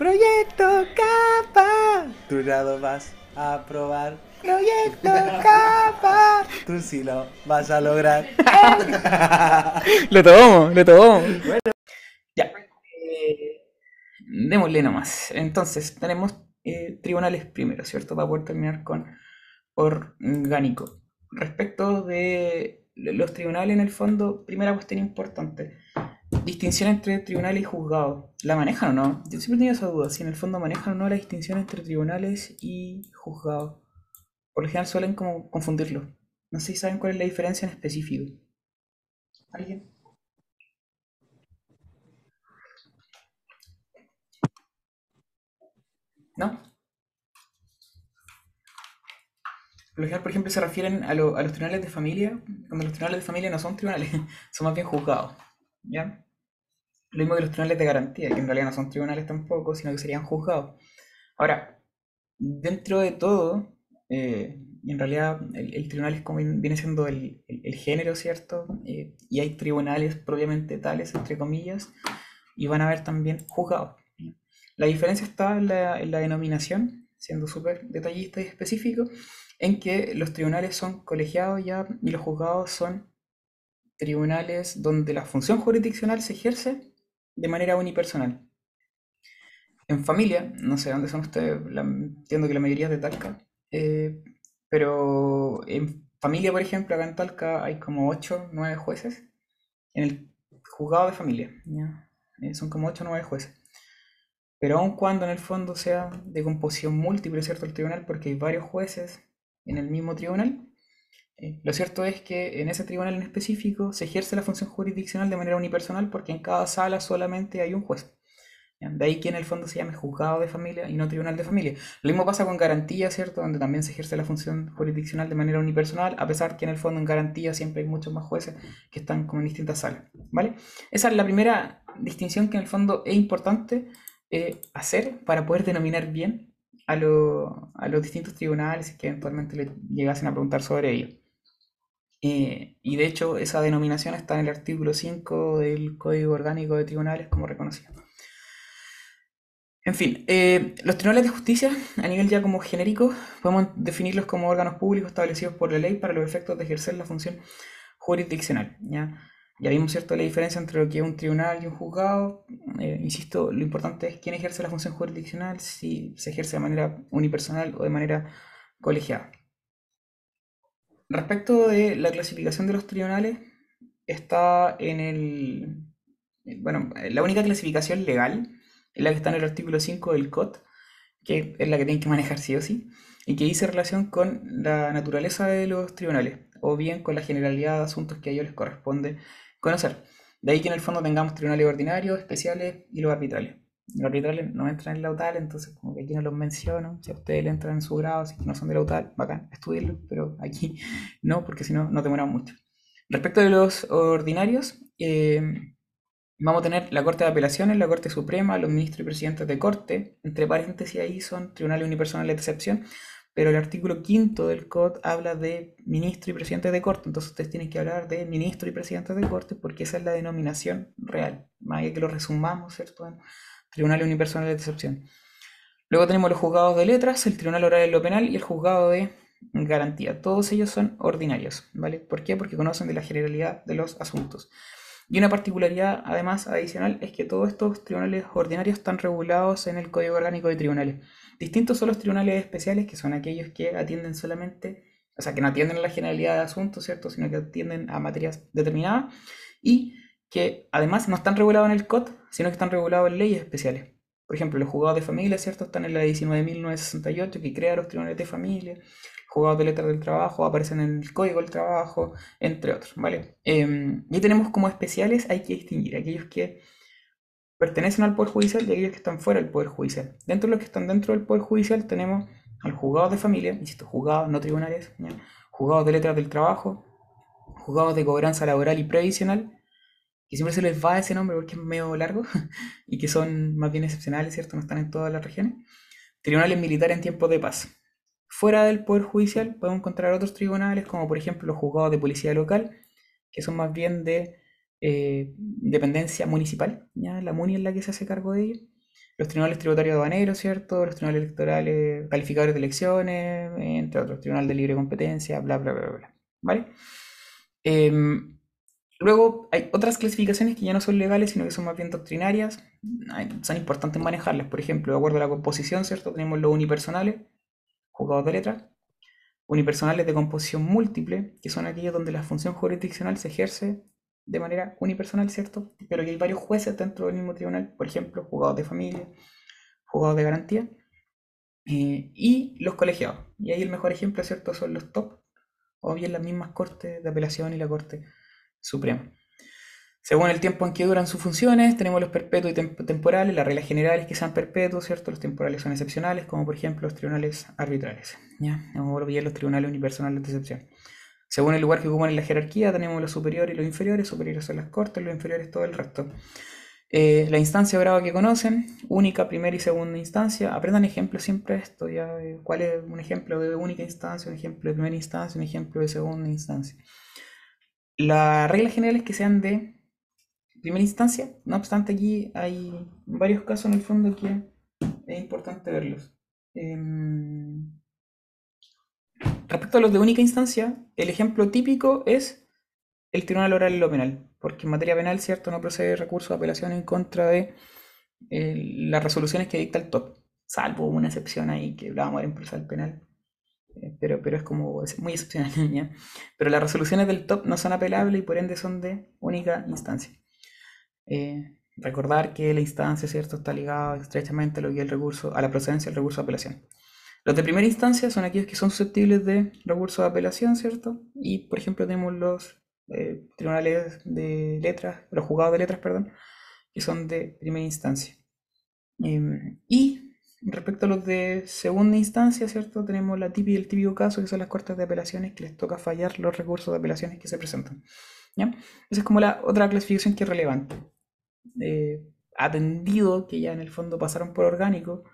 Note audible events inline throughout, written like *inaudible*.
Proyecto capa. Tu grado vas a aprobar. Proyecto capa. Tú sí lo vas a lograr. *laughs* lo tomo, lo tomo. Bueno, ya. Eh, démosle nomás. Entonces, tenemos eh, tribunales primero, ¿cierto? Para poder terminar con orgánico. Respecto de los tribunales, en el fondo, primera cuestión importante distinción entre tribunales y juzgados. ¿La manejan o no? Yo siempre tenía esa duda, si en el fondo manejan o no la distinción entre tribunales y juzgados. Por lo general suelen como confundirlo. No sé si saben cuál es la diferencia en específico. ¿Alguien? ¿No? Por lo general, por ejemplo, se refieren a, a los tribunales de familia, cuando los tribunales de familia no son tribunales, *laughs* son más bien juzgados. ¿Ya? Lo mismo que los tribunales de garantía, que en realidad no son tribunales tampoco, sino que serían juzgados. Ahora, dentro de todo, eh, en realidad el, tribunal viene siendo el, género, ¿cierto? Eh, y hay tribunales propiamente tales, entre comillas, y van a haber también juzgados. La diferencia está en la, en la denominación, siendo súper detallista y específico, en que los tribunales son colegiados ya y los juzgados son tribunales donde la función jurisdiccional se ejerce de manera unipersonal. En familia, no sé dónde son ustedes, entiendo que la mayoría es de Talca, eh, pero en familia, por ejemplo, acá en Talca hay como 8, 9 jueces. En el juzgado de familia, eh, son como 8 o 9 jueces. Pero aun cuando en el fondo sea de composición múltiple, ¿cierto? El tribunal, porque hay varios jueces en el mismo tribunal, lo cierto es que en ese tribunal en específico se ejerce la función jurisdiccional de manera unipersonal porque en cada sala solamente hay un juez. De ahí que en el fondo se llame juzgado de familia y no tribunal de familia. Lo mismo pasa con garantía, ¿cierto? Donde también se ejerce la función jurisdiccional de manera unipersonal, a pesar que en el fondo en garantía siempre hay muchos más jueces que están como en distintas salas, ¿vale? Esa es la primera distinción que en el fondo es importante eh, hacer para poder denominar bien a, a los distintos tribunales que eventualmente le llegasen a preguntar sobre ello. Eh, y de hecho, esa denominación está en el artículo 5 del Código Orgánico de Tribunales como reconocido. En fin, eh, los tribunales de justicia, a nivel ya como genérico, podemos definirlos como órganos públicos establecidos por la ley para los efectos de ejercer la función jurisdiccional. ¿ya? Vimos cierto la diferencia entre lo que es un tribunal y un juzgado. Eh, insisto, lo importante es quién ejerce la función jurisdiccional, si se ejerce de manera unipersonal o de manera colegiada. Respecto de la clasificación de los tribunales, está en el... Bueno, la única clasificación legal es la que está en el artículo 5 del COT, que es la que tienen que manejar sí o sí, y que dice relación con la naturaleza de los tribunales, o bien con la generalidad de asuntos que a ellos les corresponde conocer. De ahí que en el fondo tengamos tribunales ordinarios, especiales y los arbitrales. Los arbitrales no entran en la UTAL, entonces como que aquí no los menciono. Si a ustedes le entran en su grado, si no son de la UTAL, bacán, estudiarlo, pero aquí *laughs* no, porque si no, no demoramos mucho. Respecto de los ordinarios, eh, vamos a tener la Corte de Apelaciones, la Corte Suprema, los ministros y presidentes de Corte, entre paréntesis ahí son tribunales unipersonales de excepción, pero el artículo quinto del COD habla de ministro y presidente de corte, entonces ustedes tienen que hablar de ministro y presidente de corte porque esa es la denominación real, más que lo resumamos, ¿cierto? Tribunal Unipersonal de Excepción. Luego tenemos los juzgados de letras, el Tribunal Oral de lo Penal y el juzgado de garantía. Todos ellos son ordinarios, ¿vale? ¿Por qué? Porque conocen de la generalidad de los asuntos. Y una particularidad, además, adicional, es que todos estos tribunales ordinarios están regulados en el Código Orgánico de Tribunales. Distintos son los tribunales especiales, que son aquellos que atienden solamente, o sea, que no atienden a la generalidad de asuntos, ¿cierto? Sino que atienden a materias determinadas. Y que además no están regulados en el COT, sino que están regulados en leyes especiales. Por ejemplo, los juzgados de familia, ¿cierto? Están en la 19.968 que crea los tribunales de familia. Juzgados de letras del trabajo aparecen en el Código del Trabajo, entre otros, ¿vale? Eh, y tenemos como especiales, hay que distinguir aquellos que pertenecen al Poder Judicial y aquellos que están fuera del Poder Judicial. Dentro de los que están dentro del Poder Judicial tenemos al juzgado de familia, insisto, juzgados no tribunales, juzgados de letras del trabajo, juzgados de cobranza laboral y previsional, que siempre se les va ese nombre porque es medio largo *laughs* y que son más bien excepcionales, ¿cierto? No están en todas las regiones. Tribunales militares en tiempos de paz. Fuera del Poder Judicial podemos encontrar otros tribunales, como por ejemplo los juzgados de policía local, que son más bien de eh, dependencia municipal, ¿ya? la MUNI es la que se hace cargo de ello. los tribunales tributarios aduaneros, ¿cierto? Los tribunales electorales, calificadores de elecciones, entre otros, tribunal de libre competencia, bla, bla, bla, bla, ¿vale? Em, luego hay otras clasificaciones que ya no son legales, sino que son más bien doctrinarias, son importantes manejarlas. Por ejemplo, de acuerdo a la composición, ¿cierto? Tenemos los unipersonales, juzgados de letras, unipersonales de composición múltiple, que son aquellos donde la función jurisdiccional se ejerce de manera unipersonal, ¿cierto? Pero que hay varios jueces dentro del mismo tribunal, por ejemplo, juzgados de familia, juzgados de garantía, eh, y los colegiados. Y ahí el mejor ejemplo, ¿cierto? Son los top, o bien las mismas cortes de apelación y la Corte Suprema. Según el tiempo en que duran sus funciones, tenemos los perpetuos y temporales, las reglas generales que sean perpetuos, ¿cierto? Los temporales son excepcionales, como por ejemplo los tribunales arbitrales, ¿ya? Vamos a los tribunales unipersonales de excepción. Según el lugar que ocupan en la jerarquía, tenemos los superiores y los inferiores, superiores son las cortes, los inferiores todo el resto. Eh, la instancia o que conocen, única, primera y segunda instancia, aprendan ejemplos siempre esto, ya, eh, cuál es un ejemplo de única instancia, un ejemplo de primera instancia, un ejemplo de segunda instancia. La regla general es que sean de primera instancia. No obstante, aquí hay varios casos en el fondo que es importante verlos. Em, respecto a los de única instancia, el ejemplo típico es el Tribunal Oral en lo penal, porque en materia penal, cierto, no procede recurso de apelación en contra de eh, las resoluciones que dicta el TOP, salvo una excepción ahí que ver en procesal penal. Eh, pero, pero es como es muy excepcional. *laughs* Pero las resoluciones del TOP no son apelables y por ende son de única instancia. Eh, recordar que la instancia, ¿cierto?, está ligada estrechamente a lo que el recurso, a la procedencia del recurso de apelación. Los de primera instancia son aquellos que son susceptibles de recurso de apelación, ¿cierto? Y, por ejemplo, tenemos los eh, tribunales de letras, los juzgados de letras, perdón, que son de primera instancia. Em, y respecto a los de segunda instancia, ¿cierto? Tenemos la típica, el típico caso, que son las cortes de apelaciones, que les toca fallar los recursos de apelaciones que se presentan. Esa es como la otra clasificación que es relevante. Eh, atendido que ya en el fondo pasaron por orgánico,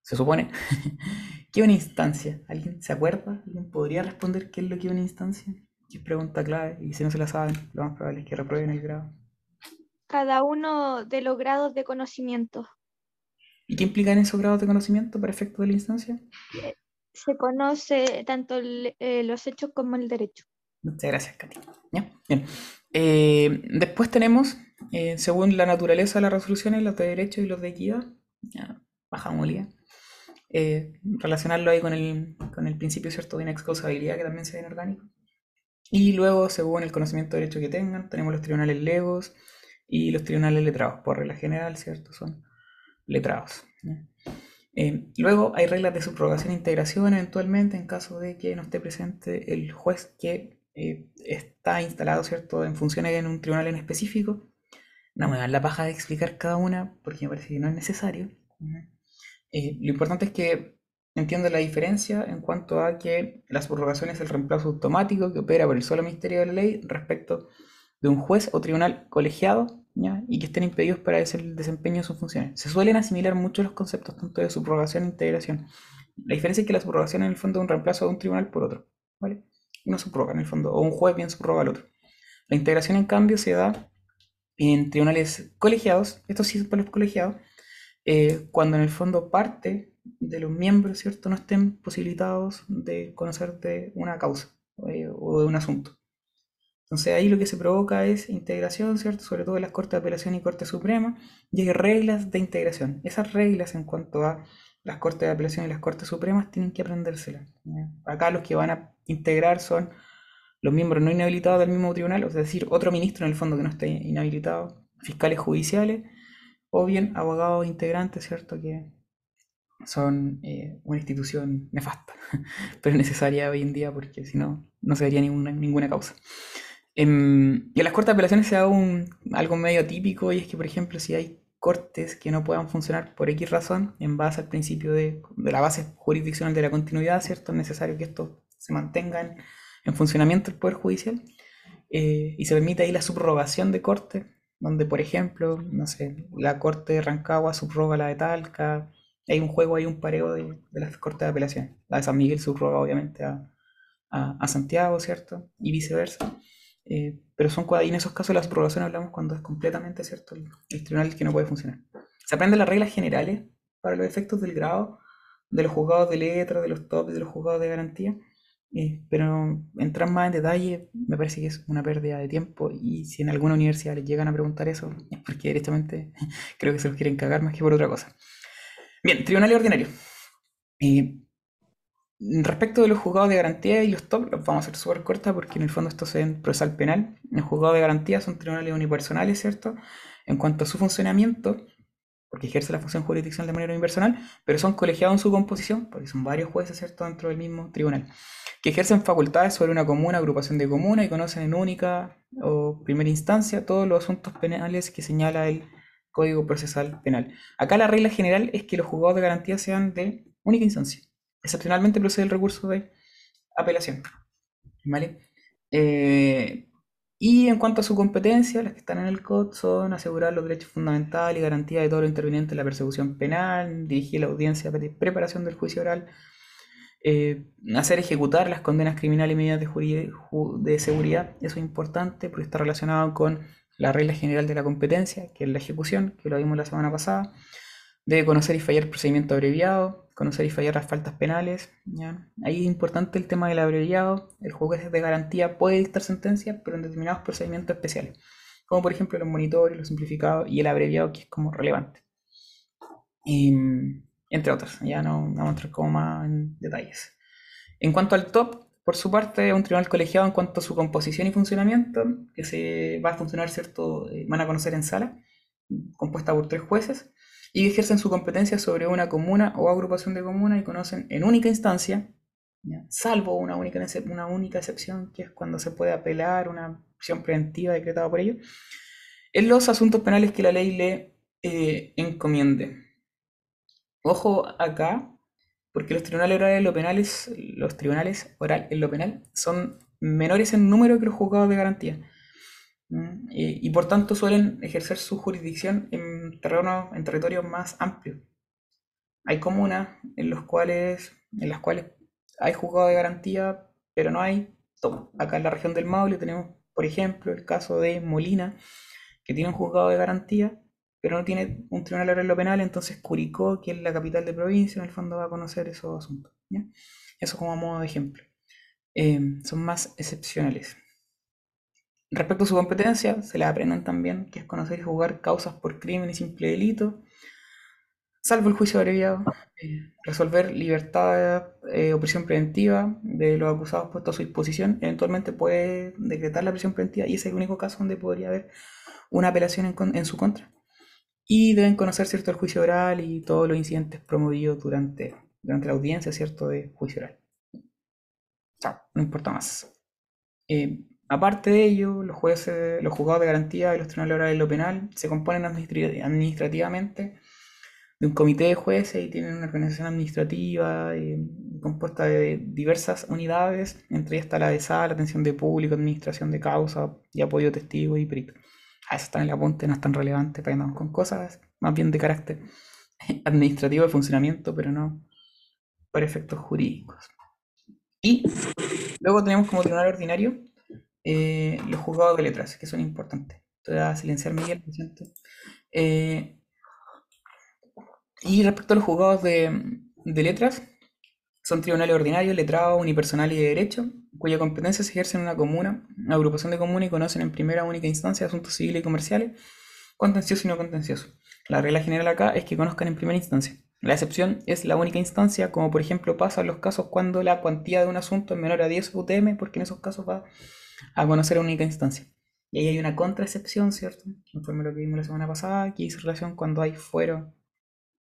se supone, *laughs* ¿qué es una instancia? ¿Alguien se acuerda? ¿Alguien podría responder qué es lo que es una instancia? Es pregunta clave y si no se la saben, lo más probable es que reprueben el grado. Cada uno de los grados de conocimiento. ¿Y qué implican esos grados de conocimiento para efecto de la instancia? Se conoce tanto eh, los hechos como el derecho. Muchas gracias, Katy. Bien. Eh, después tenemos, eh, según la naturaleza de las resoluciones, los de derecho y los de equidad. Ya, bajamos eh, relacionarlo ahí con el, con el principio cierto de inexcusabilidad que también se ve en orgánico. Y luego, según el conocimiento de derecho que tengan, tenemos los tribunales legos y los tribunales letrados. Por regla general, ¿cierto? Son letrados. luego hay reglas de subrogación e integración eventualmente en caso de que no esté presente el juez que eh, está instalado, ¿cierto?, en funciones en un tribunal en específico. No me dan la paja de explicar cada una porque me parece que no es necesario. Eh, lo importante es que entiendo la diferencia en cuanto a que la subrogación es el reemplazo automático que opera por el solo ministerio de la ley respecto de un juez o tribunal colegiado y que estén impedidos para el desempeño de sus funciones. Se suelen asimilar mucho los conceptos tanto de subrogación e integración. La diferencia es que la subrogación en el fondo es un reemplazo de un tribunal por otro. ¿vale? uno subroga en el fondo, o un juez bien subroga al otro. La integración, en cambio, se da en tribunales colegiados, esto sí es para los colegiados, eh, cuando en el fondo parte de los miembros, ¿cierto?, no estén posibilitados de conocer de una causa eh, o de un asunto. Entonces ahí lo que se provoca es integración, ¿cierto? Sobre todo en las Cortes de Apelación y Corte Suprema, y hay reglas de integración. Esas reglas en cuanto a las Cortes de Apelación y las Cortes Supremas tienen que aprendérselas. Acá los que van a integrar son los miembros no inhabilitados del mismo tribunal, es decir, otro ministro en el fondo que no esté inhabilitado, fiscales judiciales, o bien abogados integrantes, ¿cierto? Que son eh, una institución nefasta, *laughs* pero necesaria hoy en día porque si no, no se vería ninguna, ninguna causa. Em, y en las cortes de apelaciones se da un, algo medio típico y es que, por ejemplo, si hay cortes que no puedan funcionar por X razón, en base al principio de, la base jurisdiccional de la continuidad, ¿cierto? Es necesario que esto se mantenga en, funcionamiento el Poder Judicial eh, y se permite ahí la subrogación de corte, donde, por ejemplo, no sé, la Corte de Rancagua subroga la de Talca, hay un juego, hay un pareo de, las Cortes de Apelación. La de San Miguel subroga, obviamente, a, a Santiago, ¿cierto? Y viceversa. Eh, pero son en esos casos las subrogaciones hablamos cuando es completamente cierto el, tribunal que no puede funcionar. Se aprenden las reglas generales para los efectos del grado, de los juzgados de letra, de los top y de los juzgados de garantía. Eh, pero entrar más en detalle me parece que es una pérdida de tiempo y si en alguna universidad les llegan a preguntar eso es porque directamente *laughs* creo que se los quieren cagar más que por otra cosa. Bien, tribunal ordinario. Eh, respecto de los juzgados de garantía y los top, los vamos a hacer súper corta porque en el fondo esto se ve en procesal penal. Los juzgados de garantía son tribunales unipersonales, ¿cierto? En cuanto a su funcionamiento, porque ejerce la función jurisdiccional de manera unipersonal, pero son colegiados en su composición, porque son varios jueces, ¿cierto?, dentro del mismo tribunal, que ejercen facultades sobre una comuna, agrupación de comuna y conocen en única o primera instancia todos los asuntos penales que señala el Código Procesal Penal. Acá la regla general es que los juzgados de garantía sean de única instancia. Excepcionalmente procede el recurso de apelación. ¿Vale? Eh, y en cuanto a su competencia, las que están en el COD son asegurar los derechos fundamentales y garantía de todo lo interviniente en la persecución penal, dirigir la audiencia de preparación del juicio oral, eh, hacer ejecutar las condenas criminales y medidas de, seguridad. Eso es importante porque está relacionado con la regla general de la competencia, que es la ejecución, que lo vimos la semana pasada. Debe conocer y fallar procedimiento abreviado, conocer y fallar las faltas penales. ¿ya? Ahí es importante el tema del abreviado. El juez de garantía puede dictar sentencias, pero en determinados procedimientos especiales, como por ejemplo los monitores, los simplificados y el abreviado, que es como relevante. entre otros, ya no, vamos a entrar como más en detalles. En cuanto al top, por su parte, un tribunal colegiado en cuanto a su composición y funcionamiento, que se va a funcionar, ¿cierto? Eh, van a conocer en sala, compuesta por tres jueces y ejercen su competencia sobre una comuna o agrupación de comunas y conocen en única instancia, salvo una única, una única excepción, que es cuando se puede apelar una acción preventiva decretada por ellos, en los asuntos penales que la ley le eh, encomiende. Ojo acá, porque los tribunales orales en lo penales, los tribunales oral en lo penal son menores en número que los juzgados de garantía. Y, por tanto suelen ejercer su jurisdicción en terrenos, en más amplios. Hay comunas en, los cuales, en las cuales hay juzgado de garantía, pero no hay todo. Acá en la región del Maule tenemos, por ejemplo, el caso de Molina, que tiene un juzgado de garantía, pero no tiene un tribunal de lo penal, entonces Curicó, que es la capital de provincia, en el fondo va a conocer esos asuntos. Eso como modo de ejemplo. Eh, son más excepcionales. Respecto a su competencia, se le aprenden también, que es conocer y jugar causas por crimen y simple delito, salvo el juicio abreviado, eh, resolver libertad eh, o prisión preventiva de los acusados puestos a su disposición, eventualmente puede decretar la prisión preventiva y ese es el único caso donde podría haber una apelación en, su contra. Y deben conocer cierto el juicio oral y todos los incidentes promovidos durante, durante la audiencia, cierto, de juicio oral. Chao, no importa más. Eh, Aparte de ello, los jueces, los juzgados de garantía y los tribunales orales de lo penal se componen administrativamente de un comité de jueces y tienen una organización administrativa eh, compuesta de diversas unidades, entre ellas está la de sala, atención de público, administración de causa y apoyo testigo y perito. A eso está en el apunte, no es tan relevante para andamos con cosas más bien de carácter *laughs* administrativo de funcionamiento, pero no para efectos jurídicos. Y luego tenemos como tribunal ordinario eh, los juzgados de letras, que son importantes. Te a silenciar Miguel, lo siento. Eh, y respecto a los juzgados de, letras, son tribunales ordinarios, letrados, unipersonal y de derecho, cuya competencia se ejerce en una comuna, una agrupación de comunas y conocen en primera única instancia asuntos civiles y comerciales, contencioso y no contencioso. La regla general acá es que conozcan en primera instancia. La excepción es la única instancia, como por ejemplo pasa en los casos cuando la cuantía de un asunto es menor a 10 UTM, porque en esos casos va a conocer a única instancia. Y ahí hay una contraexcepción, ¿cierto? Conforme lo que vimos la semana pasada, que hizo relación cuando hay fuero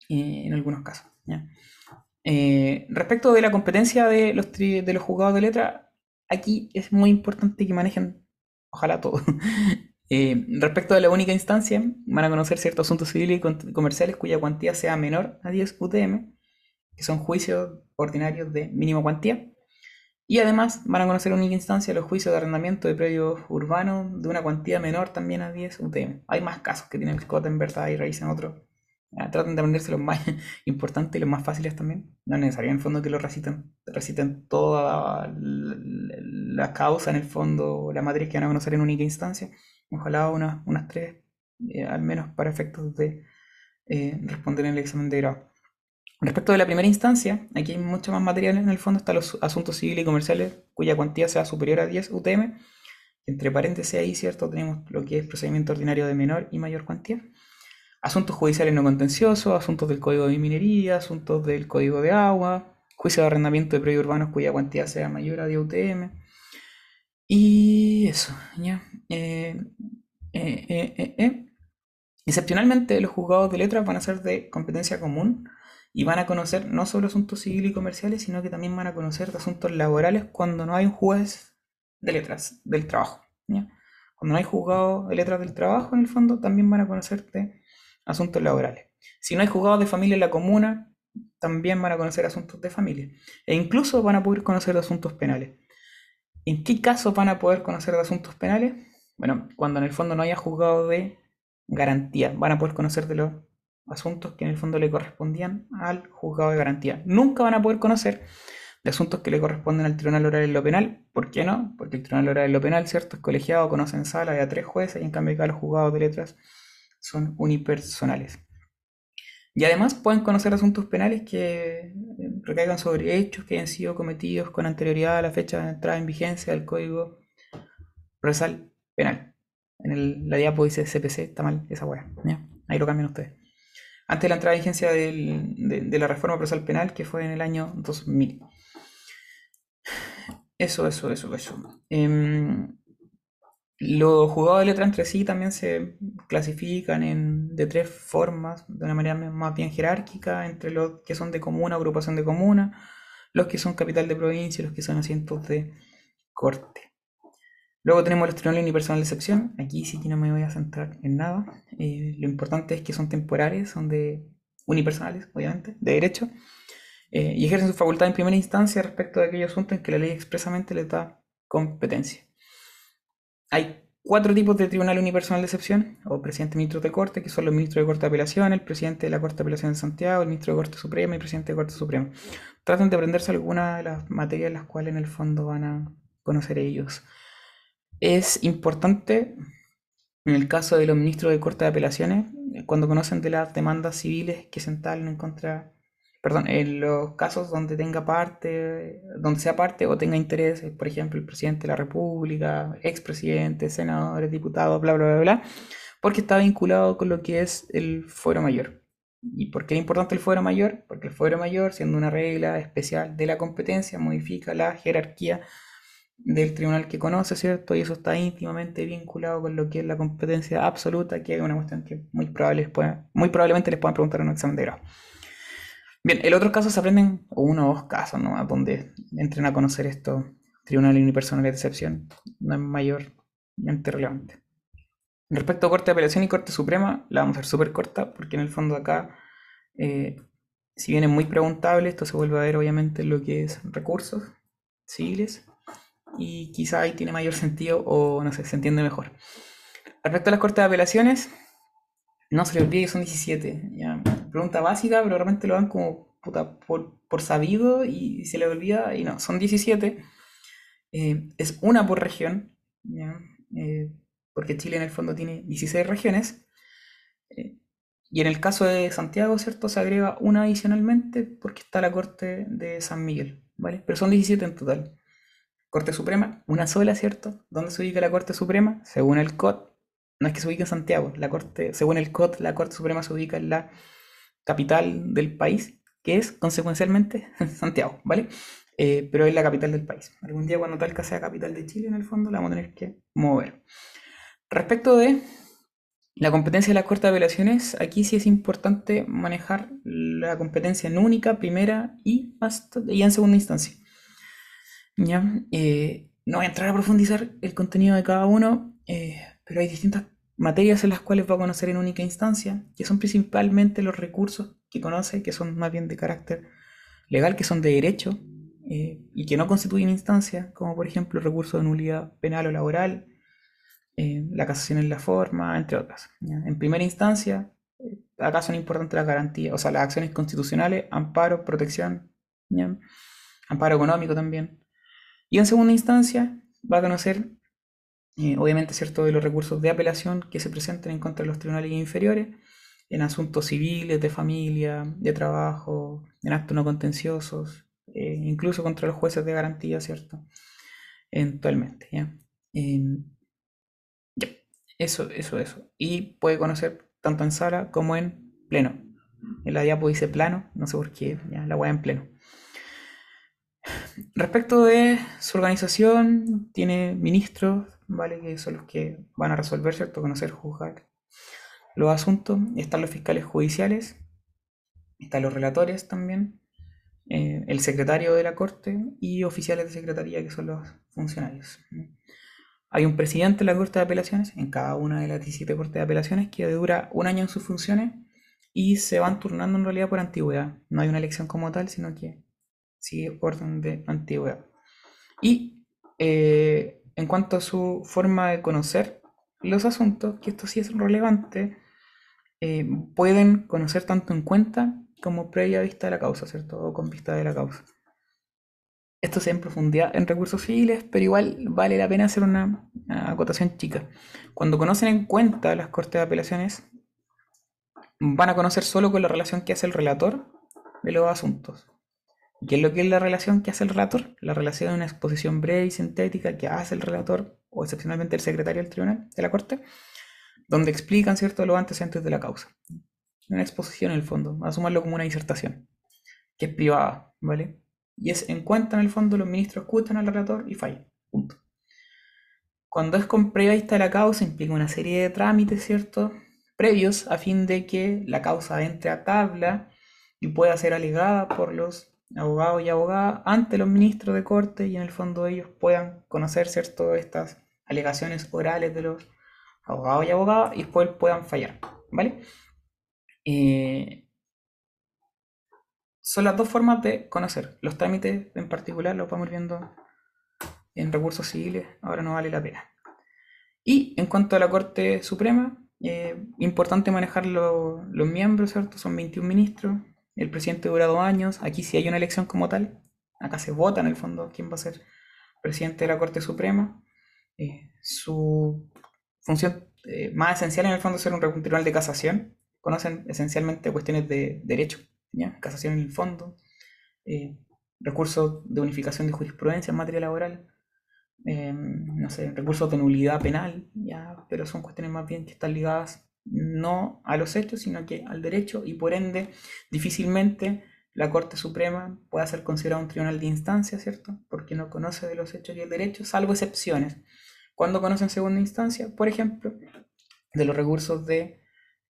eh, en algunos casos. Eh, respecto de la competencia de los, de los juzgados de letra, aquí es muy importante que manejen, ojalá todo. *laughs* Eh, respecto de la única instancia, van a conocer ciertos asuntos civiles y comerciales cuya cuantía sea menor a 10 UTM, que son juicios ordinarios de mínima cuantía. Y además van a conocer en única instancia los juicios de arrendamiento de predios urbanos de una cuantía menor también a 10 UTM. Hay más casos que tienen el en verdad y en otro. traten de aprenderse los más *laughs* importantes y los más fáciles también. No es necesario en el fondo que lo reciten, reciten toda la, causa en el fondo, la matriz que van a conocer en única instancia. Ojalá unas, unas tres, eh, al menos para efectos de eh, responder en el examen de grado. Respecto de la primera instancia, aquí hay mucho más material en el fondo, están los asuntos civiles y comerciales cuya cuantía sea superior a 10 UTM. Entre paréntesis ahí, ¿cierto? Tenemos lo que es procedimiento ordinario de menor y mayor cuantía. Asuntos judiciales no contenciosos, asuntos del Código de Minería, asuntos del Código de Agua, juicio de arrendamiento de predios urbanos cuya cuantía sea mayor a 10 UTM. Y eso, ya. Eh, eh, eh, Excepcionalmente, los juzgados de letras van a ser de competencia común y van a conocer no solo asuntos civiles y comerciales, sino que también van a conocer asuntos laborales cuando no hay un juez de letras del trabajo. Cuando no hay juzgado de letras del trabajo, en el fondo, también van a conocerte asuntos laborales. Si no hay juzgados de familia en la comuna, también van a conocer asuntos de familia. E incluso van a poder conocer asuntos penales. ¿En qué casos van a poder conocer de asuntos penales? Bueno, cuando en el fondo no haya juzgado de garantía. Van a poder conocer de los asuntos que en el fondo le correspondían al juzgado de garantía. Nunca van a poder conocer de asuntos que le corresponden al Tribunal Oral en lo Penal. ¿Por qué no? Porque el Tribunal Oral en lo Penal, ¿cierto? Es colegiado, conoce en sala de a tres jueces y en cambio acá los juzgados de letras son unipersonales. Y además pueden conocer asuntos penales que eh, recaigan sobre hechos que hayan sido cometidos con anterioridad a la fecha de entrada en vigencia del Código Procesal Penal. En la diapo dice CPC, está mal esa weá. Ahí lo cambian ustedes. Antes de la entrada en vigencia de, la reforma procesal penal, que fue en el año 2000. Eso, eso, eso, eso. Em, los juzgados de letra entre sí también se clasifican en, de tres formas, de una manera más bien jerárquica, entre los que son de comuna, agrupación de comuna, los que son capital de provincia y los que son asientos de corte. Luego tenemos los tribunales unipersonales de excepción. Aquí sí que no me voy a centrar en nada. Eh, lo importante es que son temporales, son de unipersonales, obviamente, de derecho, eh, y ejercen su facultad en primera instancia respecto de aquellos asuntos en que la ley expresamente les da competencia. Hay cuatro tipos de tribunal unipersonal de excepción, o presidente ministro de corte, que son los ministros de corte de apelación, el presidente de la corte de apelación de Santiago, el ministro de corte suprema y el presidente de corte suprema. Traten de aprenderse algunas de las materias en las cuales en el fondo van a conocer ellos. Es importante, en el caso de los ministros de Corte de Apelaciones, cuando conocen de las demandas civiles que se entalen en contra, perdón, en los casos donde tenga parte, donde sea parte o tenga intereses, por ejemplo, el presidente de la República, expresidente, senadores, diputados, bla, bla, bla, bla, porque está vinculado con lo que es el fuero mayor. ¿Y por qué es importante el fuero mayor? Porque el fuero mayor, siendo una regla especial de la competencia, modifica la jerarquía del tribunal que conoce, ¿cierto? Y eso está íntimamente vinculado con lo que es la competencia absoluta, que es una cuestión que muy, probable muy probablemente les puedan preguntar en un examen de grado. Bien, el otro caso se aprenden uno o dos casos, ¿no? Donde entren a conocer esto, tribunal unipersonal de excepción, no es mayormente relevante. Respecto a Corte de Apelación y Corte Suprema, la vamos a hacer súper corta, porque en el fondo acá, eh, si bien es muy preguntable, esto se vuelve a ver obviamente en lo que es recursos civiles, y quizá ahí tiene mayor sentido o no sé, se entiende mejor. Respecto a las cortes de apelaciones, no se le olvide que son 17. ¿ya? Pregunta básica, pero realmente lo dan como puta, por, por, sabido y se le olvida y no, son 17. Eh, es una por región. Eh, porque Chile en el fondo tiene 16 regiones. Eh, y en el caso de Santiago, ¿cierto? Se agrega una adicionalmente porque está la corte de San Miguel, ¿vale? Pero son 17 en total. Corte Suprema, una sola, ¿cierto? ¿Dónde se ubica la Corte Suprema? Según el COT, no es que se ubique en Santiago, la Corte, según el COT, la Corte Suprema se ubica en la capital del país, que es consecuencialmente *laughs* Santiago, ¿vale? Eh, pero es la capital del país. Algún día cuando Talca sea capital de Chile, en el fondo, la vamos a tener que mover. Respecto de la competencia de la Corte de Apelaciones, aquí sí es importante manejar la competencia en única, primera y, hasta, y en segunda instancia. ¿Ya? Eh, no voy a entrar a profundizar el contenido de cada uno, eh, pero hay distintas materias en las cuales va a conocer en única instancia, que son principalmente los recursos que conoce, que son más bien de carácter legal, que son de derecho eh, y que no constituyen instancia, como por ejemplo el recurso de nulidad penal o laboral, la casación en la forma, entre otras. En primera instancia, acá son importantes las garantías, o sea, las acciones constitucionales, amparo, protección, amparo económico también. Y en segunda instancia va a conocer, eh, obviamente, cierto, de los recursos de apelación que se presenten en contra de los tribunales inferiores, en asuntos civiles, de familia, de trabajo, en actos no contenciosos, eh, incluso contra los jueces de garantía, ¿cierto? Eventualmente, ¿ya? Em, ya, eso, eso, eso. Y puede conocer tanto en sala como en pleno. En la diapo dice plano, no sé por qué, ya, la voy en pleno. Respecto de su organización, tiene ministros, ¿vale? Que son los que van a resolver, ¿cierto? Conocer, juzgar los asuntos. Están los fiscales judiciales, están los relatores también, eh, el secretario de la corte y oficiales de secretaría, que son los funcionarios. Hay un presidente de la Corte de Apelaciones, en cada una de las 17 Cortes de Apelaciones, que dura un año en sus funciones y se van turnando en realidad por antigüedad. No hay una elección como tal, sino que sigue orden de antigüedad. Y eh, en cuanto a su forma de conocer los asuntos, que esto sí es relevante, eh, pueden conocer tanto en cuenta como previa vista de la causa, ¿cierto? O con vista de la causa. Esto se en profundidad en recursos civiles, pero igual vale la pena hacer una acotación chica. Cuando conocen en cuenta las cortes de apelaciones, van a conocer solo con la relación que hace el relator de los asuntos. ¿Qué es lo que es la relación que hace el relator? La relación es una exposición breve y sintética que hace el relator, o excepcionalmente el secretario del tribunal, de la corte, donde explican, ¿cierto?, los antecedentes de la causa. Una exposición en el fondo, a sumarlo como una disertación, que es privada, ¿vale? Y es en cuenta, en el fondo, los ministros escuchan al relator y fallan. Punto. Cuando es con prevista de la causa, implica una serie de trámites, ¿cierto?, previos a fin de que la causa entre a tabla y pueda ser alegada por los abogados y abogadas ante los ministros de corte y en el fondo ellos puedan conocer cierto estas alegaciones orales de los abogados y abogadas y después puedan fallar, ¿vale? Eh, son las dos formas de conocer. Los trámites en particular los vamos viendo en recursos civiles, ahora no vale la pena. Y en cuanto a la Corte Suprema, eh, importante manejar lo- los miembros, ¿cierto? Son 21 ministros, el presidente dura dos años, aquí sí hay una elección como tal, acá se vota en el fondo quién va a ser presidente de la Corte Suprema. Eh, su función eh, más esencial en el fondo es ser un tribunal de casación, conocen esencialmente cuestiones de derecho, ¿ya? Casación en el fondo, eh, recursos de unificación de jurisprudencia en materia laboral, no sé, recursos de nulidad penal, ya, pero son cuestiones más bien que están ligadas no a los hechos, sino que al derecho y por ende difícilmente la Corte Suprema pueda ser considerada un tribunal de instancia, ¿cierto? Porque no conoce de los hechos y el derecho, salvo excepciones. Cuando conoce en segunda instancia, por ejemplo, de los recursos de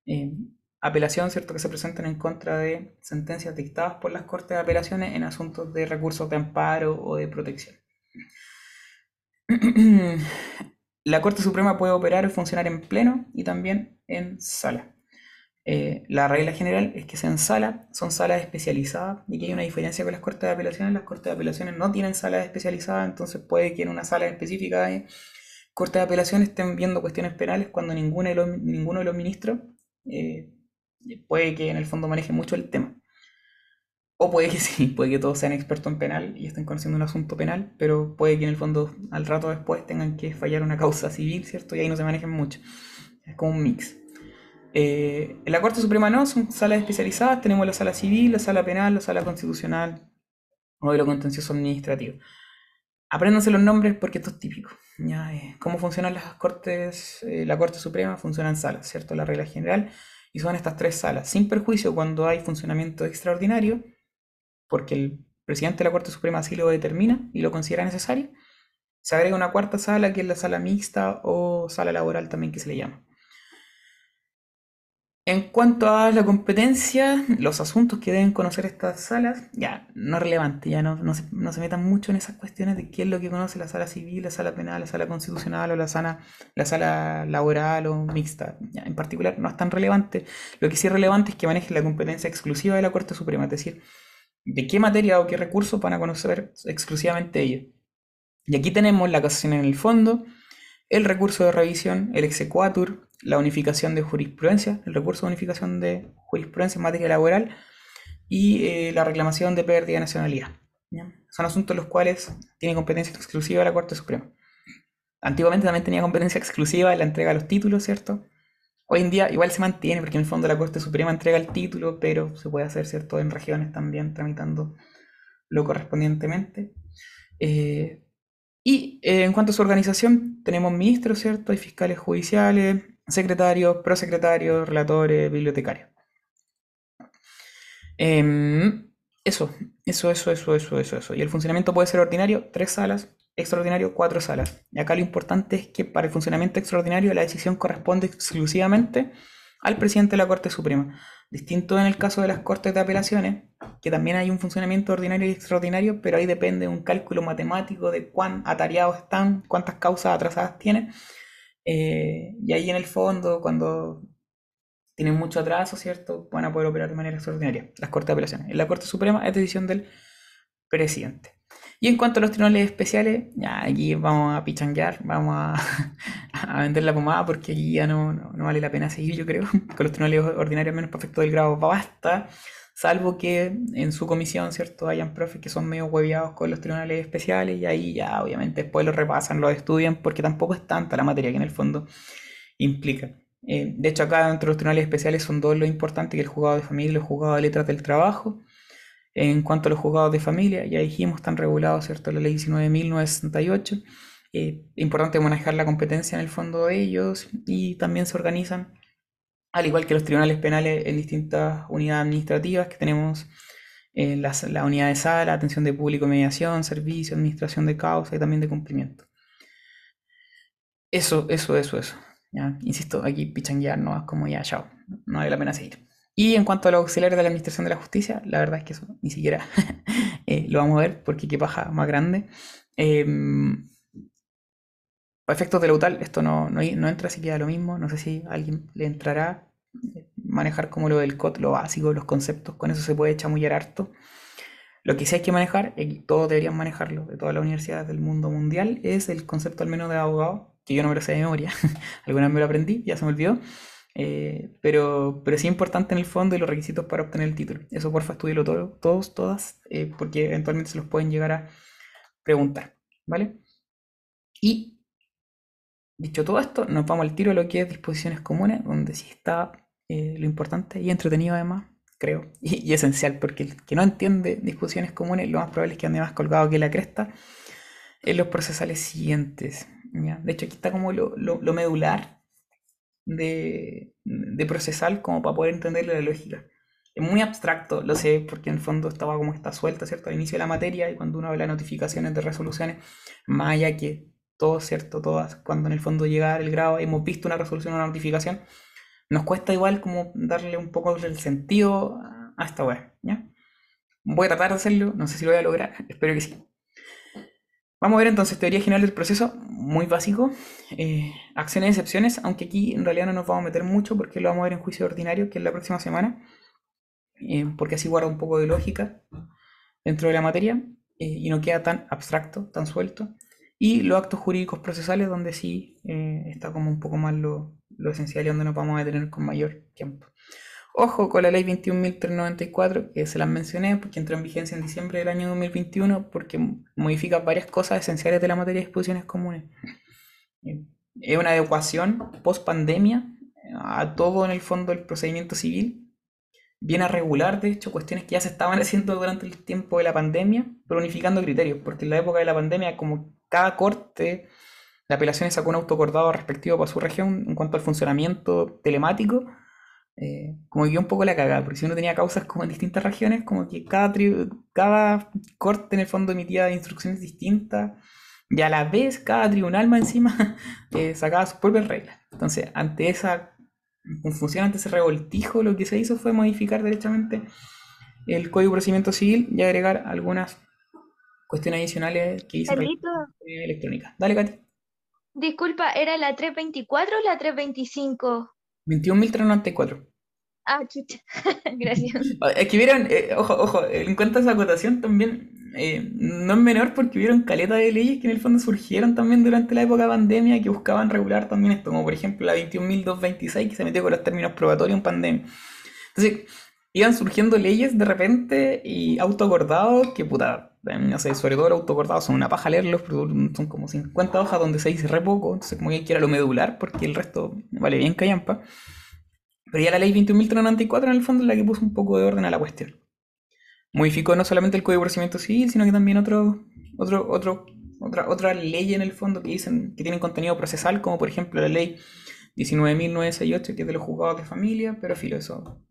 eh, apelación, ¿cierto? Que se presentan en contra de sentencias dictadas por las Cortes de Apelaciones en asuntos de recursos de amparo o de protección. *clears throat* La Corte Suprema puede operar y funcionar en pleno y también en sala. Eh, la regla general es que sean sala, son salas especializadas y que hay una diferencia con las Cortes de Apelaciones. Las Cortes de Apelaciones no tienen salas especializadas, entonces puede que en una sala específica de Corte de Apelaciones estén viendo cuestiones penales cuando ninguno de los, ministros eh, puede que en el fondo maneje mucho el tema. O puede que *laughs* sí, puede que todos sean expertos en penal y estén conociendo un asunto penal, pero puede que en el fondo al rato después tengan que fallar una causa civil, ¿cierto? Y ahí no se manejen mucho. Es como un mix. Eh, en la Corte Suprema no, son salas especializadas, tenemos la sala civil, la sala penal, la sala constitucional o de lo contencioso administrativo. Apréndanse los nombres porque esto es típico. ¿ya? Eh, ¿Cómo funcionan las cortes? eh, la Corte Suprema funciona en salas, ¿cierto? La regla general. Y son estas tres salas. Sin perjuicio cuando hay funcionamiento extraordinario, porque el presidente de la Corte Suprema así lo determina y lo considera necesario, se agrega una cuarta sala que es la sala mixta o sala laboral también que se le llama. En cuanto a la competencia, los asuntos que deben conocer estas salas, ya no es relevante, ya no, no, se, metan mucho en esas cuestiones de qué es lo que conoce la sala civil, la sala penal, la sala constitucional o la sala, la sala laboral o mixta. Ya, en particular no es tan relevante. Lo que sí es relevante es que manejen la competencia exclusiva de la Corte Suprema, es decir, de qué materia o qué recursos van a conocer exclusivamente ellos. Y aquí tenemos la casación en el fondo, el recurso de revisión, el exequatur, la unificación de jurisprudencia, el recurso de unificación de jurisprudencia en materia laboral y eh, la reclamación de pérdida de nacionalidad. Son asuntos los cuales tiene competencia exclusiva la Corte Suprema. Antiguamente también tenía competencia exclusiva en la entrega de los títulos, ¿cierto? Hoy en día igual se mantiene porque en el fondo la Corte Suprema entrega el título, pero se puede hacer, ¿cierto?, en regiones también tramitando lo correspondientemente. Eh, y eh, en cuanto a su organización, tenemos ministros, ¿cierto? Hay fiscales judiciales, secretarios, prosecretarios, relatores, bibliotecarios. Em, eso, eso, eso, eso, eso, eso, eso. Y el funcionamiento puede ser ordinario, tres salas, extraordinario, cuatro salas. Y acá lo importante es que para el funcionamiento extraordinario la decisión corresponde exclusivamente al presidente de la Corte Suprema. Distinto en el caso de las Cortes de Apelaciones, que también hay un funcionamiento ordinario y extraordinario, pero ahí depende de un cálculo matemático de cuán atareados están, cuántas causas atrasadas tienen. Eh, y ahí en el fondo, cuando tienen mucho atraso, ¿cierto? Van a poder operar de manera extraordinaria las Cortes de Apelaciones. En la Corte Suprema es decisión del presidente. Y en cuanto a los tribunales especiales, ya aquí vamos a pichanguear, vamos *laughs* a, vender la pomada porque aquí ya no, no, vale la pena seguir, yo creo. *laughs* Con los tribunales ordinarios menos perfectos del grado basta, salvo que en su comisión, ¿cierto? Hayan profes que son medio hueviados con los tribunales especiales y ahí ya obviamente después los repasan, los estudian porque tampoco es tanta la materia que en el fondo implica. Eh, de hecho, acá dentro de los tribunales especiales son dos lo importante que el juzgado de familia y el juzgado de letras del trabajo. En cuanto a los juzgados de familia, ya dijimos, están regulados, ¿cierto? La ley 19.968. Eh, importante manejar la competencia en el fondo de ellos y también se organizan, al igual que los tribunales penales, en distintas unidades administrativas que tenemos eh, la, unidad de sala, atención de público, mediación, servicio, administración de causa y también de cumplimiento. Eso, eso, eso, eso. Insisto, aquí pichanguear no es como ya, chao, no vale la pena seguir. Y en cuanto a los auxiliares de la Administración de la Justicia, la verdad es que eso ni siquiera *laughs* eh, lo vamos a ver porque qué paja más grande. Eh, efectos de la UTAL, esto no, no, entra, así queda lo mismo. No sé si alguien le entrará eh, manejar como lo del COT, lo básico, los conceptos, con eso se puede chamullar harto. Lo que sí hay que manejar, y todos deberían manejarlo, de todas las universidades del mundo mundial, es el concepto al menos de abogado, que yo no me lo sé de memoria, *laughs* alguna vez me lo aprendí, ya se me olvidó, eh, pero, pero sí es importante en el fondo y los requisitos para obtener el título. Eso porfa estudielo todo, todos, todas, eh, porque eventualmente se los pueden llegar a preguntar, ¿vale? Y dicho todo esto, nos vamos al tiro a lo que es disposiciones comunes, donde sí está eh, lo importante y entretenido además, creo, *laughs* y, esencial, porque el que no entiende disposiciones comunes, lo más probable es que ande más colgado que la cresta en los procesales siguientes. De hecho, aquí está como lo, lo medular de, de como para poder entenderle la lógica. Es muy abstracto, lo sé, porque en el fondo estaba como está suelta, ¿cierto? Al inicio de la materia y cuando uno ve las notificaciones de resoluciones, más allá que todo, ¿cierto? Todas, cuando en el fondo llega el grado, hemos visto una resolución o una notificación, nos cuesta igual como darle un poco el sentido a esta web. Voy a tratar de hacerlo, no sé si lo voy a lograr, *laughs* espero que sí. Vamos a ver entonces teoría general del proceso, muy básico. Eh, acciones y excepciones, aunque aquí en realidad no nos vamos a meter mucho porque lo vamos a ver en juicio ordinario, que es la próxima semana, eh, porque así guarda un poco de lógica dentro de la materia eh, y no queda tan abstracto, tan suelto. Y los actos jurídicos procesales, donde sí está como un poco más lo, lo esencial y donde nos vamos a detener con mayor tiempo. Ojo con la ley 21.394, que se las mencioné porque entró en vigencia en diciembre del año 2021, porque modifica varias cosas esenciales de la materia de disposiciones comunes. Eh, es una adecuación post pandemia a todo en el fondo del procedimiento civil. Viene a regular, de hecho, cuestiones que ya se estaban *laughs* haciendo durante el tiempo de la pandemia, pero unificando criterios, porque en la época de la pandemia, como cada corte, la apelación sacó un autocordado respectivo para su región en cuanto al funcionamiento telemático eh, como que un poco la cagada, porque si uno tenía causas como en distintas regiones, como que cada, cada corte en el fondo emitía instrucciones distintas, y a la vez cada tribunal más encima *laughs* eh, sacaba sus propias reglas. Entonces, ante esa confusión, ante ese revoltijo, lo que se hizo fue modificar derechamente el Código de Procedimiento Civil y agregar algunas cuestiones adicionales que hizo electrónica. Dale, Katy. Disculpa, ¿era la 324 o la 325? 21.394. Ah, chucha. *laughs* Gracias. *laughs* Es que vieron, eh, ojo, ojo, en cuanto a esa acotación también, eh, no es menor porque vieron caleta de leyes que en el fondo surgieron también durante la época de pandemia que buscaban regular también esto, como por ejemplo la 21.226 que se metió con los términos probatorios en pandemia. Entonces, iban surgiendo leyes de repente y autocordados que puta, no sé, sobre todo los son una paja leerlos, pero son como 50 hojas donde se dice re poco, entonces como que quiera lo medular porque el resto vale bien callampa. Pero ya la ley 21.394 en el fondo es la que puso un poco de orden a la cuestión. Modificó no solamente el Código de Procedimiento Civil, sino que también otro, otro, otro, otra, otra ley en el fondo que dicen que tienen contenido procesal, como por ejemplo la ley 19.968, que es de los juzgados de familia, pero filo, eso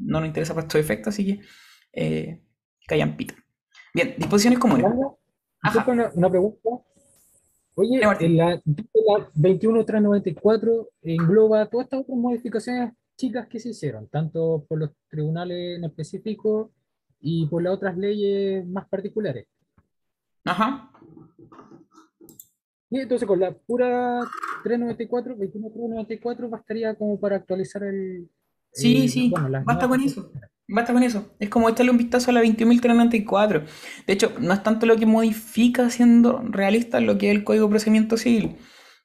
no nos interesa para estos efectos, así que eh, callan pita. Bien, disposiciones comunes. Ajá. Una, una pregunta. Oye, en la, la 21394 engloba todas estas otras modificaciones chicas que se hicieron, tanto por los tribunales en específico y por las otras leyes más particulares. Ajá. Y entonces con la pura 394, 21394 bastaría como para actualizar el... Sí, el- sí, bueno, basta nuevas con eso. Basta con eso. Es como echarle un vistazo a la 21.394. De hecho, no es tanto lo que modifica siendo realista lo que es el Código de Procedimiento Civil.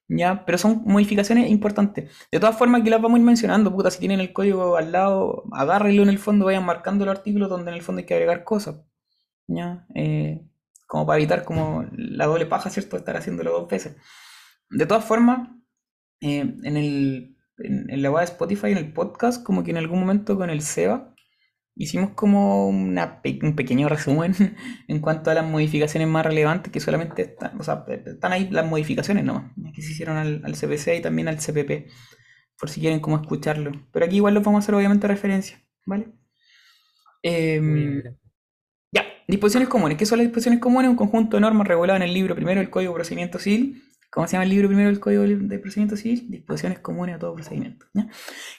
¿Ya? Pero son modificaciones importantes. De todas formas, aquí las vamos a ir mencionando. Puta, si tienen el código al lado, agárrenlo en el fondo, vayan marcando los artículos donde en el fondo hay que agregar cosas. ¿Ya? Eh, como para evitar como la doble paja, ¿cierto? Estar haciéndolo dos veces. De todas formas, eh, en el, en, en la web de Spotify, en el podcast, como que en algún momento con el Seba, hicimos como una un pequeño resumen *laughs* en cuanto a las modificaciones más relevantes que solamente están, o sea, están ahí las modificaciones nomás, que se hicieron al, al CPC y también al CPP, por si quieren como escucharlo. Pero aquí igual lo vamos a hacer obviamente referencia, ¿vale? Em, ya, disposiciones comunes. ¿Qué son las disposiciones comunes? Un conjunto de normas reguladas en el libro primero del Código de Procedimiento Civil. ¿Cómo se llama el libro primero del Código de Procedimiento Civil? Disposiciones comunes a todo procedimiento. ¿ya?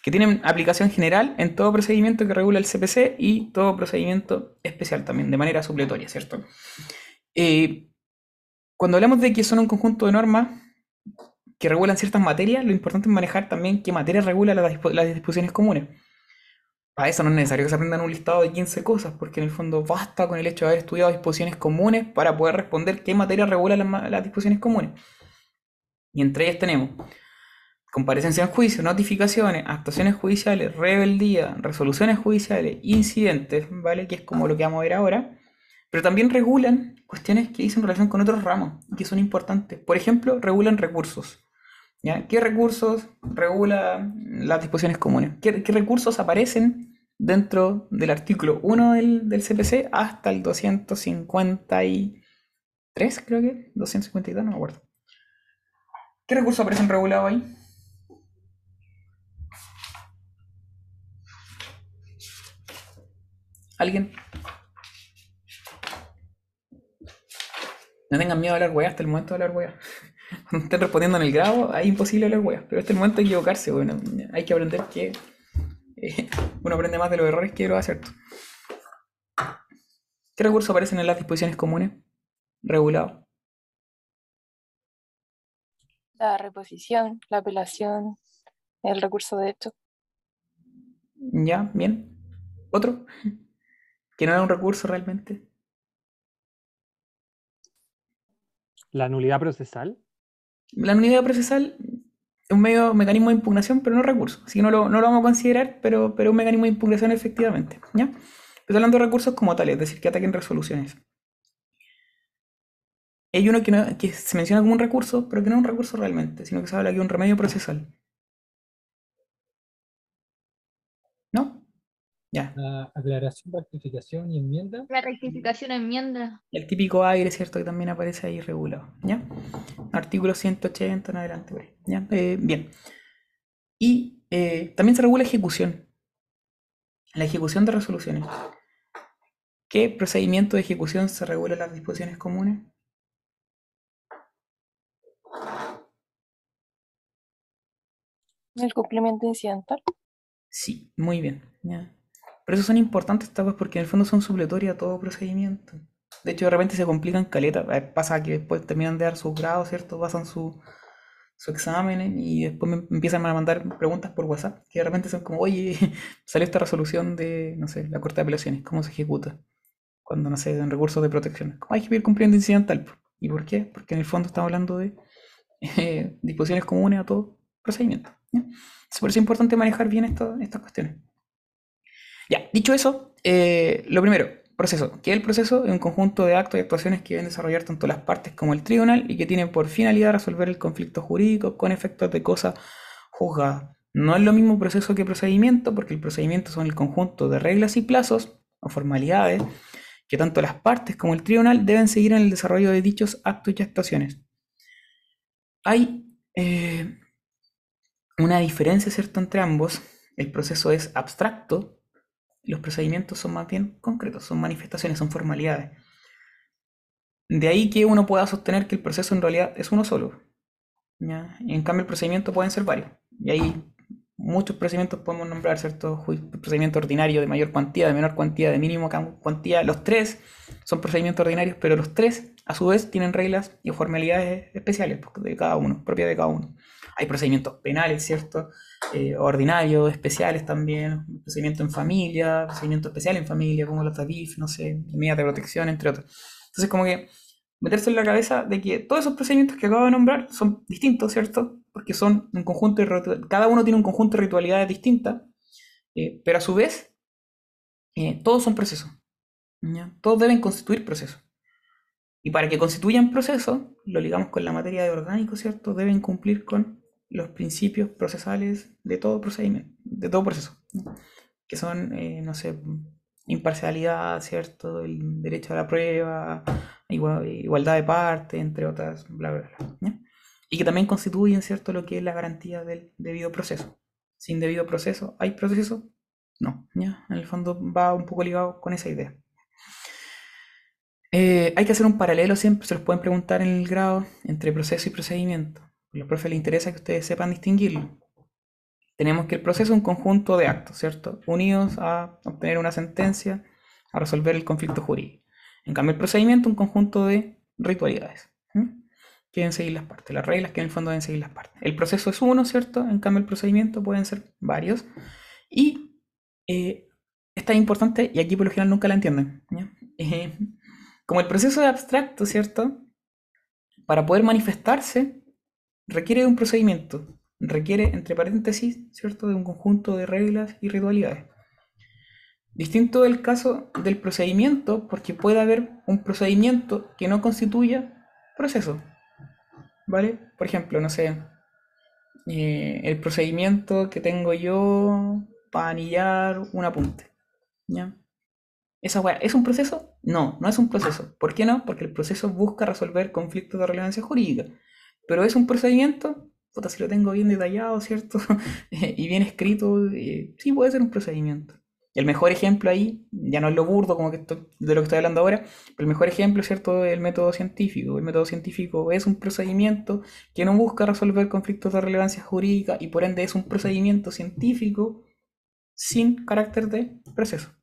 Que tienen aplicación general en todo procedimiento que regula el CPC y todo procedimiento especial también, de manera supletoria, ¿cierto? Eh, cuando hablamos de que son un conjunto de normas que regulan ciertas materias, lo importante es manejar también qué materia regula las, dispo- las disposiciones comunes. Para eso no es necesario que se aprendan un listado de 15 cosas, porque en el fondo basta con el hecho de haber estudiado disposiciones comunes para poder responder qué materia regula las disposiciones comunes. Y entre ellas tenemos comparecencia en juicio, notificaciones, actuaciones judiciales, rebeldía, resoluciones judiciales, incidentes, ¿vale? Que es como lo que vamos a ver ahora. Pero también regulan cuestiones que dicen relación con otros ramos y que son importantes. Por ejemplo, regulan recursos. ¿ya? ¿Qué recursos regula las disposiciones comunes? ¿Qué, recursos aparecen dentro del artículo 1 del, del CPC hasta el 253, creo que? 252, no me acuerdo. ¿Qué recursos aparecen regulados ahí? ¿Alguien? No tengan miedo a hablar weas hasta el momento de hablar weas. *laughs* Cuando estén respondiendo en el grado, es imposible hablar weas. Pero este es el momento de equivocarse, bueno. Hay que aprender que eh, *laughs* uno aprende más de los errores que de los aciertos. ¿Qué recursos aparecen en las disposiciones comunes? Regulados. La reposición, la apelación, el recurso de hecho. Ya, bien. ¿Otro? Que no era un recurso realmente. La nulidad procesal. La unidad procesal es un medio mecanismo de impugnación, pero no recurso. Así que no lo, no lo vamos a considerar, pero, pero un mecanismo de impugnación efectivamente. ¿ya? Estoy hablando de recursos como tales, es decir, que ataquen resoluciones. Hay uno que, no- que se menciona como un recurso, pero que no es un recurso realmente, sino que se habla aquí de un remedio procesal. ¿No? Ya. La aclaración, rectificación y enmienda. La rectificación enmienda. El típico aire, ¿cierto? Que también aparece ahí regulado, ¿ya? Artículo 180 en adelante, ¿ya? Eh, bien. Y eh, también se regula ejecución. La ejecución de resoluciones. ¿Qué procedimiento de ejecución se regula en las disposiciones comunes? El cumplimiento incidental. Sí, muy bien. ¿ya? Por eso son importantes estas porque en el fondo son supletorias a todo procedimiento. De hecho, de repente se complican caleta. Eh, Pasa que después terminan de dar sus grados, ¿cierto? Pasan su, su examen y después me empiezan a mandar preguntas por WhatsApp, que de repente son como, oye, *laughs* salió esta resolución de, no sé, la Corte de Apelaciones, ¿cómo se ejecuta? Cuando, no sé, en recursos de protección. ¿Cómo hay que pedir cumplimiento incidental? ¿Y por qué? Porque en el fondo estamos hablando de *laughs* eh, disposiciones comunes a todo procedimiento. ¿Ya? Por eso es importante manejar bien estas cuestiones. Ya, dicho eso, eh, lo primero, proceso. ¿Qué es el proceso? Es un conjunto de actos y actuaciones que deben desarrollar tanto las partes como el tribunal y que tienen por finalidad resolver el conflicto jurídico con efectos de cosa juzgada. No es lo mismo proceso que procedimiento, porque el procedimiento son el conjunto de reglas y plazos o formalidades que tanto las partes como el tribunal deben seguir en el desarrollo de dichos actos y actuaciones. Hay eh, una diferencia, ¿cierto?, entre ambos. El proceso es abstracto, los procedimientos son más bien concretos, son manifestaciones, son formalidades. De ahí que uno pueda sostener que el proceso en realidad es uno solo. en cambio el procedimiento pueden ser varios. Y ahí muchos procedimientos podemos nombrar, ¿cierto? Procedimiento ordinario de mayor cuantía, de menor cuantía, de mínimo cuantía. Los tres son procedimientos ordinarios, pero los tres a su vez tienen reglas y formalidades especiales pues, de cada uno, propias de cada uno. Hay procedimientos penales, ¿cierto? Eh, ordinarios, especiales también, procedimiento en familia, procedimiento especial en familia, como los TADIF, no sé, medidas de protección, entre otros. Entonces, como que meterse en la cabeza de que todos esos procedimientos que acabo de nombrar son distintos, ¿cierto? Porque son un conjunto de cada uno tiene un conjunto de ritualidades distintas, eh, pero a su vez, eh, todos son procesos. Todos deben constituir procesos. Y para que constituyan procesos, lo ligamos con la materia de orgánico, ¿cierto? Deben cumplir con los principios procesales de todo procedimiento, de todo proceso, que son, eh, no sé, imparcialidad, ¿cierto? El derecho a la prueba, igualdad de parte, entre otras, bla, bla, bla. Y que también constituyen, ¿cierto?, lo que es la garantía del debido proceso. Sin debido proceso, ¿hay proceso? No, ¿ya? En el fondo va un poco ligado con esa idea. Eh, hay que hacer un paralelo siempre, se los pueden preguntar en el grado, entre proceso y procedimiento. Los profes les interesa que ustedes sepan distinguirlo. Tenemos que el proceso es un conjunto de actos, ¿cierto? Unidos a obtener una sentencia, a resolver el conflicto jurídico. En cambio, el procedimiento es un conjunto de ritualidades que deben seguir las partes, las reglas que en el fondo deben seguir las partes. El proceso es uno, ¿cierto? En cambio, el procedimiento pueden ser varios. Y eh, esta es importante y aquí por lo general nunca la entienden. *laughs* Eh, como el proceso es abstracto, ¿cierto? Para poder manifestarse requiere de un procedimiento requiere, entre paréntesis, ¿cierto?, de un conjunto de reglas y ritualidades. Distinto del caso del procedimiento, porque puede haber un procedimiento que no constituya proceso. ¿Vale? Por ejemplo, no sé, eh, el procedimiento que tengo yo para anillar un apunte. ¿Ya? ¿Esa es un proceso? No, no es un proceso. ¿Por qué no? Porque el proceso busca resolver conflictos de relevancia jurídica. Pero es un procedimiento si lo tengo bien detallado, ¿cierto? *laughs* y bien escrito, sí puede ser un procedimiento. El mejor ejemplo ahí, ya no es lo burdo como que de lo que estoy hablando ahora, pero el mejor ejemplo, ¿cierto?, es el método científico. El método científico es un procedimiento que no busca resolver conflictos de relevancia jurídica y por ende es un procedimiento científico sin carácter de proceso.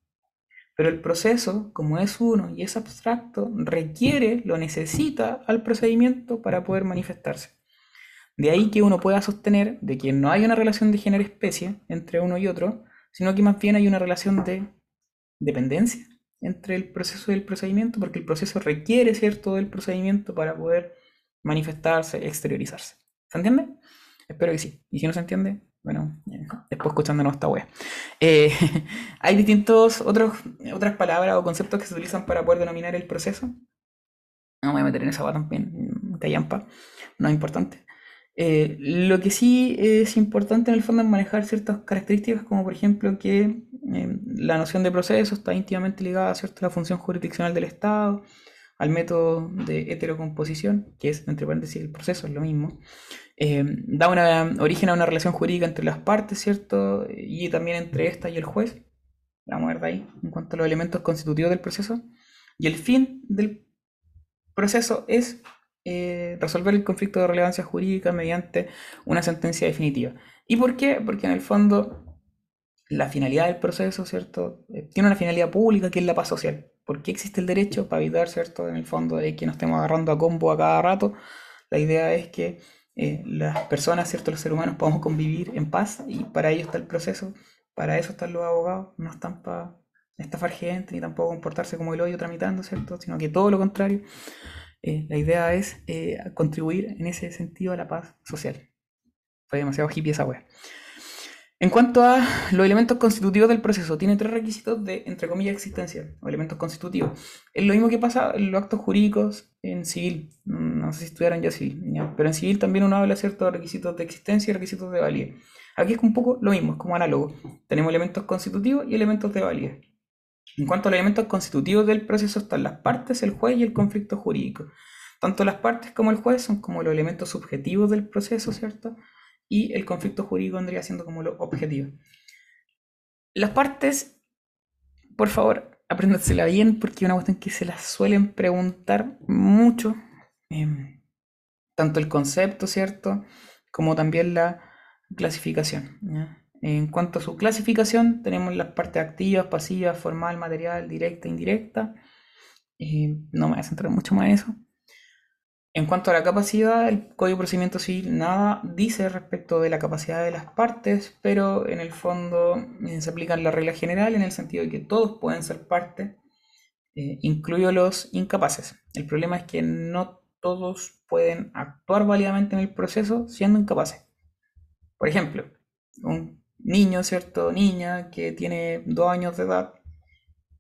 Pero el proceso, como es uno y es abstracto, requiere, lo necesita al procedimiento para poder manifestarse. De ahí que uno pueda sostener de que no hay una relación de género-especie entre uno y otro, sino que más bien hay una relación de dependencia entre el proceso y el procedimiento, porque el proceso requiere, ¿cierto?, del procedimiento para poder manifestarse, exteriorizarse. ¿Se entiende? Espero que sí. Y si no se entiende, bueno, después escuchándonos esta web. Eh, *laughs* hay distintos otros, otras palabras o conceptos que se utilizan para poder denominar el proceso. No me voy a meter en esa web también, callampa, no es importante. Eh, lo que sí es importante en el fondo es manejar ciertas características, como por ejemplo que eh, la noción de proceso está íntimamente ligada a la función jurisdiccional del Estado, al método de heterocomposición, que es, entre paréntesis, el proceso, es lo mismo. Eh, da una, origen a una relación jurídica entre las partes, ¿cierto? Y también entre esta y el juez. Vamos a ver de ahí, en cuanto a los elementos constitutivos del proceso. Y el fin del proceso es eh, resolver el conflicto de relevancia jurídica mediante una sentencia definitiva. ¿Y por qué? Porque en el fondo la finalidad del proceso, ¿cierto? Eh, tiene una finalidad pública que es la paz social. ¿Por qué existe el derecho? Para evitar, ¿cierto? En el fondo de que nos estemos agarrando a combo a cada rato. La idea es que eh, las personas, ¿cierto? Los seres humanos podamos convivir en paz y para ello está el proceso. Para eso están los abogados. No están para estafar gente ni tampoco comportarse como el hoyo tramitando, ¿cierto? Sino que todo lo contrario. Eh, la idea es eh, contribuir en ese sentido a la paz social. Fue demasiado hippie esa wea. En cuanto a los elementos constitutivos del proceso, tiene tres requisitos de, entre comillas, existencia, o elementos constitutivos. Es lo mismo que pasa en los actos jurídicos en civil. No sé si estudiaron ya civil, pero en civil también uno habla de ciertos requisitos de existencia y requisitos de validez. Aquí es un poco lo mismo, es como análogo. Tenemos elementos constitutivos y elementos de validez. En cuanto a los elementos constitutivos del proceso están las partes, el juez y el conflicto jurídico. Tanto las partes como el juez son como los elementos subjetivos del proceso, ¿cierto? Y el conflicto jurídico vendría siendo como lo objetivo. Las partes, por favor, apréndansela bien porque es una cuestión que se las suelen preguntar mucho. em, tanto el concepto, ¿cierto? Como también la clasificación. En cuanto a su clasificación, tenemos las partes activas, pasivas, formal, material, directa, indirecta. Eh, no me voy a centrar mucho más en eso. En cuanto a la capacidad, el Código de Procedimiento Civil nada dice respecto de la capacidad de las partes, pero en el fondo eh, se aplican las reglas generales en el sentido de que todos pueden ser parte, eh, incluidos los incapaces. El problema es que no todos pueden actuar válidamente en el proceso siendo incapaces. Por ejemplo, un niño, ¿cierto? Niña que tiene dos años de edad,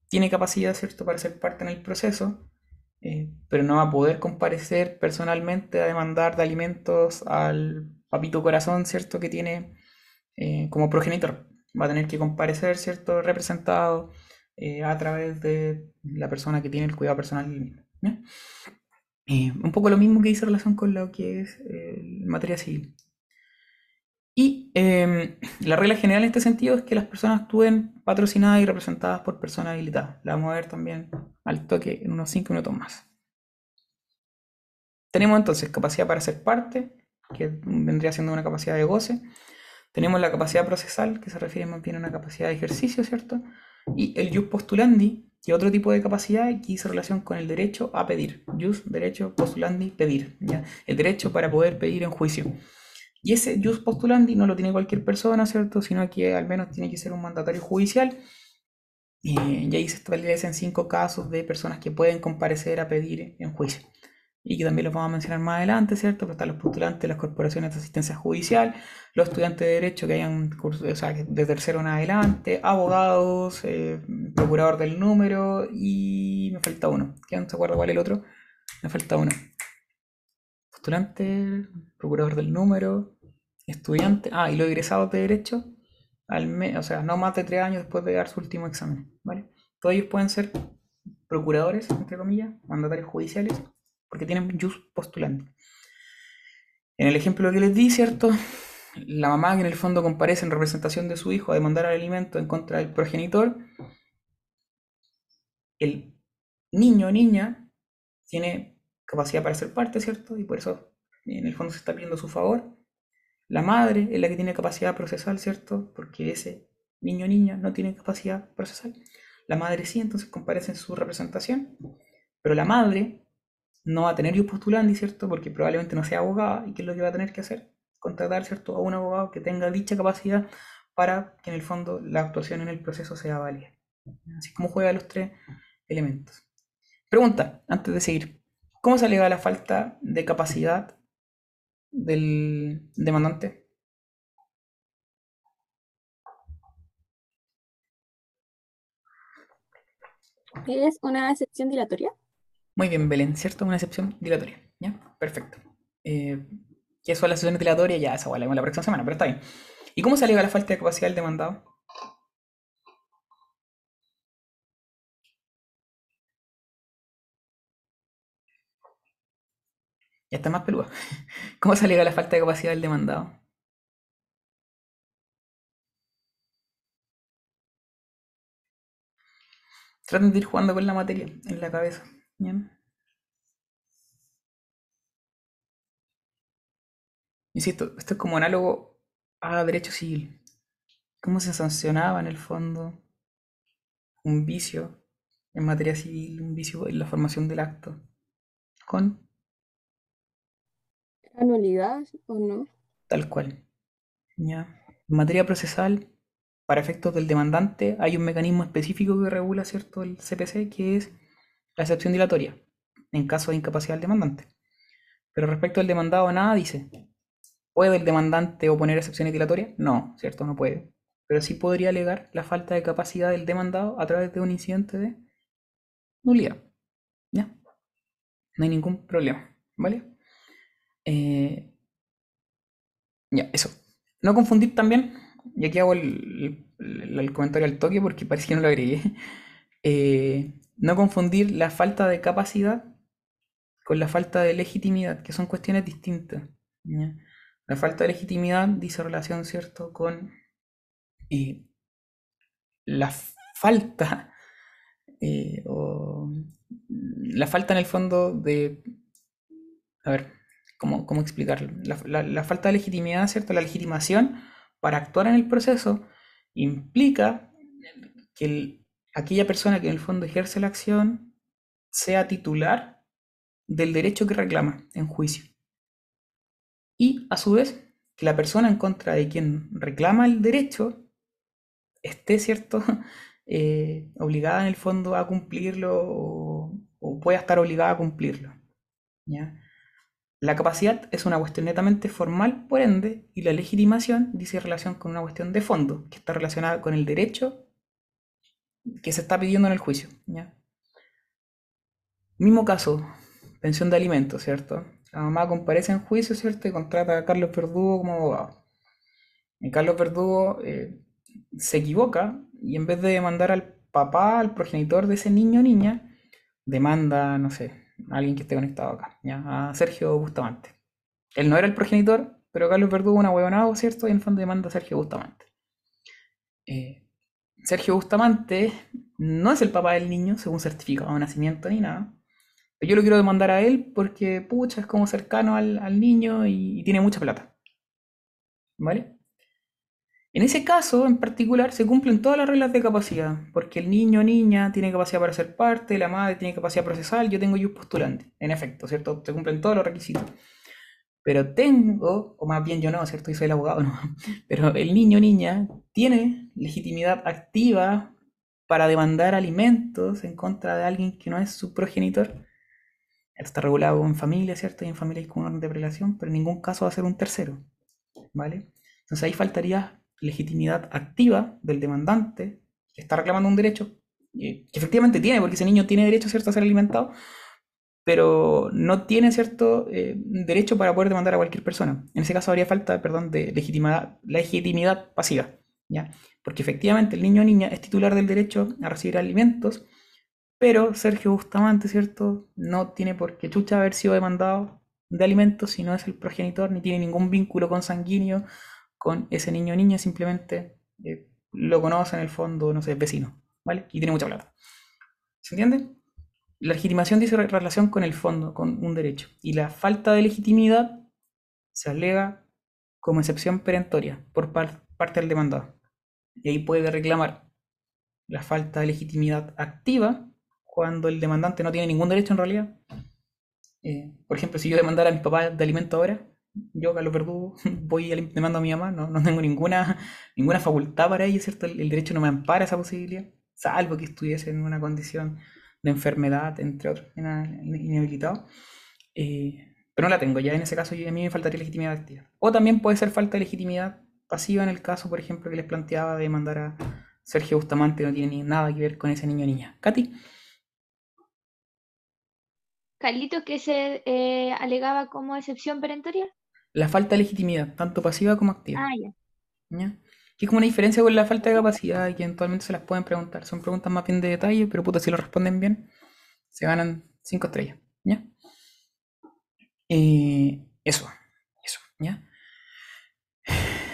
tiene capacidad, ¿cierto?, para ser parte en el proceso, eh, pero no va a poder comparecer personalmente a demandar de alimentos al papito corazón, ¿cierto?, que tiene eh, como progenitor. Va a tener que comparecer, ¿cierto?, representado eh, a través de la persona que tiene el cuidado personal un poco lo mismo que dice relación con lo que es materia civil. Y eh, la regla general en este sentido es que las personas actúen patrocinadas y representadas por personas habilitadas. La vamos a ver también al toque en unos 5 minutos más. Tenemos entonces capacidad para ser parte, que vendría siendo una capacidad de goce. Tenemos la capacidad procesal, que se refiere más bien a una capacidad de ejercicio, ¿cierto? Y el jus postulandi, que es otro tipo de capacidad que hizo relación con el derecho a pedir. Jus, derecho, postulandi, pedir. El derecho para poder pedir en juicio. Y ese jus postulandi no lo tiene cualquier persona, ¿cierto? Sino que al menos tiene que ser un mandatario judicial. Y ahí se establecen cinco casos de personas que pueden comparecer a pedir en juicio. Y que también los vamos a mencionar más adelante, ¿cierto? Pero están los postulantes, las corporaciones de asistencia judicial, los estudiantes de derecho que hayan curso, o sea, de tercero en adelante, abogados, eh, procurador del número y me falta uno. ¿Quién se acuerda cuál es el otro? Me falta uno. Postulante, procurador del número, estudiante, ah, y los egresados de derecho, al me- o sea, no más de tres años después de dar su último examen, ¿vale? Todos ellos pueden ser procuradores, entre comillas, mandatarios judiciales, porque tienen jus postulante. En el ejemplo que les di, ¿cierto? La mamá que en el fondo comparece en representación de su hijo a demandar al alimento en contra del progenitor, el niño o niña tiene capacidad para ser parte, ¿cierto? Y por eso en el fondo se está pidiendo su favor. La madre es la que tiene capacidad procesal, ¿cierto? Porque ese niño o niña no tiene capacidad procesal. La madre sí, entonces comparece en su representación. Pero la madre no va a tener jus postulandi, ¿cierto? Porque probablemente no sea abogada. ¿Y qué es lo que va a tener que hacer? Contratar, ¿cierto? A un abogado que tenga dicha capacidad para que en el fondo la actuación en el proceso sea válida. Así como juega los tres elementos. Pregunta, antes de seguir. ¿Cómo se alega la falta de capacidad del demandante? Es una excepción dilatoria. Muy bien, Belén, ¿cierto? Una excepción dilatoria. ¿Ya? Perfecto. Eh, ¿Qué son las excepciones dilatorias? Ya, esa igual la próxima semana, pero está bien. ¿Y cómo se alega la falta de capacidad del demandado? Está más peluda. *laughs* ¿Cómo se alega la falta de capacidad del demandado? Traten de ir jugando con la materia en la cabeza. ¿Bien? Insisto, esto es como análogo a derecho civil. ¿Cómo se sancionaba en el fondo un vicio en materia civil, un vicio en la formación del acto? Con ¿Anualidad o no? tal cual. ¿Ya? En materia procesal, para efectos del demandante, hay un mecanismo específico que regula, ¿cierto?, el CPC, que es la excepción dilatoria, en caso de incapacidad del demandante. Pero respecto al demandado, nada dice. ¿Puede el demandante oponer excepciones dilatorias? No, ¿cierto? No puede. Pero sí podría alegar la falta de capacidad del demandado a través de un incidente de nulidad. ¿Ya? No hay ningún problema, ¿vale? Eh, ya, eso. no confundir también, y aquí hago el, comentario al toque porque parece que no lo agregué, *laughs* eh, no confundir la falta de capacidad con la falta de legitimidad, que son cuestiones distintas. La falta de legitimidad dice relación, ¿cierto?, con eh, la falta, *laughs* o la falta en el fondo de, a ver, ¿cómo, cómo explicarlo? La, la- falta de legitimidad, ¿cierto? La legitimación para actuar en el proceso implica que el- aquella persona que en el fondo ejerce la acción sea titular del derecho que reclama en juicio. Y a su vez, que la persona en contra de quien reclama el derecho esté, ¿cierto?, *laughs* eh, obligada en el fondo a cumplirlo o, o pueda estar obligada a cumplirlo. ¿ya? La capacidad es una cuestión netamente formal, por ende, y la legitimación dice relación con una cuestión de fondo, que está relacionada con el derecho que se está pidiendo en el juicio. Mismo caso, pensión de alimentos, ¿cierto? La mamá comparece en juicio, ¿cierto? Y contrata a Carlos Verdugo como abogado. Y Carlos Verdugo eh, se equivoca y en vez de demandar al papá, al progenitor de ese niño o niña, demanda, no sé, alguien que esté conectado acá, ¿ya? A Sergio Bustamante. Él no era el progenitor, pero Carlos Verdugo una huevonado, ¿cierto? Y en fondo demanda a Sergio Bustamante. Eh, Sergio Bustamante no es el papá del niño, según certificado de nacimiento ni nada. Pero yo lo quiero demandar a él porque, pucha, es como cercano al, al niño y, y tiene mucha plata. ¿Vale? En ese caso, en particular, se cumplen todas las reglas de capacidad, porque el niño o niña tiene capacidad para ser parte, la madre tiene capacidad procesal, yo tengo yo postulante, en efecto, ¿cierto? Se cumplen todos los requisitos. Pero tengo, o más bien yo no, ¿cierto? Yo soy el abogado, no. *laughs* Pero el niño o niña tiene legitimidad activa para demandar alimentos en contra de alguien que no es su progenitor. Está regulado en familia, ¿cierto? Y en familias con orden de prelación, pero en ningún caso va a ser un tercero, ¿vale? Entonces ahí faltaría legitimidad activa del demandante que está reclamando un derecho, eh, que efectivamente tiene, porque ese niño tiene derecho, ¿cierto?, a ser alimentado, pero no tiene cierto eh, derecho para poder demandar a cualquier persona. En ese caso habría falta, perdón, de legitimidad, legitimidad pasiva, ¿ya? Porque efectivamente el niño o niña es titular del derecho a recibir alimentos, pero Sergio Bustamante, ¿cierto? No tiene por qué chucha haber sido demandado de alimentos si no es el progenitor, ni tiene ningún vínculo consanguíneo con ese niño o niña, simplemente eh, lo conoce en el fondo, no sé, es vecino, ¿vale? Y tiene mucha plata. ¿Se entiende? La legitimación dice re- relación con el fondo, con un derecho. Y la falta de legitimidad se alega como excepción perentoria por par- parte del demandado. Y ahí puede reclamar la falta de legitimidad activa cuando el demandante no tiene ningún derecho en realidad. Eh, por ejemplo, si yo demandara a mis papás de alimento ahora, yo, Carlos Verdugo, *laughs* voy y alim- demando a mi mamá, no, no tengo ninguna, ninguna facultad para ello, ¿cierto? El, derecho no me ampara esa posibilidad, salvo que estuviese en una condición de enfermedad, entre otros, inhabilitado. Eh, pero no la tengo, ya en ese caso a mí me faltaría legitimidad activa. O también puede ser falta de legitimidad pasiva en el caso, por ejemplo, que les planteaba de mandar a Sergio Bustamante, no tiene ni nada que ver con ese niño o niña. Katy, Carlitos, que se eh, alegaba como excepción perentoria. La falta de legitimidad, tanto pasiva como activa. Ah, ya. ¿ya? Que es como una diferencia con la falta de capacidad y que eventualmente se las pueden preguntar. Son preguntas más bien de detalle, pero puta, si lo responden bien, se ganan 5 estrellas. ¿Ya? Eh, eso, eso, ¿ya?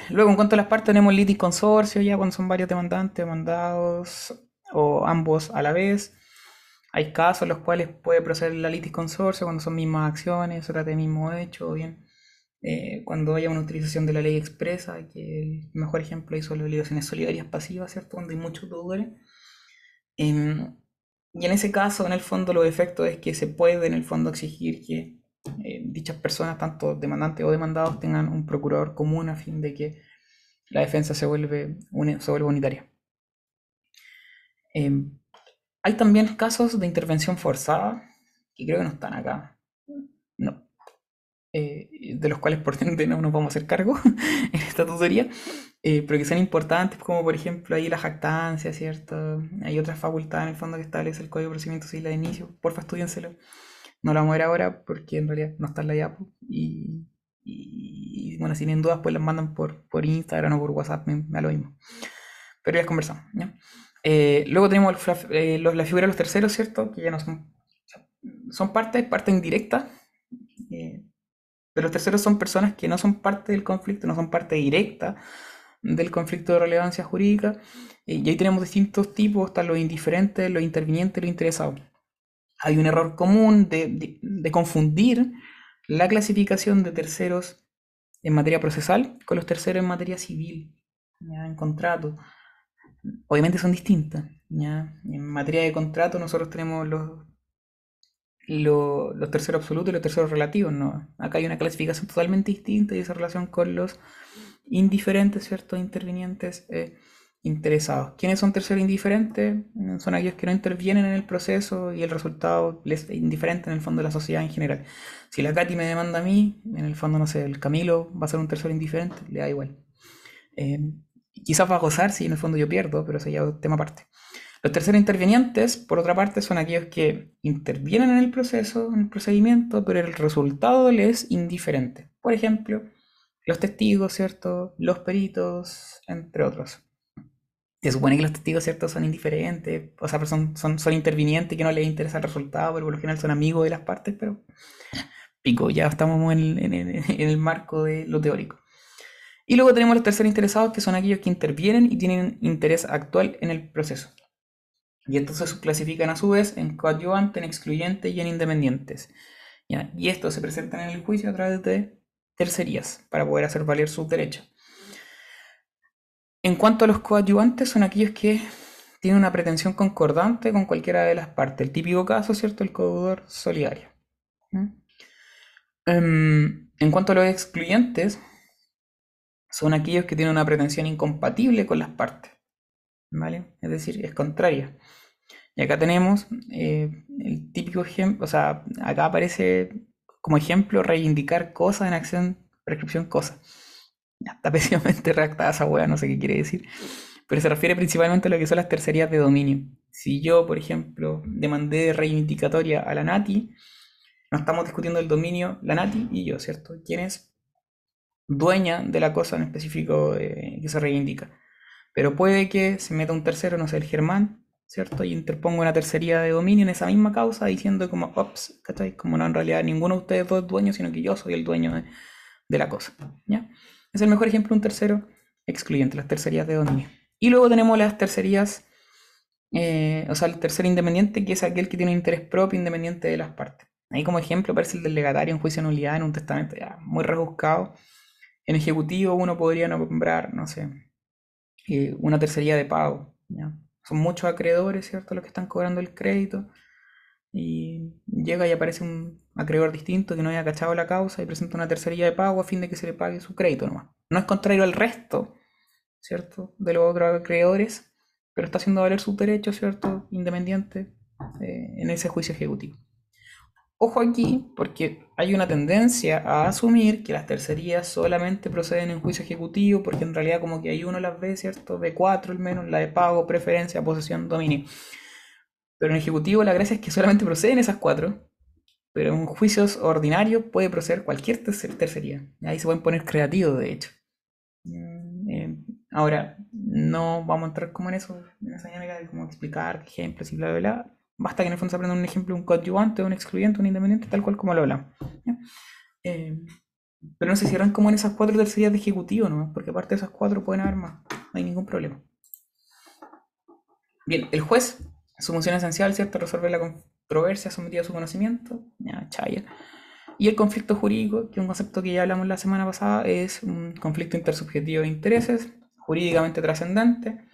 Luego, en cuanto a las partes, tenemos litis consorcio, ya cuando son varios demandantes, demandados, o ambos a la vez. Hay casos en los cuales puede proceder la litis consorcio cuando son mismas acciones, se trata de mismo hecho, o bien eh, cuando haya una utilización de la ley expresa, que el mejor ejemplo son las obligaciones solidarias pasivas, ¿cierto? Donde hay muchos deudores. Em, y en ese caso, en el fondo, los efectos es que se puede, en el fondo, exigir que eh, dichas personas, tanto demandantes o demandados, tengan un procurador común a fin de que la defensa se vuelve, se vuelva unitaria. Em, hay también casos de intervención forzada, que creo que no están acá. No. Eh, de los cuales por *laughs* ende no nos vamos a hacer cargo *laughs* en esta tutoría, eh, pero que son importantes, como por ejemplo ahí la jactancia, ¿cierto? Hay otras facultades en el fondo que establece el Código de Procedimiento Civil de inicio. Porfa, estudienselo. No lo vamos a ver ahora porque en realidad no está en la diapo y, y bueno, si tienen dudas, pues las mandan por, por Instagram o por WhatsApp, me, me lo mismo. Pero ya conversamos, ¿ya? Eh, luego tenemos el eh, los- la figura de los terceros, ¿cierto? Que ya no son, son parte, parte indirecta. eh, pero los terceros son personas que no son parte del conflicto, no son parte directa del conflicto de relevancia jurídica. eh, y ahí tenemos distintos tipos, están los indiferentes, los intervinientes, los interesados. Hay un error común de, confundir la clasificación de terceros en materia procesal con los terceros en materia civil, en contrato. Obviamente son distintas. ¿ya? En materia de contrato nosotros tenemos los, lo- los terceros absolutos y los terceros relativos. ¿no? Acá hay una clasificación totalmente distinta y esa relación con los indiferentes, ¿cierto? Intervinientes eh, interesados. ¿Quiénes son terceros indiferentes? Mm, Son aquellos que no intervienen en el proceso y el resultado les es indiferente en el fondo de la sociedad en general. Si la Katy me demanda a mí, en el fondo, no sé, el Camilo va a ser un tercero indiferente, le da igual. Eh, quizás va a gozar si en el fondo yo pierdo, pero eso ya es tema aparte. Los terceros intervinientes, por otra parte, son aquellos que intervienen en el proceso, en el procedimiento, pero el resultado les es indiferente. Por ejemplo, los testigos, ¿cierto? Los peritos, entre otros. Se supone que los testigos, ¿cierto? Son indiferentes, o sea, son, son, son intervinientes que no les interesa el resultado, pero por lo general son amigos de las partes, pero pico, ya estamos en en el marco de lo teórico. Y luego tenemos los terceros interesados, que son aquellos que intervienen y tienen interés actual en el proceso. Y entonces se clasifican a su vez en coadyuvante, en excluyente y en independientes. Y estos se presentan en el juicio a través de tercerías para poder hacer valer sus derechos. En cuanto a los coadyuvantes, son aquellos que tienen una pretensión concordante con cualquiera de las partes. El típico caso, ¿cierto? El codeudor solidario. ¿Mm? Em, en cuanto a los excluyentes, son aquellos que tienen una pretensión incompatible con las partes. ¿Vale? Es decir, es contraria. Y acá tenemos eh, el típico ejemplo, o sea, acá aparece como ejemplo reivindicar cosas en acción, prescripción cosas. Ya está *laughs* pésimamente redactada esa hueá, no sé qué quiere decir. Pero se refiere principalmente a lo que son las tercerías de dominio. Si yo, por ejemplo, demandé reivindicatoria a la Nati, no estamos discutiendo el dominio, la Nati y yo, ¿cierto? ¿Quién es dueña de la cosa en específico eh, que se reivindica? Pero puede que se meta un tercero, no sé, el Germán, ¿cierto? Y interponga una tercería de dominio en esa misma causa diciendo como, ops, ¿cachai? Como no, en realidad ninguno de ustedes dos es dueño, sino que yo soy el dueño de, la cosa, ¿ya? Es el mejor ejemplo de un tercero excluyente, las tercerías de dominio. Y luego tenemos las tercerías, eh, o sea, el tercero independiente, que es aquel que tiene un interés propio independiente de las partes. Ahí como ejemplo aparece el del legatario en juicio de nulidad en un testamento ya muy rebuscado. En ejecutivo uno podría nombrar, no sé, eh, una tercería de pago. ¿ya? Son muchos acreedores, ¿cierto? Los que están cobrando el crédito. Y llega y aparece un acreedor distinto que no haya cachado la causa y presenta una tercería de pago a fin de que se le pague su crédito nomás. No es contrario al resto, ¿cierto? De los otros acreedores, pero está haciendo valer sus derechos, ¿cierto? Independiente eh, en ese juicio ejecutivo. Ojo aquí, porque hay una tendencia a asumir que las tercerías solamente proceden en juicio ejecutivo, porque en realidad como que hay uno las ve, ¿cierto? De cuatro al menos, la de pago, preferencia, posesión, dominio. Pero en ejecutivo la gracia es que solamente proceden esas cuatro, pero en juicios ordinarios puede proceder cualquier tercer- tercería. Ahí se pueden poner creativos, de hecho. Mm, eh, ahora, no vamos a entrar como en eso, en esa dinámica de cómo explicar ejemplos y bla, bla, bla. Basta que en el fondo se aprenda un ejemplo, un coadyuvante, un excluyente, un independiente, tal cual como lo hablamos. Eh, pero no se cierran como en esas cuatro tercerías de ejecutivo, ¿no? Porque aparte de esas cuatro pueden haber más. No hay ningún problema. Bien, el juez, su función esencial, ¿cierto? Resolver la controversia sometida a su conocimiento. Ya, chaya. Y el conflicto jurídico, que es un concepto que ya hablamos la semana pasada, es un conflicto intersubjetivo de intereses, jurídicamente trascendente,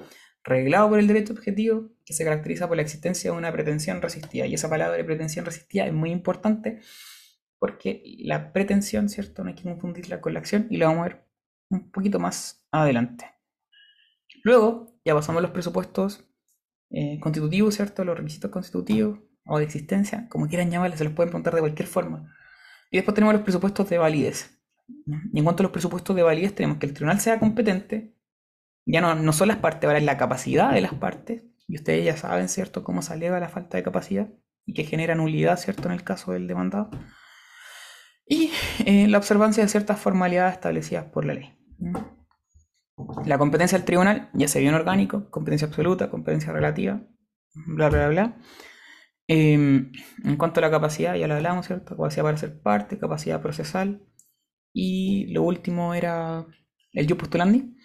reglado por el derecho objetivo, que se caracteriza por la existencia de una pretensión resistida. Y esa palabra de pretensión resistida es muy importante porque la pretensión, ¿cierto? No hay que confundirla con la acción y la vamos a ver un poquito más adelante. Luego, ya pasamos a los presupuestos eh, constitutivos, ¿cierto? Los requisitos constitutivos o de existencia, como quieran llamarles, se los pueden preguntar de cualquier forma. Y después tenemos los presupuestos de validez. Y en cuanto a los presupuestos de validez, tenemos que el tribunal sea competente, ya no, no son las partes, ahora es la capacidad de las partes, y ustedes ya saben, ¿cierto?, cómo se alega la falta de capacidad y que genera nulidad, ¿cierto?, en el caso del demandado. Y eh, la observancia de ciertas formalidades establecidas por la ley. La competencia del tribunal ya se vio en orgánico, competencia absoluta, competencia relativa, bla, bla, bla. Eh, en cuanto a la capacidad, ya lo hablamos, ¿cierto? Capacidad para ser parte, capacidad procesal. Y lo último era el jus postulandi.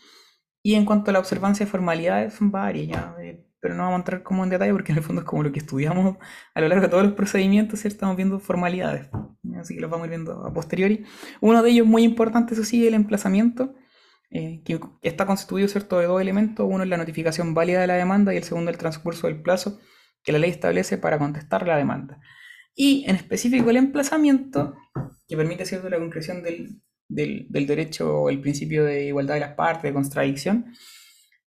Y en cuanto a la observancia de formalidades, son varias ya, eh, pero no vamos a entrar como en detalle porque en el fondo es como lo que estudiamos a lo largo de todos los procedimientos, ¿cierto? Estamos viendo formalidades, así que los vamos viendo a posteriori. Uno de ellos muy importante, eso sí, el emplazamiento, eh, que está constituido, ¿cierto?, de dos elementos. Uno es la notificación válida de la demanda y el segundo el transcurso del plazo que la ley establece para contestar la demanda. Y en específico el emplazamiento, que permite, ¿cierto?, la concreción del, del, del derecho, el principio de igualdad de las partes, de contradicción.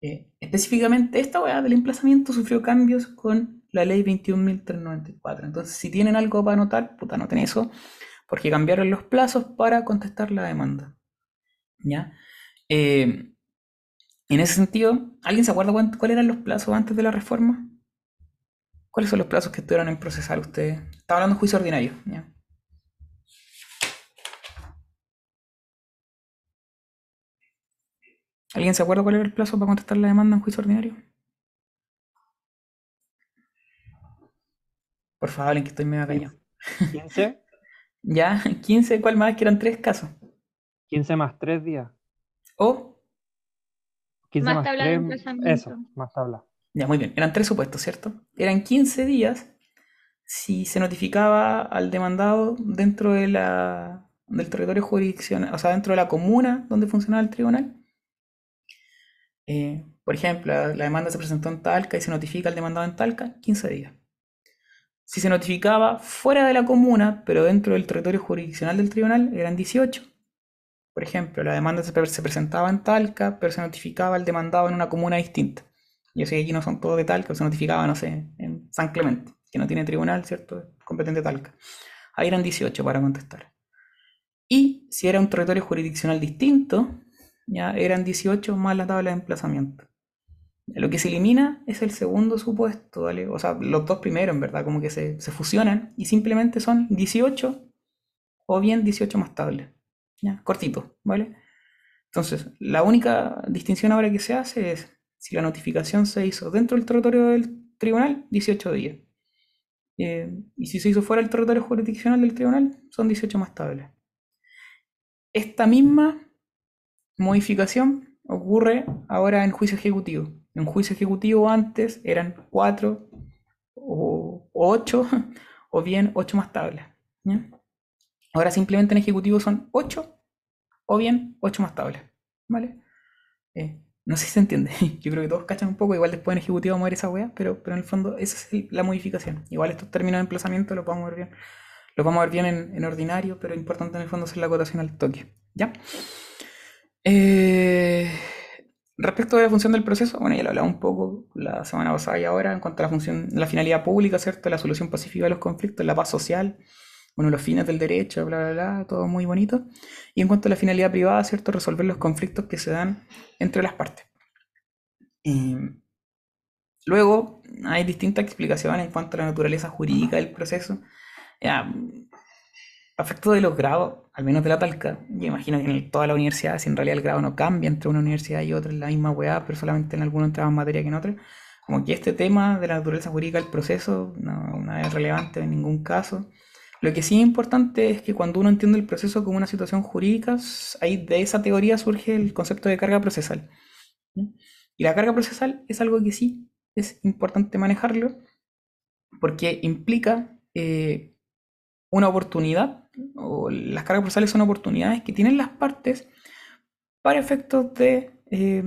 Eh, específicamente, esta weá del emplazamiento sufrió cambios con la ley 21.394. Entonces, si tienen algo para anotar, puta, anoten eso, porque cambiaron los plazos para contestar la demanda. ¿Ya? Eh, en ese sentido, ¿alguien se acuerda cuáles eran los plazos antes de la reforma? ¿Cuáles son los plazos que estuvieron en procesar ustedes? Estaba hablando de juicio ordinario. ¿ya? ¿Alguien se acuerda cuál era el plazo para contestar la demanda en juicio ordinario? Por favor, en que estoy medio callado. 15, *laughs* Ya, 15, ¿cuál más? Que eran tres casos. 15 más 3 días. O, 15 Más más, tabla de 3, emplazamiento. eso, más tabla. ya, muy bien, eran tres supuestos, ¿cierto? Eran 15 días si se notificaba al demandado dentro de la, del territorio jurisdiccional, o sea, dentro de la comuna donde funcionaba el tribunal. Eh, por ejemplo, la, demanda se presentó en Talca y se notifica al demandado en Talca, 15 días. Si se notificaba fuera de la comuna, pero dentro del territorio jurisdiccional del tribunal, eran 18. Por ejemplo, la demanda se, pre- se presentaba en Talca, pero se notificaba al demandado en una comuna distinta. Yo sé que aquí no son todos de Talca, se notificaba, no sé, en San Clemente, que no tiene tribunal, ¿cierto? Competente Talca. Ahí eran 18 para contestar. Y si era un territorio jurisdiccional distinto, ya eran 18 más la tabla de emplazamiento. Lo que se elimina es el segundo supuesto, ¿vale? O sea, los dos primeros, en verdad, como que se, se fusionan y simplemente son 18 o bien 18 más tablas. ¿Ya? Cortito, ¿vale? Entonces, la única distinción ahora que se hace es si la notificación se hizo dentro del territorio del tribunal, 18 días. Eh, y si se hizo fuera del territorio jurisdiccional del tribunal, son 18 más tablas. Esta misma modificación ocurre ahora en juicio ejecutivo. En juicio ejecutivo antes eran 4 o 8 *laughs* o bien 8 más tablas. Ahora simplemente en ejecutivo son 8 o bien 8 más tablas. ¿Vale? Eh, no sé si se entiende. *laughs* Yo creo que todos cachan un poco. Igual después en ejecutivo vamos a ver esa wea, pero, pero en el fondo esa es la modificación. Igual estos términos de emplazamiento los vamos a ver bien. Los vamos a ver bien en, en ordinario, pero importante en el fondo hacer la acotación al toque. ¿Ya? Eh, respecto de la función del proceso, bueno, ya lo hablaba un poco la semana pasada y ahora en cuanto a la función, la finalidad pública, ¿cierto? La solución pacífica de los conflictos, la paz social, bueno, los fines del derecho, bla, bla, bla, todo muy bonito. Y en cuanto a la finalidad privada, ¿cierto? Resolver los conflictos que se dan entre las partes. Eh, luego, hay distintas explicaciones en cuanto a la naturaleza jurídica del proceso. Ya, a efecto de los grados, al menos de la Talca, yo imagino que en toda la universidad, si en realidad el grado no cambia entre una universidad y otra, es la misma weá, pero solamente en algunos entra más materia que en otra, como que este tema de la naturaleza jurídica del proceso no, es relevante en ningún caso. Lo que sí es importante es que cuando uno entiende el proceso como una situación jurídica, ahí de esa teoría surge el concepto de carga procesal. Y la carga procesal es algo que sí es importante manejarlo porque implica eh, una oportunidad, o las cargas procesales son oportunidades que tienen las partes para efectos de eh,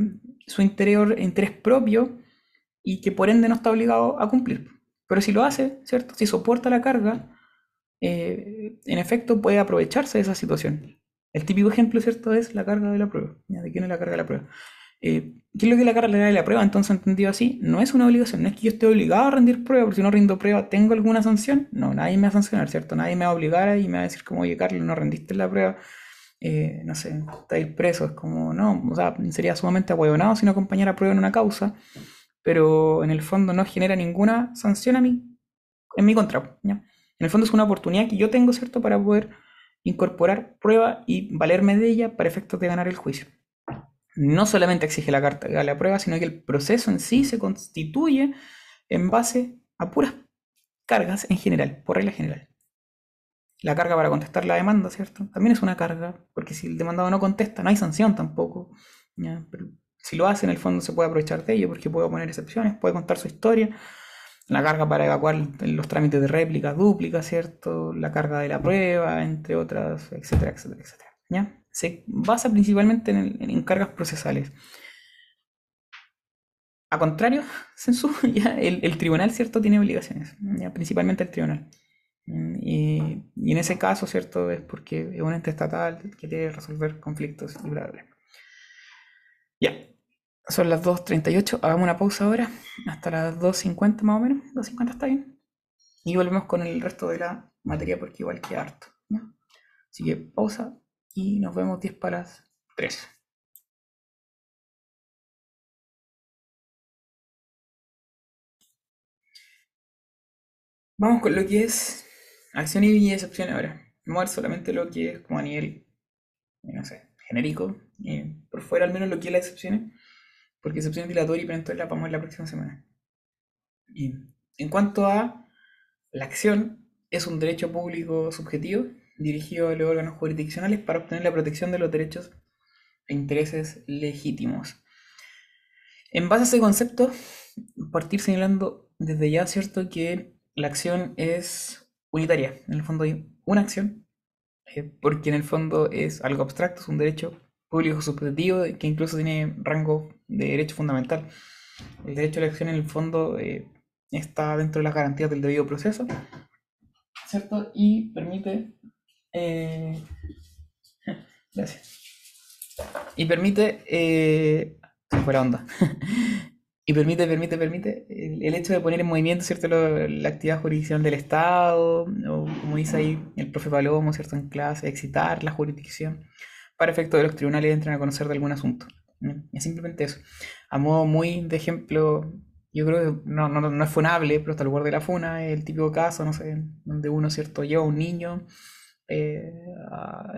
su interior, interés propio y que por ende no está obligado a cumplir. Pero si lo hace, ¿cierto? Si soporta la carga, eh, en efecto puede aprovecharse de esa situación. El típico ejemplo, ¿cierto? Es la carga de la prueba. ¿De quién es la carga de la prueba? Eh, ¿Qué es lo que la carga de la prueba? Entonces, entendido así, no es una obligación, no es que yo esté obligado a rendir prueba, porque si no rindo prueba, ¿tengo alguna sanción? No, nadie me va a sancionar, ¿cierto? Nadie me va a obligar y me va a decir como, oye, Carlos, no rendiste la prueba, eh, no sé, estáis preso, es como, no, o sea, sería sumamente ahueonado si no acompañara prueba en una causa, pero en el fondo no genera ninguna sanción a mí, en mi contra. En el fondo es una oportunidad que yo tengo, ¿cierto?, para poder incorporar prueba y valerme de ella para efectos de ganar el juicio. No solamente exige la carta de la prueba, sino que el proceso en sí se constituye en base a puras cargas en general, por regla general. La carga para contestar la demanda, ¿cierto? También es una carga, porque si el demandado no contesta, no hay sanción tampoco. Pero si lo hace, en el fondo se puede aprovechar de ello, porque puede poner excepciones, puede contar su historia. La carga para evacuar los trámites de réplica, dúplica, ¿cierto? La carga de la prueba, entre otras, etcétera, etcétera, etcétera. ¿ya? Se basa principalmente en, en cargas procesales. A contrario, *laughs* Sensu, *laughs* ya el, el, tribunal, ¿cierto?, tiene obligaciones, ya, principalmente el tribunal. Y, y, en ese caso, ¿cierto?, es porque es un ente estatal que debe resolver conflictos y bla. Ya, son las 2.38, hagamos una pausa ahora, hasta las 2.50 más o menos, 2.50 está bien. Y volvemos con el resto de la materia porque igual que harto. Así que pausa y nos vemos 10 para las 3. Vamos con lo que es acción y excepción ahora. Vamos a ver solamente lo que es como a nivel, no sé, genérico. Eh, por fuera al menos lo que es las excepciones. Porque excepción dilatoria y perentoria la vamos a ver la próxima semana. Y en cuanto a la acción, es un derecho público subjetivo dirigido a los órganos jurisdiccionales para obtener la protección de los derechos e intereses legítimos. En base a ese concepto, partir señalando desde ya, ¿cierto?, que la acción es unitaria. En el fondo hay una acción, eh, porque en el fondo es algo abstracto, es un derecho público subjetivo que incluso tiene rango de derecho fundamental. El derecho a la acción en el fondo eh, está dentro de las garantías del debido proceso, ¿cierto? Y permite... Eh, *laughs* gracias. Y permite... Eh, se fue la onda. *laughs* y permite, permite, permite el, el, hecho de poner en movimiento, ¿cierto? Lo, la actividad jurisdiccional del Estado, o como dice ahí el profe Palomo, ¿cierto? En clase, excitar la jurisdicción para efecto de los tribunales entren a conocer de algún asunto. Es simplemente eso. A modo muy de ejemplo, yo creo que no, no, no es funable, pero hasta el lugar de la funa el típico caso, no sé, donde uno, ¿cierto?, lleva a un niño eh,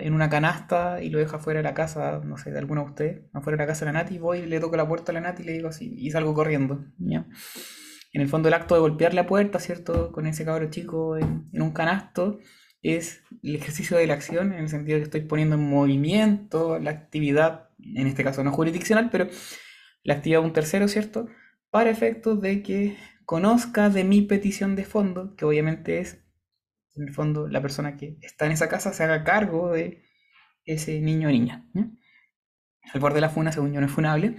en una canasta y lo deja fuera de la casa, no sé, de alguno de ustedes, afuera de la casa de la Nati, voy y le toco la puerta a la Nati y le digo así, y salgo corriendo, ¿ya? En el fondo el acto de golpear la puerta, ¿cierto?, con ese cabro chico en, en un canasto, es el ejercicio de la acción, en el sentido que estoy poniendo en movimiento la actividad, en este caso no jurisdiccional, pero la actividad de un tercero, ¿cierto? Para efectos de que conozca de mi petición de fondo, que obviamente es, en el fondo, la persona que está en esa casa se haga cargo de ese niño o niña. El borde de la funa, según yo, no es funable.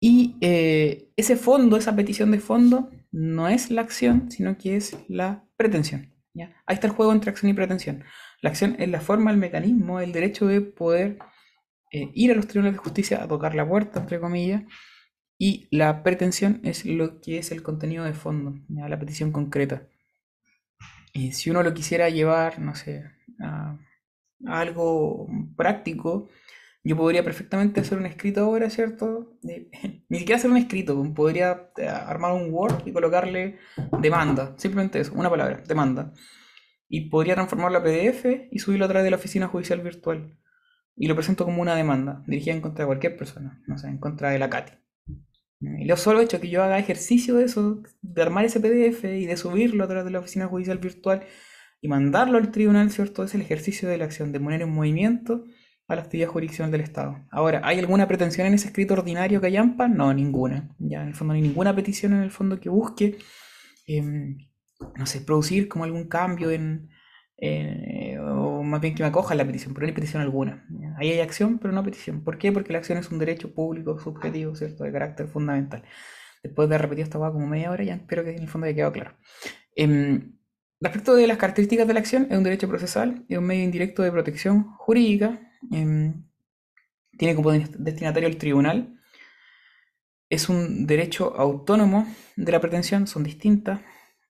Y eh, ese fondo, esa petición de fondo, no es la acción, sino que es la pretensión. ¿ya? Ahí está el juego entre acción y pretensión. La acción es la forma, el mecanismo, el derecho de poder eh, ir a los tribunales de justicia a tocar la puerta, entre comillas, y la pretensión es lo que es el contenido de fondo, la petición concreta. Y si uno lo quisiera llevar, no sé, a, algo práctico, yo podría perfectamente hacer un escrito ahora, ¿cierto? Eh, *laughs* ni siquiera hacer un escrito, podría eh, armar un Word y colocarle demanda, simplemente eso, una palabra, demanda. Y podría transformarlo a PDF y subirlo a través de la oficina judicial virtual. Y lo presento como una demanda, dirigida en contra de cualquier persona, no sé, en contra de la CATI. Y lo solo hecho que yo haga ejercicio de eso, de armar ese PDF y de subirlo a través de la oficina judicial virtual y mandarlo al tribunal, ¿cierto? Es el ejercicio de la acción, de poner en movimiento a la actividad jurisdiccional del Estado. Ahora, ¿hay alguna pretensión en ese escrito ordinario que AMPA? No, ninguna. Ya en el fondo no hay ninguna petición en el fondo que busque, eh, no sé, producir como algún cambio en, más bien que me acoja la petición, pero no hay petición alguna. Ahí hay acción, pero no petición. ¿Por qué? Porque la acción es un derecho público subjetivo, ¿cierto? De carácter fundamental. Después de repetir esta cosa como media hora, ya espero que en el fondo haya quedado claro. Eh, respecto de las características de la acción, es un derecho procesal, es un medio indirecto de protección jurídica, eh, tiene como destinatario el tribunal, es un derecho autónomo de la pretensión, son distintas,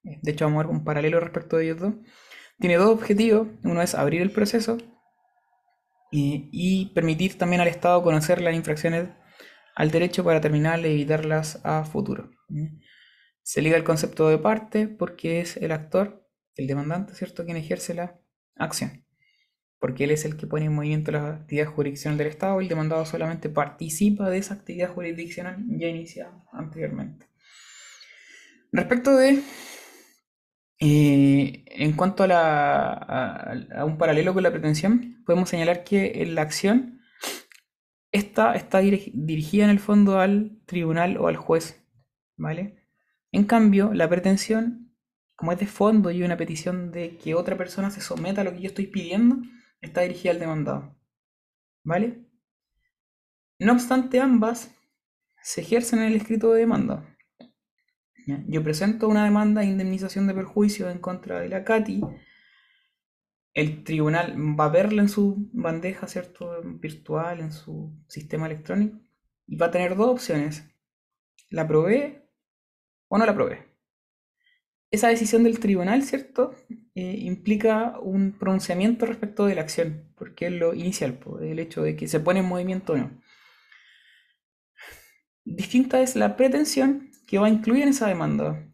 de hecho vamos a ver un paralelo respecto de ellos dos. Tiene dos objetivos, uno es abrir el proceso y, y permitir también al Estado conocer las infracciones al derecho para terminar y evitarlas a futuro. Se liga el concepto de parte porque es el actor, el demandante, ¿cierto?, quien ejerce la acción. porque él es el que pone en movimiento las actividades jurisdiccionales del Estado, el demandado solamente participa de esa actividad jurisdiccional ya iniciada anteriormente. Respecto de, eh, en cuanto a, un paralelo con la pretensión, podemos señalar que en la acción esta está diri- dirigida en el fondo al tribunal o al juez, ¿vale? En cambio, la pretensión, como es de fondo y una petición de que otra persona se someta a lo que yo estoy pidiendo, está dirigida al demandado, ¿vale? No obstante, ambas se ejercen en el escrito de demanda. Yo presento una demanda de indemnización de perjuicio en contra de la CATI. El tribunal va a verla en su bandeja, ¿cierto? Virtual, en su sistema electrónico. Y va a tener dos opciones. ¿La aprobé o no la aprobé? Esa decisión del tribunal, ¿cierto? Eh, implica un pronunciamiento respecto de la acción, porque es lo inicial, el hecho de que se pone en movimiento o no. Distinta es la pretensión que va a incluir en esa demanda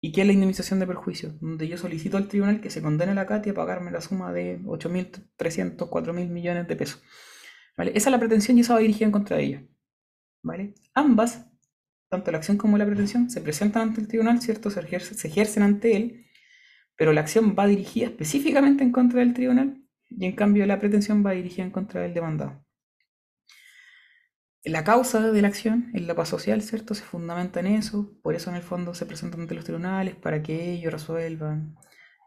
y que es la indemnización de perjuicio, donde yo solicito al tribunal que se condene a la CATI a pagarme la suma de 8.300, 4.000 millones de pesos. ¿Vale? Esa es la pretensión y esa va dirigida en contra de ella. ¿Vale? Ambas, tanto la acción como la pretensión, se presentan ante el tribunal, ¿cierto? Se ejercen ante él, pero la acción va dirigida específicamente en contra del tribunal y en cambio la pretensión va dirigida en contra del demandado. La causa de la acción, en la paz social, ¿cierto? Se fundamenta en eso, por eso en el fondo se presentan ante los tribunales para que ellos resuelvan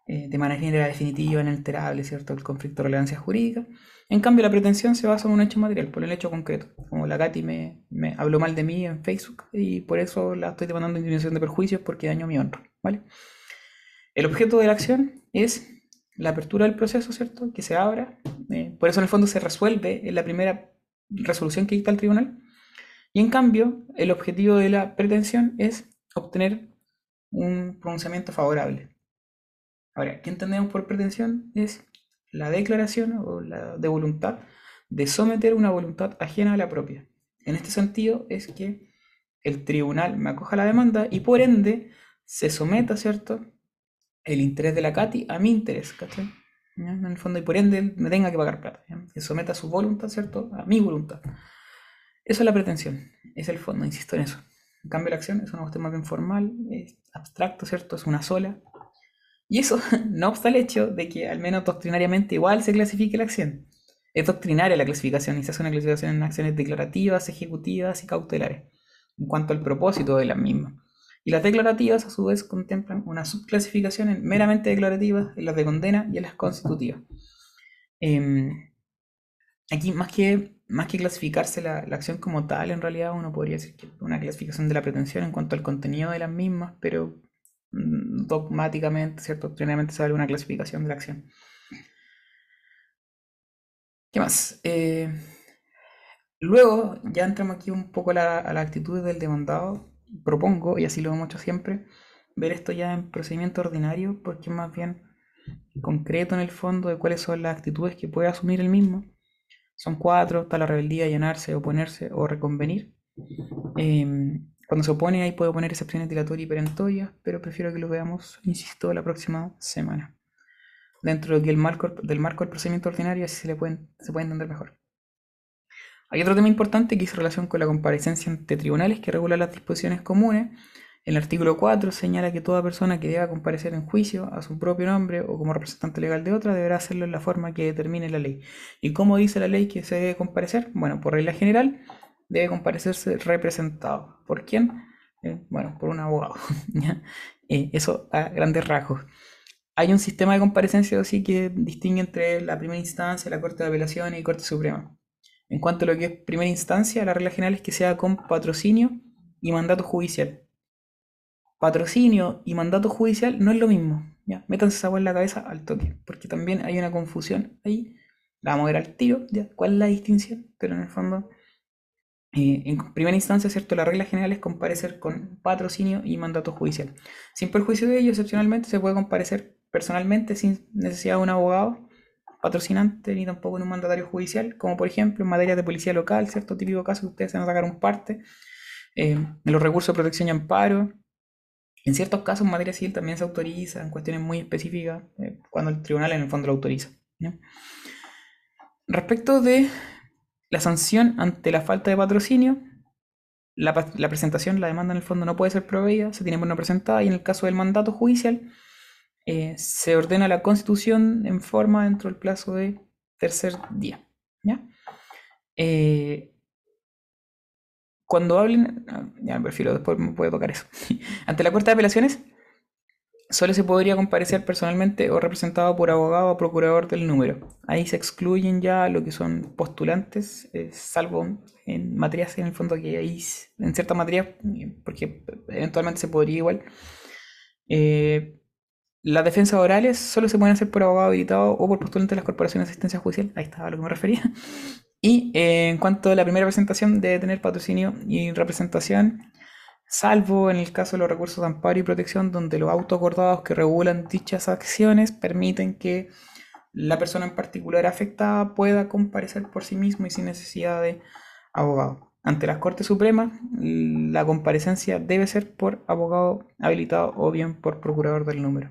eh, de manera definitiva, inalterable, ¿cierto? El conflicto de relevancia jurídica. En cambio, la pretensión se basa en un hecho material, por el hecho concreto. Como la Katy me, habló mal de mí en Facebook y por eso la estoy demandando indemnización de perjuicios porque dañó mi honra, ¿vale? El objeto de la acción es la apertura del proceso, ¿cierto? Que se abra. eh, por eso en el fondo se resuelve en la primera resolución que dicta el tribunal. Y en cambio, el objetivo de la pretensión es obtener un pronunciamiento favorable. Ahora, ¿qué entendemos por pretensión? Es la declaración o la de voluntad de someter una voluntad ajena a la propia. En este sentido es que el tribunal me acoja la demanda y por ende se someta, ¿cierto? El interés de la CATI a mi interés, ¿cachai? En el fondo, y por ende me tenga que pagar plata, ¿ya? que someta su voluntad, ¿cierto? A mi voluntad. Eso es la pretensión, es el fondo, insisto en eso. En cambio, la acción es una cuestión más bien formal, es abstracto, ¿cierto? Es una sola. Y eso *laughs* no obsta el hecho de que, al menos doctrinariamente, igual se clasifique la acción. Es doctrinaria la clasificación y se hace una clasificación en acciones declarativas, ejecutivas y cautelares, en cuanto al propósito de las mismas. Y las declarativas, a su vez, contemplan una subclasificación en meramente declarativas, en las de condena y en las constitutivas. Em, aquí, más que, más que clasificarse la, la acción como tal, en realidad uno podría decir que una clasificación de la pretensión en cuanto al contenido de las mismas, pero mm, dogmáticamente, ¿cierto? Doctrinariamente se una clasificación de la acción. ¿Qué más? Eh, luego, ya entramos aquí un poco a la actitud del demandado. Propongo, y así lo hemos hecho siempre, ver esto ya en procedimiento ordinario, porque es más bien concreto en el fondo de cuáles son las actitudes que puede asumir el mismo. Son cuatro, está la rebeldía, allanarse, oponerse o reconvenir. Eh, cuando se opone ahí puede poner excepciones dilatorias y perentorias, pero prefiero que lo veamos, insisto, la próxima semana. Dentro de que el marco, del marco del procedimiento ordinario así se le pueden, se puede entender mejor. Hay otro tema importante que hizo relación con la comparecencia ante tribunales que regula las disposiciones comunes. El artículo 4 señala que toda persona que deba comparecer en juicio a su propio nombre o como representante legal de otra deberá hacerlo en la forma que determine la ley. ¿Y cómo dice la ley que se debe comparecer? Bueno, por regla general debe comparecerse representado. ¿Por quién? Eh, bueno, por un abogado. *laughs* Eh, eso a grandes rasgos. Hay un sistema de comparecencia así que distingue entre la primera instancia, la Corte de Apelaciones y Corte Suprema. En cuanto a lo que es primera instancia, la regla general es que sea con patrocinio y mandato judicial. Patrocinio y mandato judicial no es lo mismo. ¿ya? Métanse esa en la cabeza al toque, porque también hay una confusión ahí. La vamos a ver al tiro, ¿ya? ¿cuál es la distinción? Pero en el fondo, eh, en primera instancia, ¿cierto? La regla general es comparecer con patrocinio y mandato judicial. Sin perjuicio de ello, excepcionalmente se puede comparecer personalmente sin necesidad de un abogado patrocinante ni tampoco en un mandatario judicial, como por ejemplo en materia de policía local, ¿cierto? Típico caso que ustedes se van un parte, eh, en los recursos de protección y amparo. En ciertos casos en materia civil también se autoriza, en cuestiones muy específicas, eh, cuando el tribunal en el fondo lo autoriza. respecto de la sanción ante la falta de patrocinio, la, presentación, la demanda en el fondo no puede ser proveída, se tiene no presentada y en el caso del mandato judicial eh, se ordena la constitución en forma dentro del plazo de tercer día. ¿ya? Eh, cuando hablen, ah, ya me prefiero, después me puede tocar eso. *laughs* Ante la Corte de Apelaciones, solo se podría comparecer personalmente o representado por abogado o procurador del número. Ahí se excluyen ya lo que son postulantes, eh, salvo en materias en el fondo que s- en ciertas materias, eh, porque eventualmente se podría igual. Eh, las defensas orales solo se pueden hacer por abogado habilitado o por postulante de las corporaciones de asistencia judicial. Ahí estaba a lo que me refería. *laughs* Y eh, en cuanto a la primera presentación, debe tener patrocinio y representación, salvo en el caso de los recursos de amparo y protección, donde los autos acordados que regulan dichas acciones permiten que la persona en particular afectada pueda comparecer por sí mismo y sin necesidad de abogado. Ante las Cortes Supremas, la comparecencia debe ser por abogado habilitado o bien por procurador del número.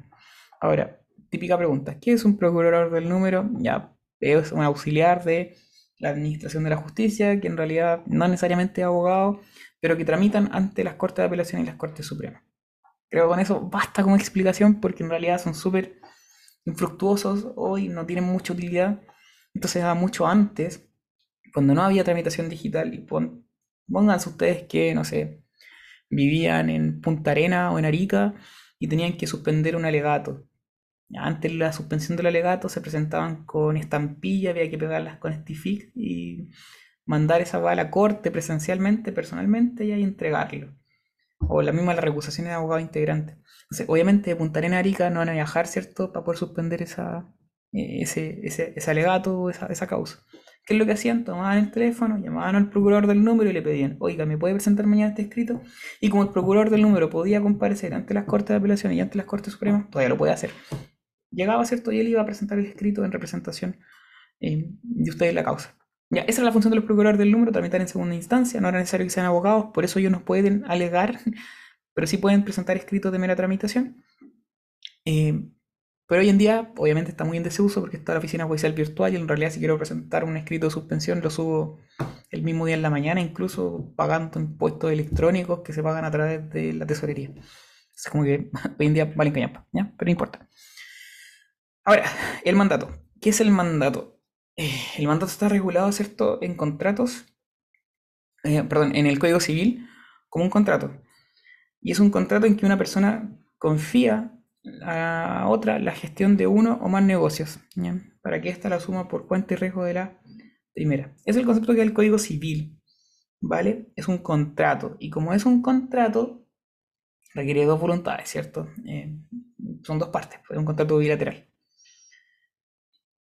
Ahora, típica pregunta, ¿qué es un procurador del número? Ya, es un auxiliar de la administración de la justicia, que en realidad no necesariamente es abogado, pero que tramitan ante las Cortes de Apelación y las Cortes Supremas. Creo que con eso basta como explicación porque en realidad son súper infructuosos hoy, no tienen mucha utilidad. Entonces, a mucho antes, cuando no había tramitación digital, y pon, pónganse ustedes que, no sé, vivían en Punta Arena o en Arica y tenían que suspender un alegato. Antes la suspensión del alegato se presentaban con estampilla, había que pegarlas con Stific y mandar esa va a la corte presencialmente, personalmente y ahí entregarlo. O la misma la recusación de abogado integrante. Entonces, obviamente de Punta Arena a Arica no van a viajar, ¿cierto? Para poder suspender esa, eh, ese, ese, ese alegato esa, esa causa. ¿Qué es lo que hacían? Tomaban el teléfono, llamaban al procurador del número y le pedían, oiga, ¿me puede presentar mañana este escrito? Y como el procurador del número podía comparecer ante las Cortes de Apelación y ante las Cortes Supremas, todavía lo puede hacer. Llegaba, ¿cierto? Y él iba a presentar el escrito en representación eh, de ustedes la causa. Ya, esa es la función de los procuradores del número, tramitar en segunda instancia, no era necesario que sean abogados, por eso ellos no pueden alegar, *laughs* pero sí pueden presentar escritos de mera tramitación. Eh, pero hoy en día, obviamente, está muy en desuso porque está la oficina judicial virtual y en realidad si quiero presentar un escrito de suspensión lo subo el mismo día en la mañana, incluso pagando impuestos electrónicos que se pagan a través de la tesorería. Es como que *laughs* hoy en día valen callampa, ¿ya? Pero no importa. Ahora, el mandato. ¿Qué es el mandato? Eh, el mandato está regulado, ¿cierto?, en contratos, eh, perdón, en el Código Civil como un contrato. Y es un contrato en que una persona confía a otra la gestión de uno o más negocios, para que ésta la suma por cuenta y riesgo de la primera. Es el concepto que da el Código Civil, ¿vale? Es un contrato. Y como es un contrato, requiere dos voluntades, ¿cierto? Eh, son dos partes, es un contrato bilateral.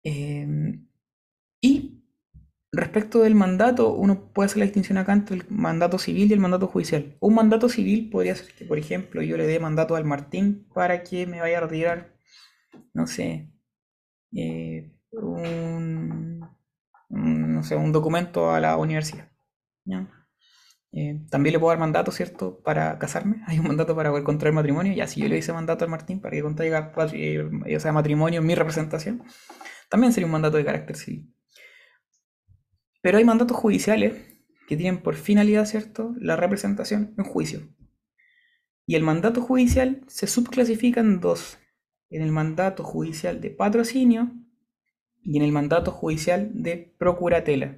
Eh, y respecto del mandato, uno puede hacer la distinción acá entre el mandato civil y el mandato judicial. Un mandato civil podría ser que, por ejemplo, yo le dé mandato al Martín para que me vaya a retirar, no sé, eh, un, no sé, un documento a la universidad. Eh, también le puedo dar mandato, ¿cierto? Para casarme. *laughs* Hay un mandato para poder contraer matrimonio. Y así yo le hice mandato al Martín para que contraiga eh, o sea, matrimonio en mi representación. También sería un mandato de carácter civil. Pero hay mandatos judiciales que tienen por finalidad, ¿cierto?, la representación en juicio. Y el mandato judicial se subclasifica en dos. En el mandato judicial de patrocinio y en el mandato judicial de procuratela,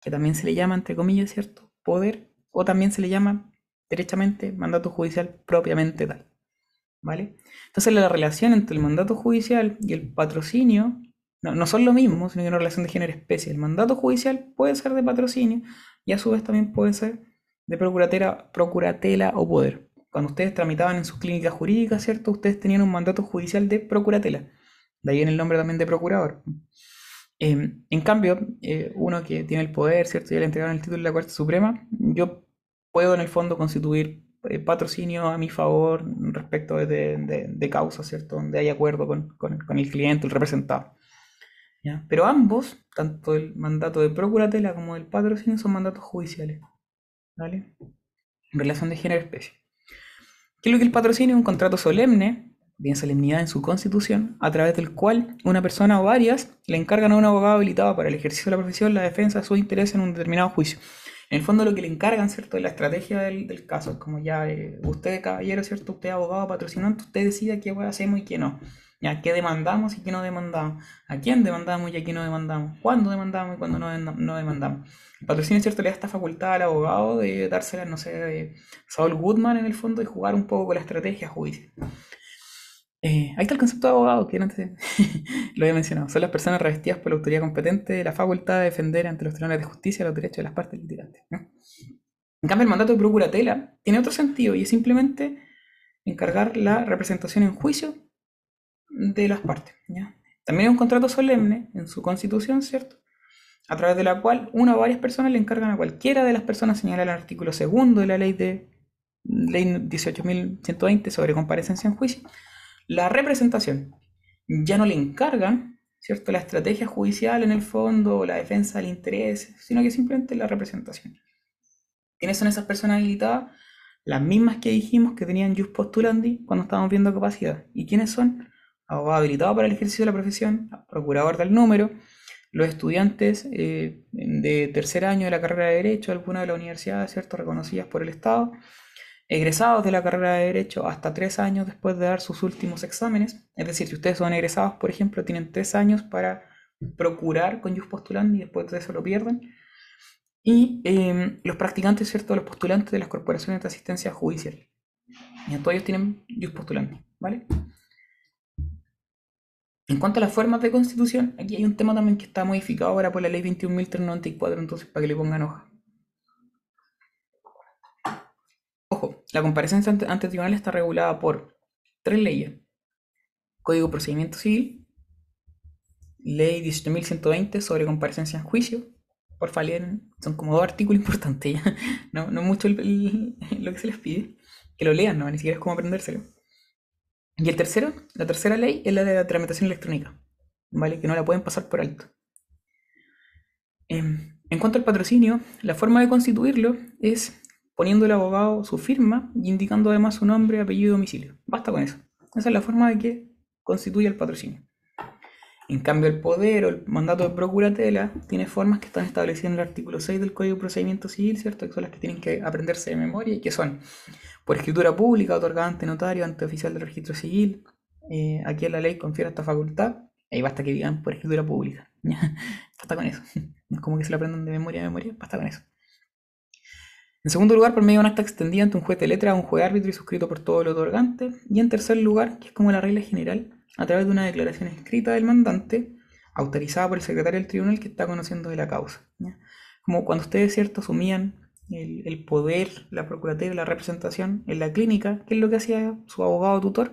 que también se le llama, entre comillas, ¿cierto?, poder, o también se le llama, derechamente, mandato judicial propiamente tal. ¿Vale? Entonces la relación entre el mandato judicial y el patrocinio no, son lo mismo, sino que una relación de género especie. El mandato judicial puede ser de patrocinio y a su vez también puede ser de procuratela, procuratela o poder. Cuando ustedes tramitaban en sus clínicas jurídicas, ¿cierto? Ustedes tenían un mandato judicial de procuratela. De ahí en el nombre también de procurador. Eh, en cambio, eh, uno que tiene el poder, ¿cierto? Ya le entregaron el título de la Corte Suprema, yo puedo en el fondo constituir eh, patrocinio a mi favor respecto de, de, de causa, ¿cierto? Donde hay acuerdo con, con, con el cliente, el representado. Pero ambos, tanto el mandato de procuratela como el patrocinio, son mandatos judiciales. ¿Vale? En relación de género especie. ¿Qué es lo que el patrocinio? Un contrato solemne tiene solemnidad en su constitución, a través del cual una persona o varias le encargan a un abogado habilitado para el ejercicio de la profesión la defensa de su interés en un determinado juicio. En el fondo lo que le encargan, ¿cierto? Es la estrategia del, caso. Es como ya, eh, usted caballero, ¿cierto? Usted abogado, patrocinante, usted decida qué hacemos y qué no. Ya, qué demandamos y qué no demandamos. A quién demandamos y a quién no demandamos. Cuándo demandamos y cuándo no, dema- no demandamos. El patrocinio, ¿cierto? Le da esta facultad al abogado de dársela, no sé, de Saul Goodman en el fondo y jugar un poco con la estrategia judicial. Eh, ahí está el concepto de abogado, que antes *laughs* lo había mencionado. Son las personas revestidas por la autoridad competente de la facultad de defender ante los tribunales de justicia los derechos de las partes litigantes. ¿no? En cambio, el mandato de procuratela tiene otro sentido y es simplemente encargar la representación en juicio de las partes. También es un contrato solemne en su constitución, ¿cierto? A través de la cual una o varias personas le encargan a cualquiera de las personas señaladas en el artículo segundo de la ley de ley 18.120 sobre comparecencia en juicio la representación. Ya no le encargan, ¿cierto?, la estrategia judicial en el fondo, la defensa del interés, sino que simplemente la representación. ¿Quiénes son esas personas habilitadas? Las mismas que dijimos que tenían jus postulandi cuando estábamos viendo capacidad. ¿Y quiénes son? Abogado habilitado para el ejercicio de la profesión, procurador del número, los estudiantes eh, de tercer año de la carrera de Derecho, alguna de las universidades, ¿cierto?, reconocidas por el Estado, egresados de la carrera de Derecho hasta tres años después de dar sus últimos exámenes. Es decir, si ustedes son egresados, por ejemplo, tienen tres años para procurar con jus postulandi y después de eso lo pierden. Y eh, los practicantes, ¿cierto? Los postulantes de las corporaciones de asistencia judicial. Y todos ellos tienen jus postulandi, ¿vale? En cuanto a las formas de constitución, aquí hay un tema también que está modificado ahora por la ley 21.394, entonces para que le pongan hoja. Ojo, la comparecencia ante, tribunal está regulada por tres leyes. Código de Procedimiento Civil, Ley 18.120 sobre comparecencia en juicio. Por leen, son como dos artículos importantes. *laughs* No, no mucho lo que se les pide. Que lo lean, no, ni siquiera es como aprendérselo. Y el tercero, la tercera ley es la de la tramitación electrónica, ¿vale? Que no la pueden pasar por alto. Em, en cuanto al patrocinio, la forma de constituirlo es poniendo el abogado su firma y indicando además su nombre, apellido y domicilio. Basta con eso. Esa es la forma de que constituye el patrocinio. En cambio, el poder o el mandato de procuratela tiene formas que están establecidas en el artículo 6 del Código de Procedimiento Civil, ¿cierto? Que son las que tienen que aprenderse de memoria y que son por escritura pública, otorgada ante notario, ante oficial del registro civil. Eh, aquí en la ley confiere esta facultad. Ahí basta que digan por escritura pública. *laughs* basta con eso. No es como que se lo aprendan de memoria a memoria, basta con eso. En segundo lugar, por medio de un acta extendida ante un juez de letra, un juez árbitro y suscrito por todo el otorgante. Y en tercer lugar, que es como la regla general, a través de una declaración escrita del mandante, autorizada por el secretario del tribunal que está conociendo de la causa. Como cuando ustedes, ¿cierto?, asumían el, poder, la procuratela, la representación en la clínica, ¿qué es lo que hacía su abogado tutor?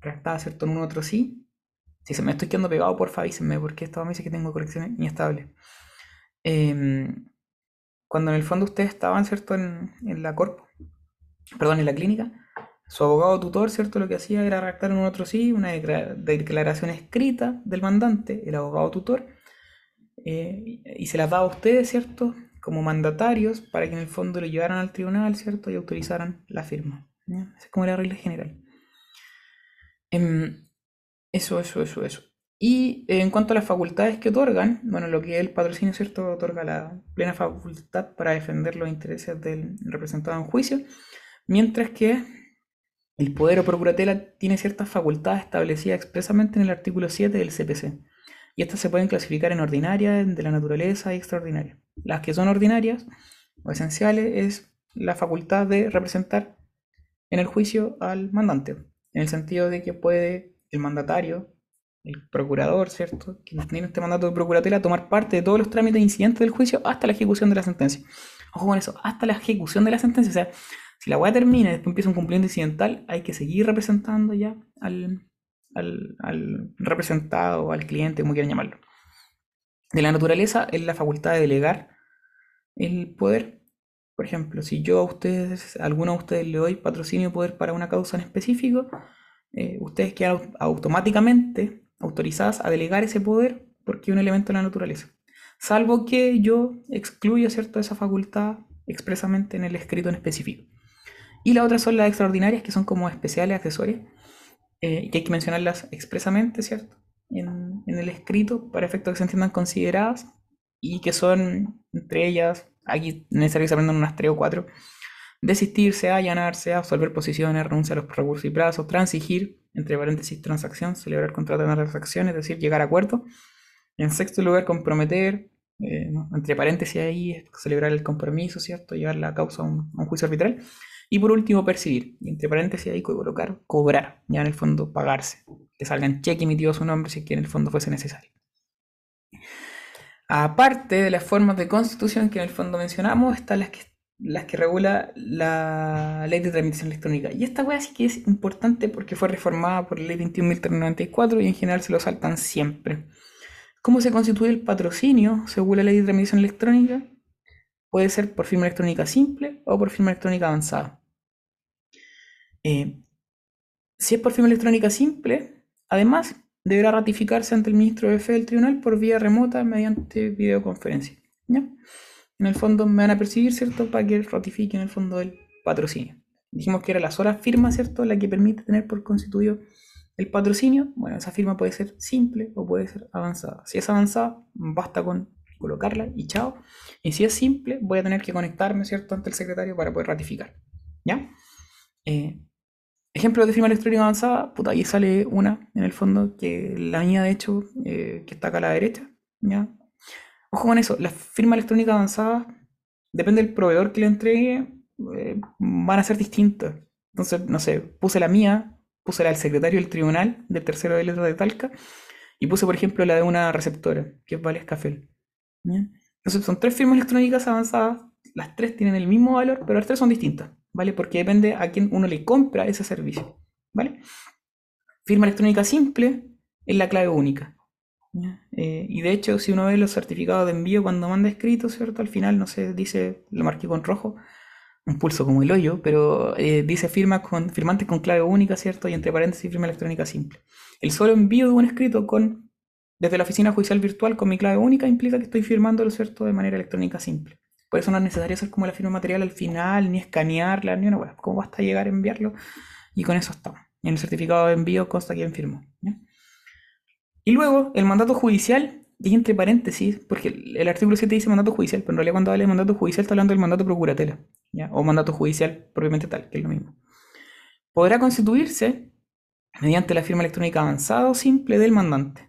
Redactaba, ¿cierto?, en un otro sí. Si se me estoy quedando pegado, porfa, avísenme, porque esta me dice que tengo correcciones inestables. Em, cuando en el fondo ustedes estaban, ¿cierto?, en, en la corpo, perdón, en la clínica, su abogado tutor, ¿cierto?, lo que hacía era redactar en un otro sí una declara- declaración escrita del mandante, el abogado tutor, eh, y se las daba a ustedes, ¿cierto?, como mandatarios para que en el fondo lo llevaran al tribunal, ¿cierto?, y autorizaran la firma. ¿ya? Esa es como la regla general. Em, eso, eso, eso, eso. Y eh, en cuanto a las facultades que otorgan, bueno, lo que el patrocinio, ¿cierto? Otorga la plena facultad para defender los intereses del representado en juicio, mientras que el poder o procuratela tiene ciertas facultades establecidas expresamente en el artículo 7 del CPC. Y estas se pueden clasificar en ordinarias, de la naturaleza y extraordinarias. Las que son ordinarias o esenciales es la facultad de representar en el juicio al mandante, en el sentido de que puede el mandatario, el procurador, ¿cierto? Quien tiene este mandato de procuratela, tomar parte de todos los trámites incidentes del juicio hasta la ejecución de la sentencia. Ojo con eso, hasta la ejecución de la sentencia. O sea, si la weá termina y después empieza un cumplimiento incidental, hay que seguir representando ya al, al, al representado, al cliente, como quieran llamarlo. De la naturaleza es la facultad de delegar el poder. Por ejemplo, si yo a ustedes, a alguno de ustedes le doy patrocinio de poder para una causa en específico, eh, ustedes quedan au- automáticamente autorizadas a delegar ese poder porque es un elemento de la naturaleza. Salvo que yo excluya ¿cierto? esa facultad expresamente en el escrito en específico. Y las otras son las extraordinarias, que son como especiales accesorias, eh, que hay que mencionarlas expresamente, ¿cierto? En, el escrito para efectos que se entiendan consideradas y que son entre ellas, aquí es necesario que se aprendan unas tres o cuatro, desistirse, allanarse, absolver posiciones, renunciar a los recursos y plazos, transigir, entre paréntesis, transacción, celebrar contrato de transacción, es decir, llegar a acuerdo. En sexto lugar, comprometer, eh, entre paréntesis ahí, celebrar el compromiso, ¿cierto? Llevar la causa a un, a un juicio arbitral. Y por último, percibir, y entre paréntesis ahí, colocar, cobrar, ya en el fondo pagarse, que salga en cheque emitido a su nombre si es que en el fondo fuese necesario. Aparte de las formas de constitución que en el fondo mencionamos, están las que, las que regula la ley de transmisión electrónica. Y esta wea sí que es importante porque fue reformada por la ley 21.394 y en general se lo saltan siempre. ¿Cómo se constituye el patrocinio según la ley de transmisión electrónica? Puede ser por firma electrónica simple o por firma electrónica avanzada. Eh, si es por firma electrónica simple, además deberá ratificarse ante el ministro de Fe del tribunal por vía remota mediante videoconferencia. En el fondo me van a perseguir, ¿cierto? Para que ratifique en el fondo el patrocinio. Dijimos que era la sola firma, ¿cierto? La que permite tener por constituido el patrocinio. Bueno, esa firma puede ser simple o puede ser avanzada. Si es avanzada, basta con colocarla y chao. Y si es simple, voy a tener que conectarme, ¿cierto? Ante el secretario para poder ratificar. ¿Ya? Eh, Ejemplo de firma electrónica avanzada, puta, ahí sale una en el fondo, que la mía de hecho, eh, que está acá a la derecha, ¿ya? Ojo con eso, la firma electrónica avanzada, depende del proveedor que le entregue, eh, van a ser distintas. Entonces, no sé, puse la mía, puse la del secretario del tribunal, del tercero de letra de Talca, y puse, por ejemplo, la de una receptora, que es Vales Café. ¿ya? Entonces, son tres firmas electrónicas avanzadas, las tres tienen el mismo valor, pero las tres son distintas. ¿vale? Porque depende a quién uno le compra ese servicio, ¿vale? Firma electrónica simple es la clave única. Eh, y de hecho, si uno ve los certificados de envío cuando manda escrito, ¿cierto? Al final, no sé, dice, lo marqué con rojo, un pulso como el hoyo, pero eh, dice firma con, firmantes con clave única, ¿cierto? Y entre paréntesis firma electrónica simple. El solo envío de un escrito con, desde la oficina judicial virtual con mi clave única implica que estoy firmándolo, ¿cierto? De manera electrónica simple. Por eso no es necesario hacer como la firma material al final, ni escanearla, ni una web. Como basta llegar a enviarlo y con eso estamos. En el certificado de envío consta quién firmó. Y luego el mandato judicial, y entre paréntesis, porque el, el artículo 7 dice mandato judicial, pero en realidad cuando habla de mandato judicial está hablando del mandato procuratela, o mandato judicial propiamente tal, que es lo mismo. Podrá constituirse mediante la firma electrónica avanzada o simple del mandante.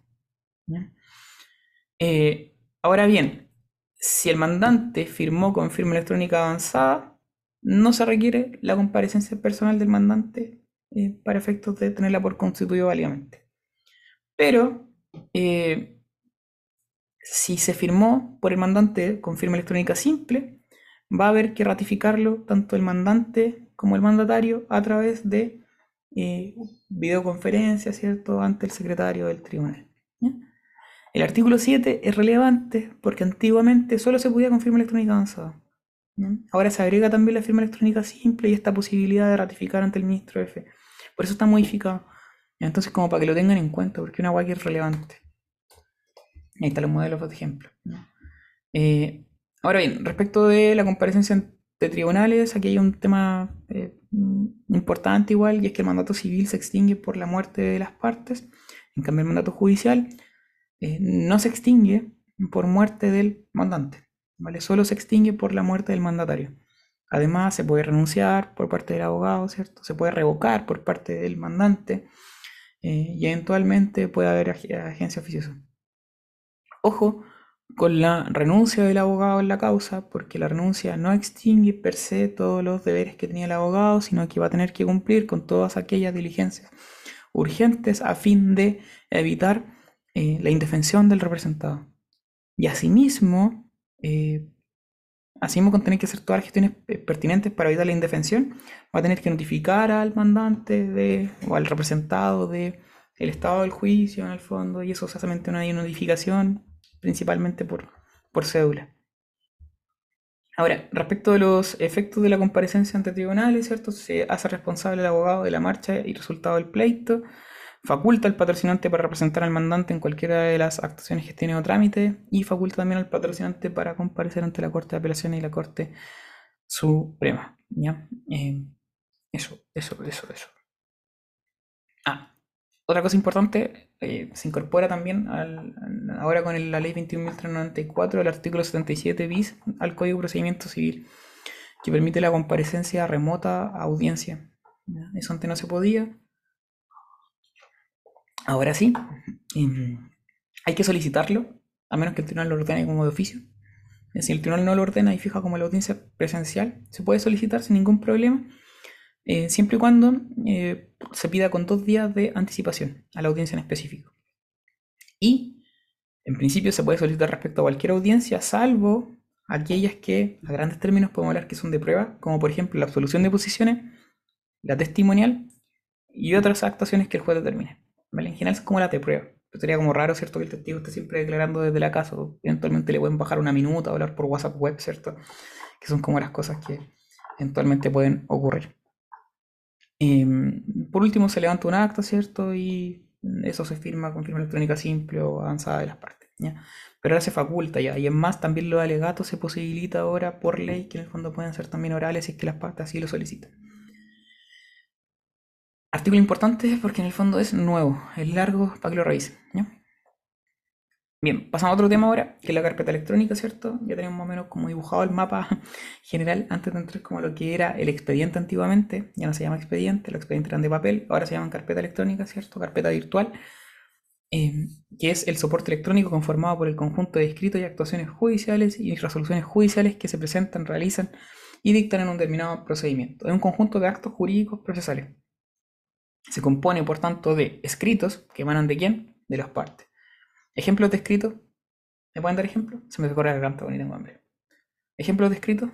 Eh, ahora bien, si el mandante firmó con firma electrónica avanzada, no se requiere la comparecencia personal del mandante eh, para efectos de tenerla por constituido válidamente. Pero eh, si se firmó por el mandante con firma electrónica simple, va a haber que ratificarlo tanto el mandante como el mandatario a través de eh, videoconferencia, ¿cierto?, ante el secretario del tribunal. El artículo 7 es relevante porque antiguamente solo se podía con firma electrónica avanzada. Ahora se agrega también la firma electrónica simple y esta posibilidad de ratificar ante el ministro F. Por eso está modificado. Entonces, como para que lo tengan en cuenta, porque una guay es relevante. Ahí están los modelos de ejemplo. Eh, ahora bien, respecto de la comparecencia de tribunales, aquí hay un tema eh, importante igual, y es que el mandato civil se extingue por la muerte de las partes. En cambio, el mandato judicial eh, no se extingue por muerte del mandante, ¿vale? Solo se extingue por la muerte del mandatario. Además, se puede renunciar por parte del abogado, ¿cierto? Se puede revocar por parte del mandante eh, y eventualmente puede haber ag agencia oficiosa. Ojo con la renuncia del abogado en la causa, porque la renuncia no extingue per se todos los deberes que tenía el abogado, sino que va a tener que cumplir con todas aquellas diligencias urgentes a fin de evitar eh, la indefensión del representado. Y asimismo, eh, asimismo con tener que hacer todas las gestiones pertinentes para evitar la indefensión, va a tener que notificar al mandante de, o al representado de estado del juicio en el fondo, y eso se hace una notificación, principalmente por, por cédula. Ahora, respecto de los efectos de la comparecencia ante tribunales, ¿cierto? Se hace responsable el abogado de la marcha y resultado del pleito, faculta al patrocinante para representar al mandante en cualquiera de las actuaciones, gestiones o trámites y faculta también al patrocinante para comparecer ante la Corte de Apelaciones y la Corte Suprema. ¿ya? Eh, eso, eso, eso, eso. Ah, otra cosa importante, eh, se incorpora también al- ahora con la ley 21.394, el artículo 77 bis al Código de Procedimiento Civil, que permite la comparecencia remota a audiencia. Eso antes no se podía. Ahora sí. em, hay que solicitarlo, a menos que el tribunal lo ordene como de oficio. Eh, Si el tribunal no lo ordena y fija como la audiencia presencial, se puede solicitar sin ningún problema, eh, siempre y cuando eh, se pida con dos días de anticipación a la audiencia en específico. Y, en principio, se puede solicitar respecto a cualquier audiencia, salvo aquellas que, a grandes términos, podemos hablar que son de prueba, como por ejemplo la absolución de posiciones, la testimonial y otras actuaciones que el juez determine. General es como la de prueba. Pero sería como raro, ¿cierto? Que el testigo esté siempre declarando desde la casa. eventualmente le pueden bajar una minuta hablar por WhatsApp web, ¿cierto? Que son como las cosas que eventualmente pueden ocurrir. Em, por último, se levanta un acta, ¿cierto? Y eso se firma con firma electrónica simple o avanzada de las partes. ¿ya? Pero ahora se faculta ya. Y es más, también los alegatos se posibilita ahora por ley que en el fondo pueden ser también orales si es que las partes así lo solicitan. Artículo importante porque en el fondo es nuevo, es largo para que lo revisen. ¿ya? Bien, pasamos a otro tema ahora, que es la carpeta electrónica, ¿cierto? Ya tenemos más o menos como dibujado el mapa *laughs* general antes de entrar como lo que era el expediente antiguamente. Ya no se llama expediente, los expedientes eran de papel, ahora se llaman carpeta electrónica, ¿cierto? Carpeta virtual, eh, que es el soporte electrónico conformado por el conjunto de escritos y actuaciones judiciales y resoluciones judiciales que se presentan, realizan y dictan en un determinado procedimiento. Es un conjunto de actos jurídicos procesales. Se compone, por tanto, de escritos que emanan de quién? De las partes. Ejemplos de escritos. ¿Me pueden dar ejemplos? Se me recorre la garganta con tengo hambre. Ejemplos de escritos.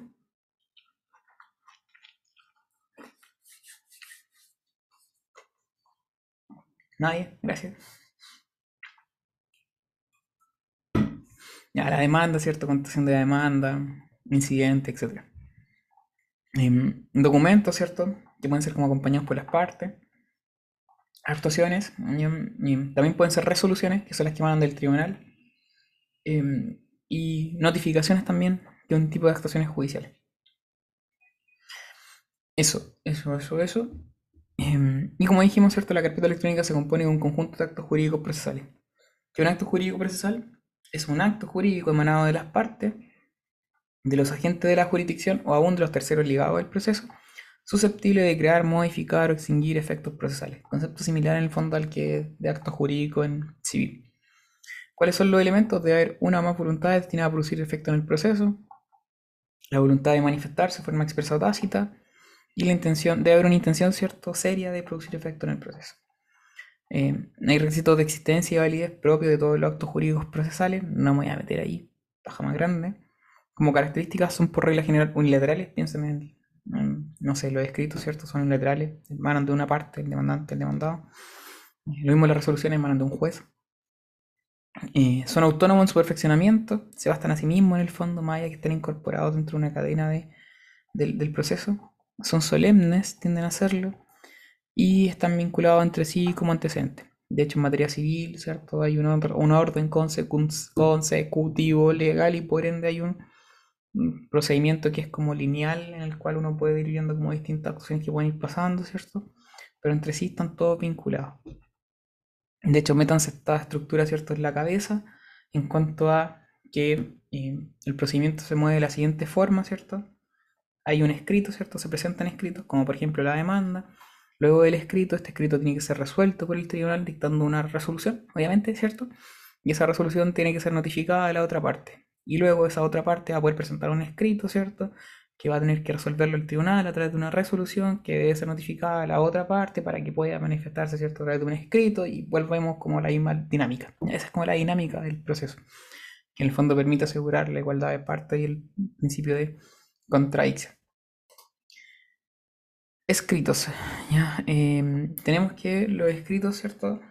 Nadie, gracias. Ya, la demanda, ¿cierto? Contestación de la demanda, incidente, etc. Em, documentos, ¿cierto? Que pueden ser como acompañados por las partes actuaciones, también pueden ser resoluciones, que son las que emanan del tribunal, em, y notificaciones también de un tipo de actuaciones judiciales. Eso, eso, eso, eso. Em, y como dijimos, ¿cierto? La carpeta electrónica se compone de un conjunto de actos jurídicos procesales. Que un acto jurídico procesal es un acto jurídico emanado de las partes, de los agentes de la jurisdicción o aún de los terceros ligados al proceso, susceptible de crear, modificar o extinguir efectos procesales. Concepto similar en el fondo al que de acto jurídico en civil. ¿Cuáles son los elementos? Debe haber una o más voluntades destinadas a producir efecto en el proceso, la voluntad de manifestarse de forma expresa o tácita, y la intención, debe haber una intención, ¿cierto?, seria de producir efecto en el proceso. Eh, hay requisitos de existencia y validez propios de todos los actos jurídicos procesales, no me voy a meter ahí, paja más grande. Como características son por regla general unilaterales, piensen en Mm, no sé, los escritos, ¿cierto? Son unilaterales, emanan de una parte, el demandante, el demandado. Lo mismo las resoluciones emanan de un juez. Eh, son autónomos en su perfeccionamiento, se bastan a sí mismos en el fondo, más allá que estén incorporados dentro de una cadena de, del, proceso. Son solemnes, tienden a serlo, y están vinculados entre sí como antecedentes. De hecho, en materia civil, ¿cierto? Hay un, or- un orden consecu- consecutivo legal y por ende hay un procedimiento que es como lineal, en el cual uno puede ir viendo como distintas acciones que pueden ir pasando, ¿cierto? Pero entre sí están todos vinculados. De hecho, métanse esta estructura, ¿cierto?, en la cabeza en cuanto a que eh, el procedimiento se mueve de la siguiente forma, ¿cierto? Hay un escrito, ¿cierto? Se presentan escritos, como por ejemplo la demanda. Luego del escrito, este escrito tiene que ser resuelto por el tribunal dictando una resolución, obviamente, ¿cierto? Y esa resolución tiene que ser notificada a la otra parte. Y luego esa otra parte va a poder presentar un escrito, ¿cierto? Que va a tener que resolverlo el tribunal a través de una resolución que debe ser notificada a la otra parte para que pueda manifestarse, ¿cierto? A través de un escrito y volvemos como la misma dinámica. Esa es como la dinámica del proceso, que en el fondo permite asegurar la igualdad de partes y el principio de contradicción. Escritos, ¿ya? Em, tenemos que los escritos, ¿cierto?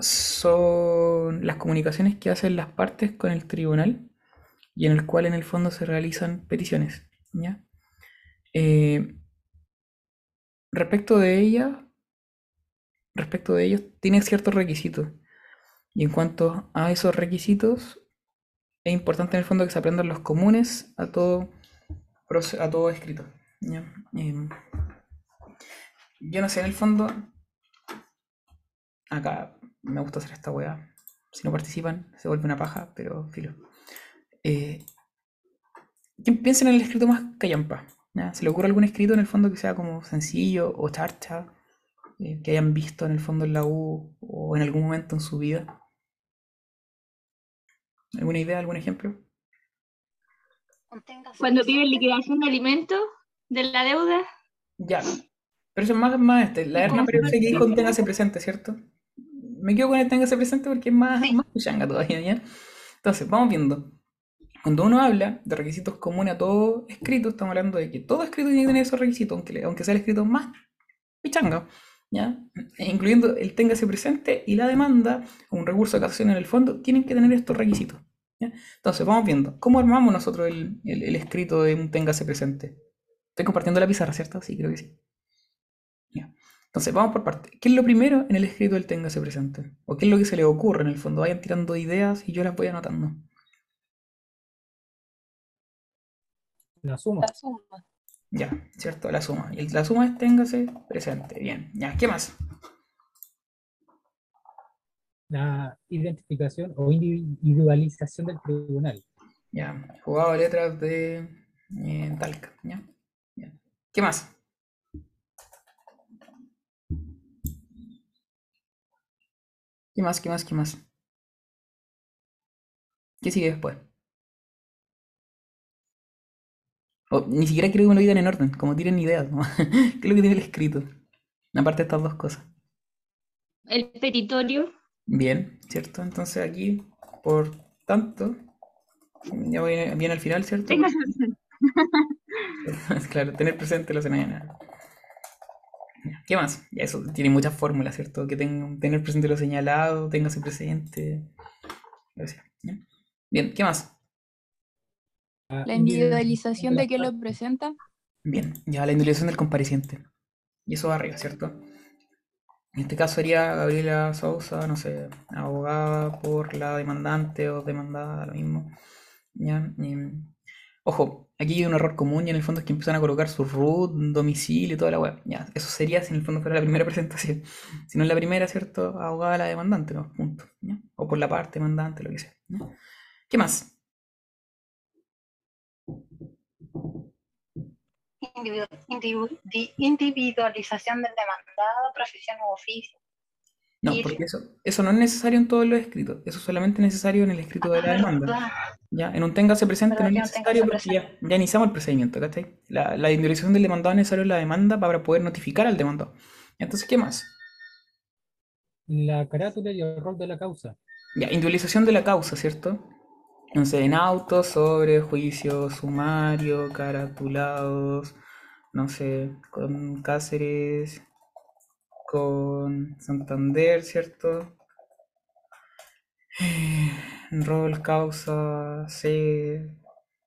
Son las comunicaciones que hacen las partes con el tribunal y en el cual en el fondo se realizan peticiones. ¿ya? Eh, respecto de ella, respecto de ellos, tiene ciertos requisitos. Y en cuanto a esos requisitos, es importante en el fondo que se aprendan los comunes a todo, a todo escrito. ¿ya? Em, yo no sé, en el fondo, acá me gusta hacer esta weá. Si no participan, se vuelve una paja, pero filo. Eh, ¿quién piensa en el escrito más callampa? ¿ya? ¿Se le ocurre algún escrito en el fondo que sea como sencillo o charcha? eh, que hayan visto en el fondo en la U o en algún momento en su vida. ¿Alguna idea, algún ejemplo? Cuando piden liquidación de alimentos de la deuda. Ya. Pero eso es más, más este. La Erna parece que dijo un téngase presente, ¿cierto? Me quedo con el téngase presente porque es más, más puchanga todavía, ¿ya? Entonces, vamos viendo. Cuando uno habla de requisitos comunes a todo escrito, estamos hablando de que todo escrito tiene que tener esos requisitos, aunque, aunque sea el escrito más pichanga, ¿ya? E incluyendo el téngase presente y la demanda, o un recurso de casación en el fondo, tienen que tener estos requisitos. ¿ya? Entonces, vamos viendo. ¿Cómo armamos nosotros el, el- el escrito de un téngase presente? Estoy compartiendo la pizarra, ¿cierto? Sí, creo que sí. Ya. Entonces, vamos por parte. ¿Qué es lo primero en el escrito del téngase presente? ¿O qué es lo que se le ocurre en el fondo? Vayan tirando ideas y yo las voy anotando. La suma. La suma. Ya, ¿cierto? La suma. Y la suma es téngase presente. Bien. Ya, ¿qué más? La identificación o individualización del tribunal. Ya, jugado a letras de eh, Talca. ¿ya? Ya. ¿Qué más? ¿Qué más? ¿Qué más? ¿Qué más? ¿Qué sigue después? O, ni siquiera quiero que me lo digan en orden, como tienen ideas, ¿no? ¿Qué es lo que tiene el escrito? Aparte de estas dos cosas. El petitorio. Bien, ¿cierto? Entonces aquí, por tanto, ya voy bien al final, ¿cierto? *laughs* *laughs* Claro, tener presente lo señalado. ¿Qué más? Ya eso tiene muchas fórmulas, ¿cierto? Que tenga- tener presente lo señalado, téngase presente. ¿ya? Bien, ¿qué más? La individualización de que lo presenta. Bien, ya la individualización del compareciente. Y eso va arriba, ¿cierto? En este caso sería Gabriela Sousa, no sé, abogada por la demandante o demandada, lo mismo. ¿Ya? Em, ojo, aquí hay un error común y en el fondo es que empiezan a colocar su root, domicilio y toda la web. Ya, eso sería si en el fondo fuera la primera *laughs* presentación. Si no es la primera, ¿cierto? Abogada la demandante, no, punto. O por la parte demandante, lo que sea. ¿Qué más? Individu- individu- di- individualización del demandado, profesión u oficio. No, porque eso, eso no es necesario en todos los escritos. Eso es solamente necesario en el escrito de la demanda. Ya, en un téngase presente no es necesario porque ya, ya iniciamos el procedimiento, ¿cachai? La, la individualización del demandado es necesario en la demanda para poder notificar al demandado. Entonces, ¿qué más? La carátula y el rol de la causa. Ya, individualización de la causa, ¿cierto? Entonces, en autos, sobre juicio sumario, caratulados, no sé, con Cáceres, con Santander, ¿cierto? Eh, Rol, causa, C,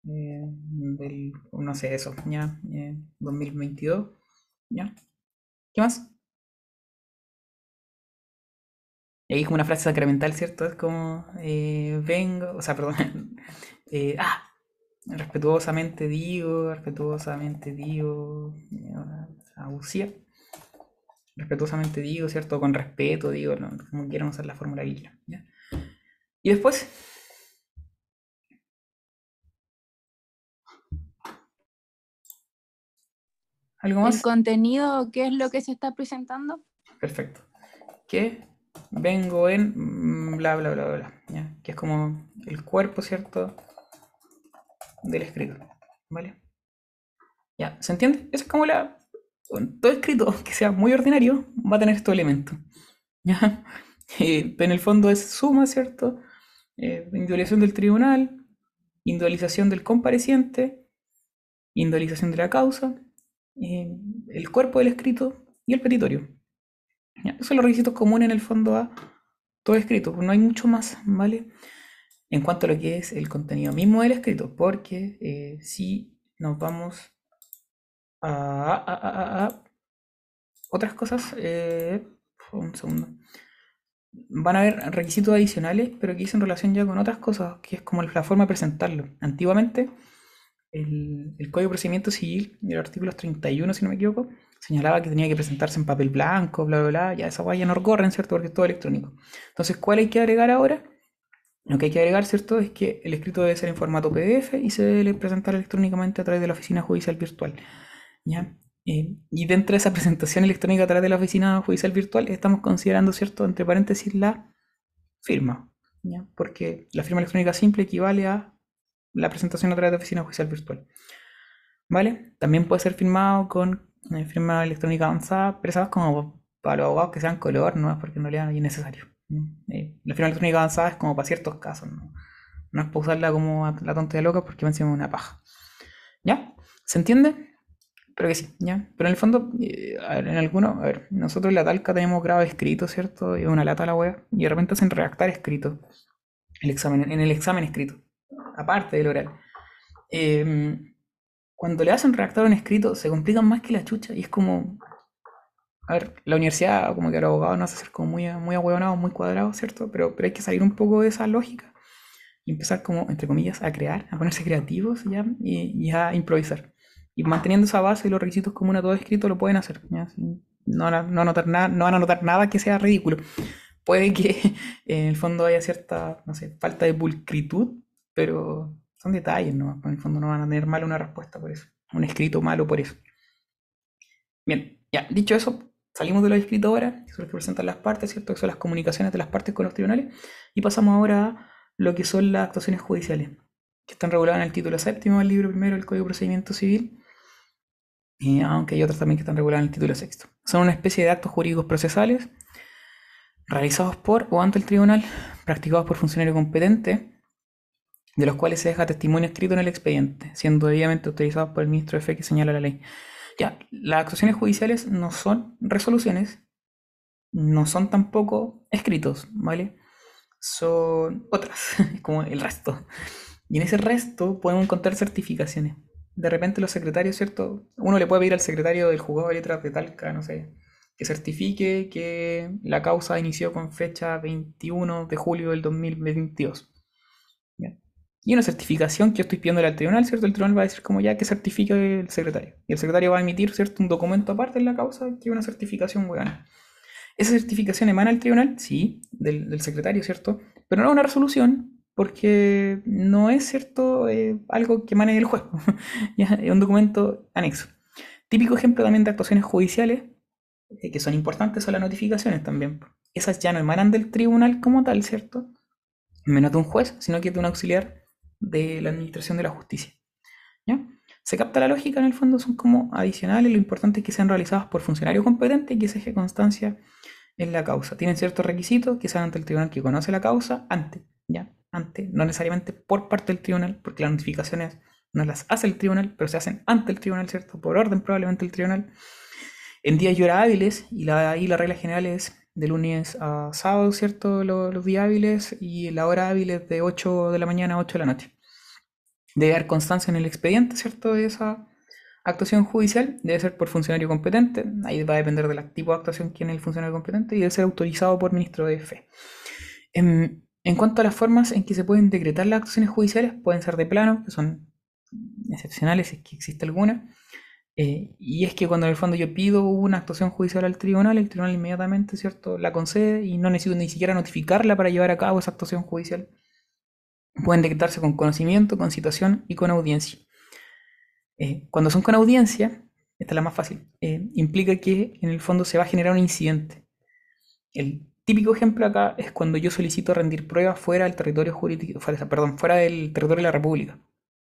eh, del, no sé, eso, ya, eh, 2022, ¿ya? ¿Qué más? Y ahí es como una frase sacramental, ¿cierto? Es como, eh, vengo, o sea, perdón, *laughs* ah, respetuosamente digo, respetuosamente digo, eh, abusia, respetuosamente digo, ¿cierto? Con respeto, digo, no, como quieran usar la fórmula guía, ¿ya? Y después, ¿algo más? El contenido, ¿qué es lo que se está presentando? Perfecto. Que vengo en bla bla bla bla, ¿ya? Que es como el cuerpo, ¿cierto? Del escrito, ¿vale? Ya, ¿se entiende? Eso es como la... Todo escrito *laughs* que sea muy ordinario va a tener estos elementos, *laughs* ¿ya? Eh, en el fondo es suma, ¿cierto? Eh, individualización del tribunal, individualización del compareciente, individualización de la causa, eh, el cuerpo del escrito y el petitorio. Ya, Esos son los requisitos comunes en el fondo a todo escrito, pues no hay mucho más, ¿vale? En cuanto a lo que es el contenido mismo del escrito, porque eh, si nos vamos a, a- a- a- a otras cosas, eh, un segundo. Van a haber requisitos adicionales, pero que dicen relación ya con otras cosas, que es como la forma de presentarlo. Antiguamente, el, Código de Procedimiento Civil, el artículo 31, si no me equivoco, señalaba que tenía que presentarse en papel blanco, bla, bla, bla, ya esa guay ya no corren, ¿cierto? Porque es todo electrónico. Entonces, ¿cuál hay que agregar ahora? Lo que hay que agregar, ¿cierto? Es que el escrito debe ser en formato PDF y se debe presentar electrónicamente a través de la oficina judicial virtual. ¿Ya? Eh, y dentro de esa presentación electrónica a través de la oficina judicial virtual estamos considerando, ¿cierto? Entre paréntesis, la firma. ¿ya? Porque la firma electrónica simple equivale a la presentación a través de la oficina judicial virtual. ¿Vale? También puede ser firmado con eh, firma electrónica avanzada, pero eso es como para los abogados que sean color, no es porque en realidad es necesario. Eh, la firma electrónica avanzada es como para ciertos casos, ¿no? No es para usarla como la tonta de loca porque va encima una paja. ¿Ya? ¿Se entiende? Pero que sí, ¿ya? Pero en el fondo, eh, a en algunos, a ver, nosotros en la Talca tenemos grado escrito, ¿cierto? Y una lata a la web, y de repente hacen redactar escrito. El examen, en el examen escrito, aparte del oral. Em, cuando le hacen redactar un escrito, se complican más que la chucha, y es como, a ver, la universidad, como que los abogados no hace ser como muy, muy ahueonados, muy cuadrados, ¿cierto? Pero, pero hay que salir un poco de esa lógica y empezar como, entre comillas, a crear, a ponerse creativos, ¿ya? Y a improvisar. Y manteniendo esa base y los requisitos comunes a todo escrito lo pueden hacer. ¿ya? No, van a, no, anotar nada, no van a notar nada que sea ridículo. Puede que *laughs* en el fondo haya cierta, no sé, falta de pulcritud, pero son detalles, ¿no? En el fondo no van a tener mal una respuesta por eso. Un escrito malo por eso. Bien, ya, dicho eso, salimos de lo escrito ahora, que son los que presentan las partes, ¿cierto? Que son las comunicaciones de las partes con los tribunales, y pasamos ahora a lo que son las actuaciones judiciales, que están reguladas en el título séptimo del libro primero del Código de Procedimiento Civil, y aunque hay otras también que están reguladas en el título sexto. Son una especie de actos jurídicos procesales realizados por o ante el tribunal, practicados por funcionario competente, de los cuales se deja testimonio escrito en el expediente, siendo debidamente autorizados por el ministro de Fe que señala la ley. Ya, las actuaciones judiciales no son resoluciones, no son tampoco escritos, ¿vale? Son otras, *laughs* como el resto. Y en ese resto podemos encontrar certificaciones. De repente los secretarios, ¿cierto? Uno le puede pedir al secretario del juzgado de letras de Talca, no sé, que certifique que la causa inició con fecha 21 de julio del 2022. ¿ya? Y una certificación que yo estoy pidiendo al tribunal, ¿cierto? El tribunal va a decir como ya que certifique el secretario. Y el secretario va a emitir, ¿cierto? Un documento aparte en la causa que es una certificación huevona. Esa certificación emana al tribunal, sí, del, del secretario, ¿cierto? Pero no una resolución, porque no es, ¿cierto? Eh, algo que emane del juez. *laughs* ya, es un documento anexo. Típico ejemplo también de actuaciones judiciales, eh, que son importantes, son las notificaciones también. Esas ya no emanan del tribunal como tal, ¿cierto? Menos de un juez, sino que de un auxiliar de la administración de la justicia. ¿Ya? Se capta la lógica, en el fondo son como adicionales, lo importante es que sean realizadas por funcionario competente y que se deje constancia en la causa. Tienen ciertos requisitos que sean ante el tribunal que conoce la causa, ante, ¿ya? Ante, no necesariamente por parte del tribunal, porque las notificaciones no las hace el tribunal, pero se hacen ante el tribunal, ¿cierto? Por orden probablemente el tribunal. En días y horas hábiles, y la, ahí la regla general es de lunes a sábado, ¿cierto? Los, días hábiles y la hora hábil es de 8 de la mañana a 8 de la noche. Debe haber constancia en el expediente, ¿cierto? De esa actuación judicial. Debe ser por funcionario competente. Ahí va a depender del tipo de actuación quién es el funcionario competente y debe ser autorizado por ministro de fe. En, en cuanto a las formas en que se pueden decretar las actuaciones judiciales, pueden ser de plano, que son excepcionales, si es que existe alguna. Eh, y es que cuando en el fondo yo pido una actuación judicial al tribunal, el tribunal inmediatamente, ¿cierto?, la concede y no necesito ni siquiera notificarla para llevar a cabo esa actuación judicial. Pueden decretarse con conocimiento, con citación y con audiencia. Eh, cuando son con audiencia, esta es la más fácil, eh, implica que en el fondo se va a generar un incidente. El típico ejemplo acá es cuando yo solicito rendir pruebas fuera del territorio jurídico, perdón, fuera del territorio de la República.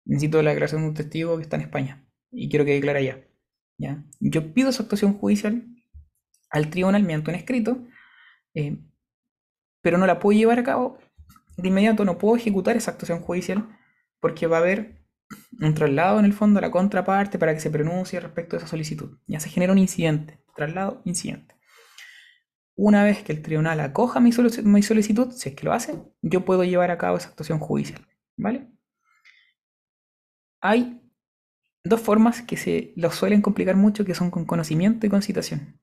Necesito la declaración de un testigo que está en España y quiero que declare allá. ¿ya? Yo pido esa actuación judicial al tribunal mediante un escrito, eh, pero no la puedo llevar a cabo de inmediato, no puedo ejecutar esa actuación judicial porque va a haber un traslado en el fondo a la contraparte para que se pronuncie respecto a esa solicitud. Ya se genera un incidente, traslado, incidente. Una vez que el tribunal acoja mi, solic mi solicitud, si es que lo hace, yo puedo llevar a cabo esa actuación judicial. ¿Vale? Hay dos formas que se los suelen complicar mucho, que son con conocimiento y con citación.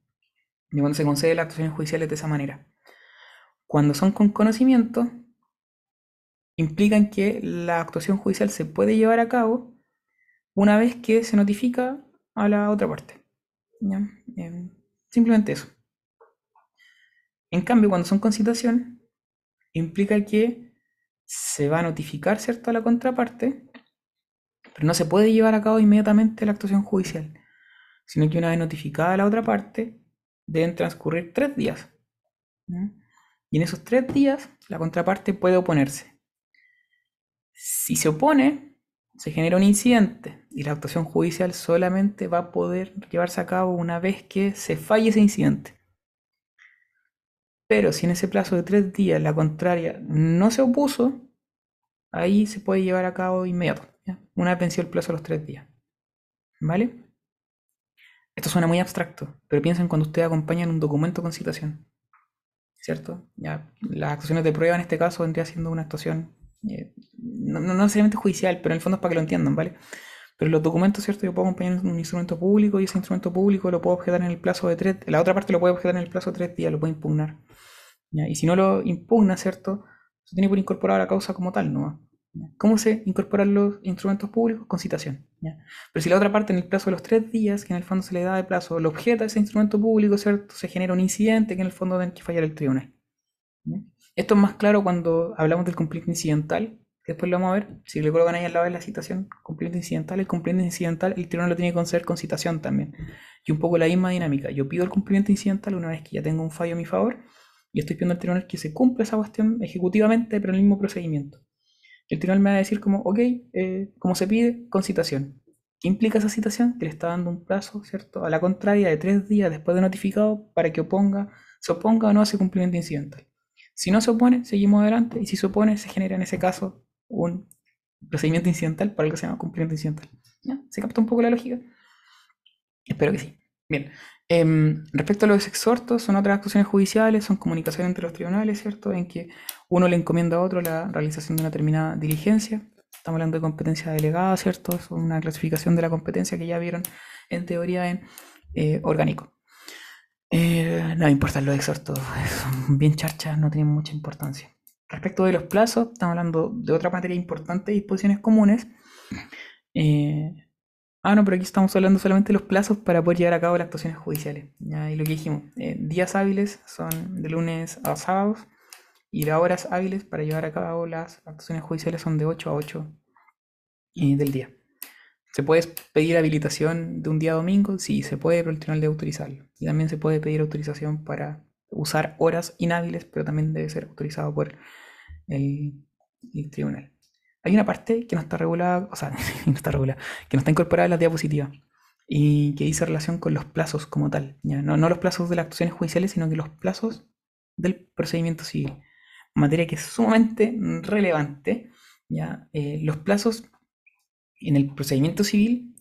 Y cuando se concede las actuaciones judiciales de esa manera. Cuando son con conocimiento, implican que la actuación judicial se puede llevar a cabo una vez que se notifica a la otra parte. Em, simplemente eso. En cambio, cuando son concitación, implica que se va a notificar, ¿cierto?, a la contraparte, pero no se puede llevar a cabo inmediatamente la actuación judicial, sino que una vez notificada a la otra parte, deben transcurrir tres días. Y en esos tres días, la contraparte puede oponerse. Si se opone, se genera un incidente y la actuación judicial solamente va a poder llevarse a cabo una vez que se falle ese incidente. Pero si en ese plazo de tres días la contraria no se opuso, ahí se puede llevar a cabo inmediato, una vez vencido el plazo de los tres días. ¿Vale? Esto suena muy abstracto, pero piensen cuando ustedes acompañan un documento con citación. ¿Cierto? Ya, las actuaciones de prueba en este caso vendría siendo una actuación, eh, no, no necesariamente judicial, pero en el fondo es para que lo entiendan, ¿vale? Pero los documentos, ¿cierto? Yo puedo acompañar un instrumento público y ese instrumento público lo puedo objetar en el plazo de tres, la otra parte lo puede objetar en el plazo de tres días, lo puede impugnar. ¿Ya? Y si no lo impugna, ¿cierto? Se tiene por incorporar la causa como tal, ¿no? ¿Cómo se incorporan los instrumentos públicos? Con citación. ¿ya? Pero si la otra parte en el plazo de los tres días, que en el fondo se le da de plazo, lo objeta ese instrumento público, ¿cierto? Se genera un incidente que en el fondo tiene que fallar el tribunal. ¿ya? Esto es más claro cuando hablamos del cumplimiento incidental, que después lo vamos a ver. Si le colocan ahí al lado de la citación, cumplimiento incidental, el cumplimiento incidental, el tribunal lo tiene que conceder con citación también. Y un poco la misma dinámica. Yo pido el cumplimiento incidental una vez que ya tengo un fallo a mi favor y estoy pidiendo al tribunal que se cumpla esa cuestión ejecutivamente, pero en el mismo procedimiento. El tribunal me va a decir como, ok, eh, como se pide, con citación. ¿Qué implica esa citación? Que le está dando un plazo, ¿cierto? A la contraria de tres días después de notificado para que oponga, se oponga o no a ese cumplimiento incidental. Si no se opone, seguimos adelante y si se opone, se genera en ese caso un procedimiento incidental para algo que se llama cumplimiento incidental. ¿Ya? ¿Se capta un poco la lógica? Espero que sí. Bien. Em, respecto a los exhortos, son otras actuaciones judiciales, son comunicaciones entre los tribunales, ¿cierto? En que uno le encomienda a otro la realización de una determinada diligencia. Estamos hablando de competencia delegada, ¿cierto? Es una clasificación de la competencia que ya vieron en teoría en eh, orgánico. Eh, no importan los exhortos, son bien charchas, no tienen mucha importancia. Respecto de los plazos, estamos hablando de otra materia importante, disposiciones comunes. Eh, ah, no, pero aquí estamos hablando solamente de los plazos para poder llevar a cabo las actuaciones judiciales. Y lo que dijimos, eh, días hábiles son de lunes a sábados y las horas hábiles para llevar a cabo las actuaciones judiciales son de 8 a 8 eh, del día. ¿Se puede pedir habilitación de un día a domingo? Sí, se puede, pero el tribunal debe autorizarlo. Y también se puede pedir autorización para usar horas inhábiles, pero también debe ser autorizado por el tribunal. Hay una parte que no está regulada, o sea, *laughs* no está regulada, que no está incorporada en la diapositiva y que dice relación con los plazos como tal. No, no los plazos de las actuaciones judiciales, sino que los plazos del procedimiento civil. Materia que es sumamente relevante. ¿ya? Eh, los plazos en el procedimiento civil,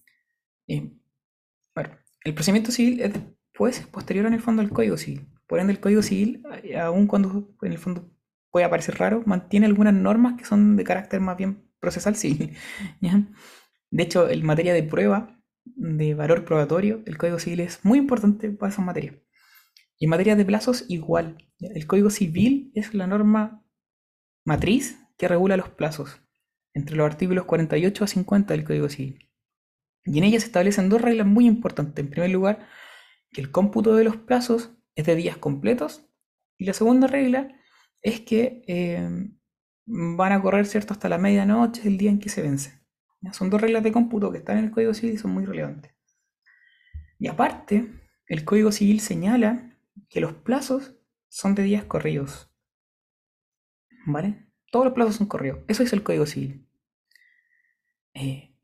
eh, bueno, el procedimiento civil es después, posterior en el fondo al Código Civil. Por ende, el Código Civil, eh, aun cuando en el fondo puede parecer raro, mantiene algunas normas que son de carácter más bien procesal civil. *laughs* ¿ya? De hecho, en materia de prueba, de valor probatorio, el Código Civil es muy importante para esa materia. Y en materia de plazos, igual. ¿ya? El Código Civil es la norma matriz que regula los plazos entre los artículos 48 a 50 del Código Civil. Y en ella se establecen dos reglas muy importantes. En primer lugar, que el cómputo de los plazos es de días completos. Y la segunda regla es que eh, van a correr cierto hasta la medianoche del día en que se vence. ¿Ya? Son dos reglas de cómputo que están en el Código Civil y son muy relevantes. Y aparte, el Código Civil señala que los plazos son de días corridos. ¿Vale? Todos los plazos son corridos. Eso es el Código Civil. Eh,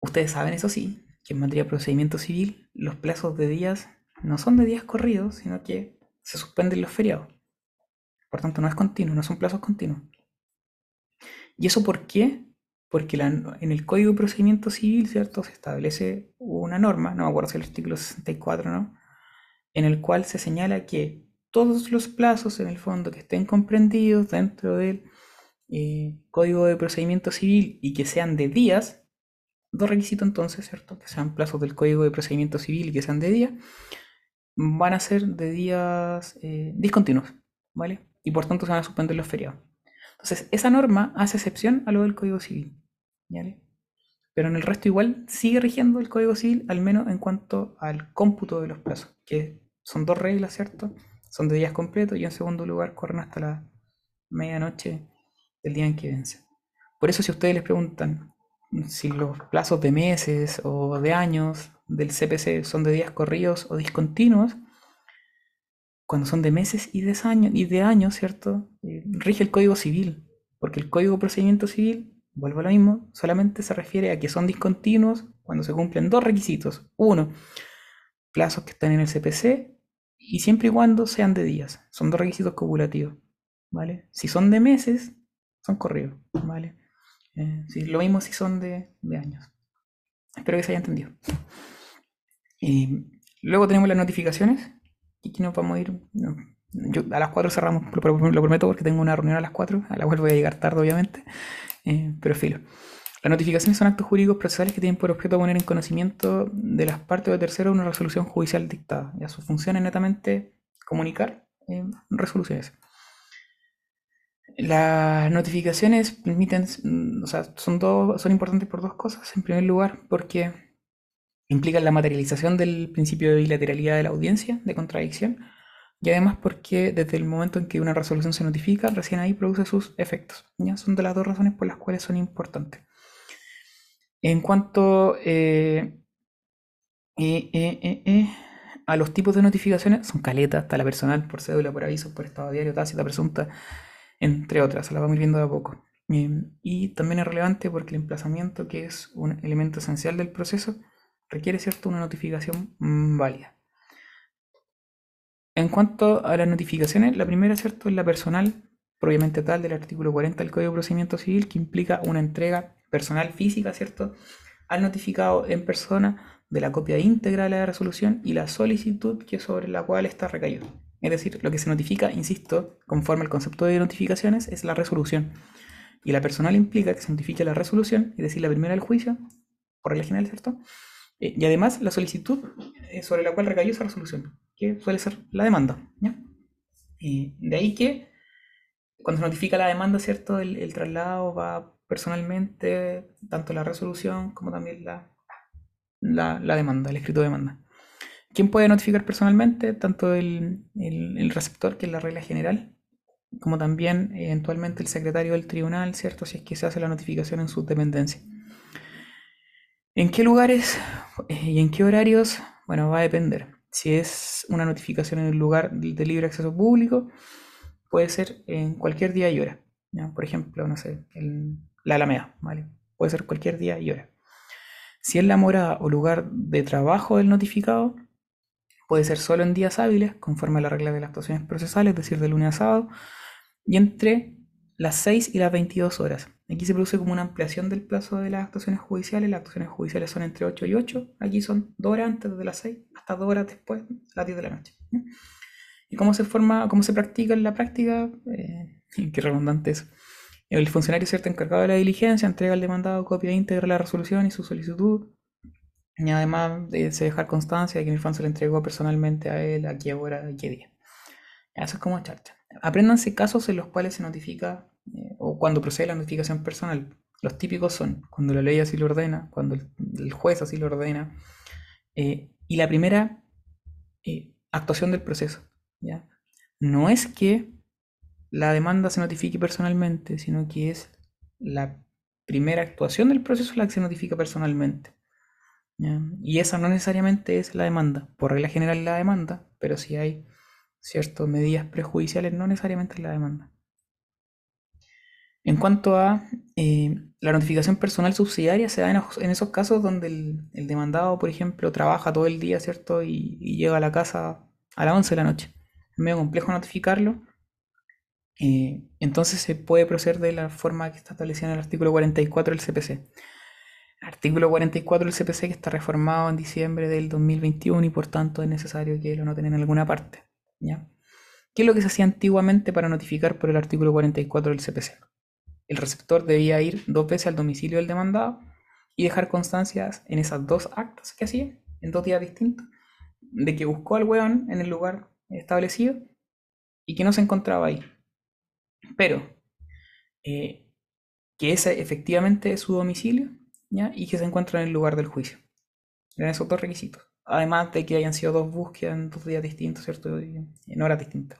ustedes saben, eso sí, que en materia de procedimiento civil los plazos de días no son de días corridos, sino que se suspenden los feriados. Por tanto, no es continuo, no son plazos continuos. ¿Y eso por qué? Porque en el Código de Procedimiento Civil, ¿cierto? Se establece una norma, no me acuerdo si el artículo 64, ¿no? En el cual se señala que todos los plazos, en el fondo, que estén comprendidos dentro del eh, Código de Procedimiento Civil y que sean de días, dos requisitos entonces, ¿cierto? Que sean plazos del Código de Procedimiento Civil y que sean de día, van a ser de días eh, discontinuos, ¿vale? Y por tanto se van a suspender los feriados. Entonces, esa norma hace excepción a lo del Código Civil, pero en el resto igual sigue rigiendo el Código Civil, al menos en cuanto al cómputo de los plazos, que son dos reglas, ¿cierto? Son de días completos y en segundo lugar corren hasta la medianoche del día en que vence. Por eso si ustedes les preguntan si los plazos de meses o de años del CPC son de días corridos o discontinuos, cuando son de meses y de años, ¿cierto? Eh, rige el Código Civil, porque el Código de Procedimiento Civil, vuelvo a lo mismo, solamente se refiere a que son discontinuos cuando se cumplen dos requisitos. Uno, plazos que están en el CPC y siempre y cuando sean de días. Son dos requisitos copulativos. ¿Vale? Si son de meses, son corridos. ¿Vale? Eh, lo mismo si son de, años. Espero que se haya entendido. Y luego tenemos las notificaciones. Y aquí nos vamos a ir. no, yo- a las 4 cerramos, lo prometo, porque tengo una reunión a las 4, a la cual voy a llegar tarde, obviamente. Eh, pero filo. Las notificaciones son actos jurídicos procesales que tienen por objeto poner en conocimiento de las partes o de terceros una resolución judicial dictada. Ya su función es netamente comunicar eh, resoluciones. Las notificaciones permiten, mm, o sea, son, dos, son importantes por dos cosas. En primer lugar, porque implican la materialización del principio de bilateralidad de la audiencia, de contradicción, y además porque desde el momento en que una resolución se notifica, recién ahí produce sus efectos. ¿ya? Son de las dos razones por las cuales son importantes. En cuanto eh, eh, eh, a los tipos de notificaciones, son caletas, está la personal, por cédula, por aviso, por estado diario, tácita, presunta, entre otras, las vamos viendo de a poco. Eh, y también es relevante porque el emplazamiento, que es un elemento esencial del proceso, requiere cierto una notificación mm, válida. En cuanto a las notificaciones, la primera, ¿cierto?, es la personal, propiamente tal, del artículo 40 del Código de Procedimiento Civil, que implica una entrega personal física, ¿cierto?, al notificado en persona de la copia íntegra de la resolución y la solicitud que sobre la cual está recaído. Es decir, lo que se notifica, insisto, conforme al concepto de notificaciones, es la resolución. Y la personal implica que se notifique la resolución, es decir, la primera del juicio, por regla general, ¿cierto? Eh, y además la solicitud eh, sobre la cual recayó esa resolución, que suele ser la demanda. Y de ahí que cuando se notifica la demanda, ¿cierto? El, traslado va personalmente, tanto la resolución como también la, la, la demanda, el escrito de demanda. ¿Quién puede notificar personalmente? Tanto el, el- el receptor, que es la regla general, como también eh, eventualmente el secretario del tribunal, ¿cierto? Si es que se hace la notificación en su dependencia. ¿En qué lugares eh, y en qué horarios? Bueno, va a depender. Si es una notificación en el lugar de libre acceso público, puede ser en cualquier día y hora. Por ejemplo, no sé, la Alameda, ¿vale? Puede ser cualquier día y hora. Si es la morada o lugar de trabajo del notificado, puede ser solo en días hábiles, conforme a la regla de las actuaciones procesales, es decir, de lunes a sábado, y entre las 6 y las 22 horas. Aquí se produce como una ampliación del plazo de las actuaciones judiciales. Las actuaciones judiciales son entre 8 y 8. Aquí son 2 horas antes de las 6 hasta 2 horas después, las 10 de la noche. ¿Y cómo se forma, cómo se practica en la práctica? Eh, *laughs* qué redundante es. El funcionario cierto encargado de la diligencia entrega al demandado copia íntegra de la resolución y su solicitud. Y además eh, se dejar constancia de que el fan se le entregó personalmente a él, a qué hora y qué día. Eso es como charcha. Apréndanse casos en los cuales se notifica eh, o cuando procede la notificación personal. Los típicos son cuando la ley así lo ordena, cuando el, juez así lo ordena. eh, y la primera eh, actuación del proceso. ¿ya? No es que la demanda se notifique personalmente, sino que es la primera actuación del proceso la que se notifica personalmente. Y esa no necesariamente es la demanda. Por regla general la demanda, pero si hay ciertas medidas prejudiciales, no necesariamente es la demanda. En cuanto a eh, la notificación personal subsidiaria, se da en, esos casos donde el, demandado, por ejemplo, trabaja todo el día, ¿cierto? Y, y llega a la casa a las 11 de la noche. Es medio complejo notificarlo. eh, entonces se puede proceder de la forma que está establecida en el artículo 44 del CPC. Artículo 44 del CPC que está reformado en diciembre del 2021 y por tanto es necesario que lo noten en alguna parte. ¿ya? ¿Qué es lo que se hacía antiguamente para notificar por el artículo 44 del CPC? El receptor debía ir dos veces al domicilio del demandado y dejar constancias en esas dos actas que hacía, en dos días distintos, de que buscó al weón en el lugar establecido y que no se encontraba ahí. Pero eh, que ese efectivamente es su domicilio ¿ya? y que se encuentran en el lugar del juicio. Eran esos dos requisitos. Además de que hayan sido dos búsquedas en dos días distintos, ¿cierto? En horas distintas.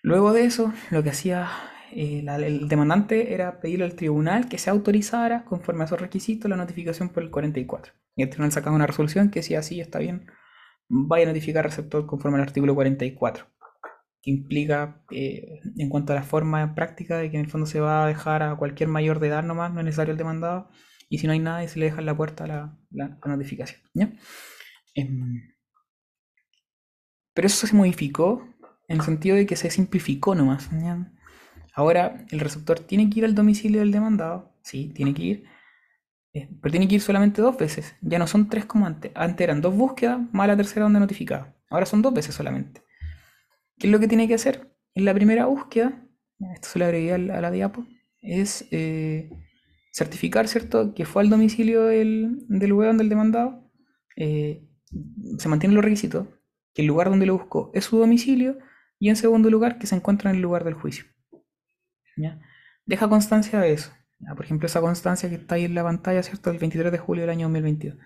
Luego de eso, lo que hacía eh, la- el demandante era pedirle al tribunal que se autorizara, conforme a esos requisitos, la notificación por el 44. Y el tribunal sacaba una resolución que decía, sí, está bien, vaya a notificar al receptor conforme al artículo 44, que implica, eh, en cuanto a la forma práctica, de que en el fondo se va a dejar a cualquier mayor de edad nomás, no es necesario el demandado, y si no hay nada, se le deja en la puerta la, la- la notificación. ¿ya? Em, pero eso se modificó en el sentido de que se simplificó nomás. ¿ya? Ahora el receptor tiene que ir al domicilio del demandado, sí, tiene que ir, eh, pero tiene que ir solamente dos veces. Ya no son tres como antes. Antes eran dos búsquedas más la tercera donde notificaba. Ahora son dos veces solamente. ¿Qué es lo que tiene que hacer? En la primera búsqueda, esto se lo agregué a la, diapo, es eh, certificar, ¿cierto?, que fue al domicilio del, del weón del demandado. eh, se mantienen los requisitos, que el lugar donde lo buscó es su domicilio y en segundo lugar que se encuentra en el lugar del juicio. Deja constancia de eso. Por ejemplo, esa constancia que está ahí en la pantalla, ¿cierto? El 23 de julio del año 2022.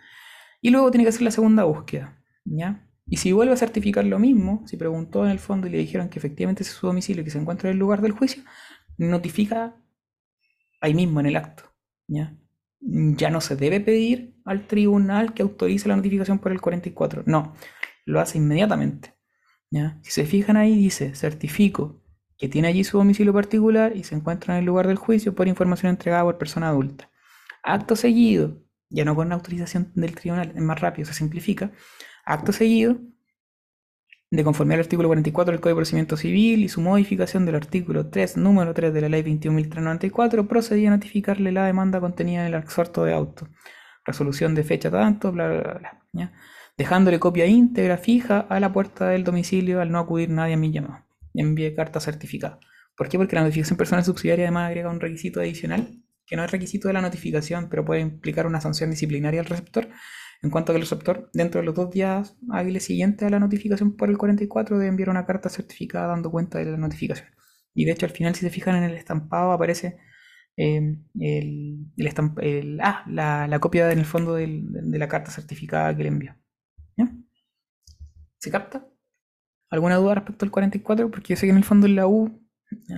Y luego tiene que hacer la segunda búsqueda. ¿ya? Y si vuelve a certificar lo mismo, si preguntó en el fondo y le dijeron que efectivamente es su domicilio y que se encuentra en el lugar del juicio, notifica ahí mismo en el acto. ¿ya? Ya no se debe pedir al tribunal que autorice la notificación por el 44. No, lo hace inmediatamente. ¿ya? Si se fijan ahí, dice certifico que tiene allí su domicilio particular y se encuentra en el lugar del juicio por información entregada por persona adulta. Acto seguido, ya no con autorización del tribunal, es más rápido, se simplifica. Acto seguido, de conformidad al artículo 44 del Código de Procedimiento Civil y su modificación del artículo 3, número 3 de la Ley 21.394, procedía a notificarle la demanda contenida en el exhorto de auto. Resolución de fecha tanto, bla, bla, bla, bla. Dejándole copia íntegra fija a la puerta del domicilio al no acudir nadie a mi llamado. Envíe carta certificada. ¿Por qué? Porque la notificación personal subsidiaria además agrega un requisito adicional, que no es requisito de la notificación, pero puede implicar una sanción disciplinaria al receptor, en cuanto que el receptor, dentro de los dos días hábiles siguientes a la notificación por el 44, debe enviar una carta certificada dando cuenta de la notificación. Y de hecho, al final, si se fijan en el estampado, aparece eh, ah, la, la copia en el fondo de la carta certificada que le envió. ¿Se capta? ¿Alguna duda respecto al 44? Porque yo sé que en el fondo en la U,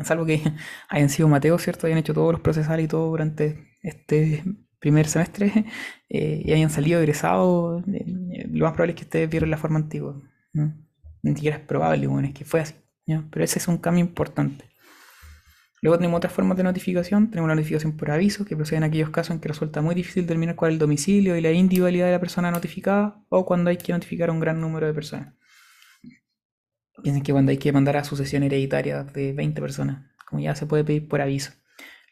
salvo que *laughs* hayan sido Mateo, ¿cierto? Hayan hecho todos los procesales y todo durante este primer semestre *laughs* eh, y hayan salido egresados, eh, lo más probable es que ustedes vieron la forma antigua. ¿no? Ni siquiera es probable, bueno, es que fue así. ¿ya? Pero ese es un cambio importante. Luego tenemos otras formas de notificación. Tenemos la notificación por aviso, que procede en aquellos casos en que resulta muy difícil determinar cuál es el domicilio y la individualidad de la persona notificada, o cuando hay que notificar a un gran número de personas. Piensen que cuando hay que mandar a sucesión hereditaria de 20 personas, como ya se puede pedir por aviso.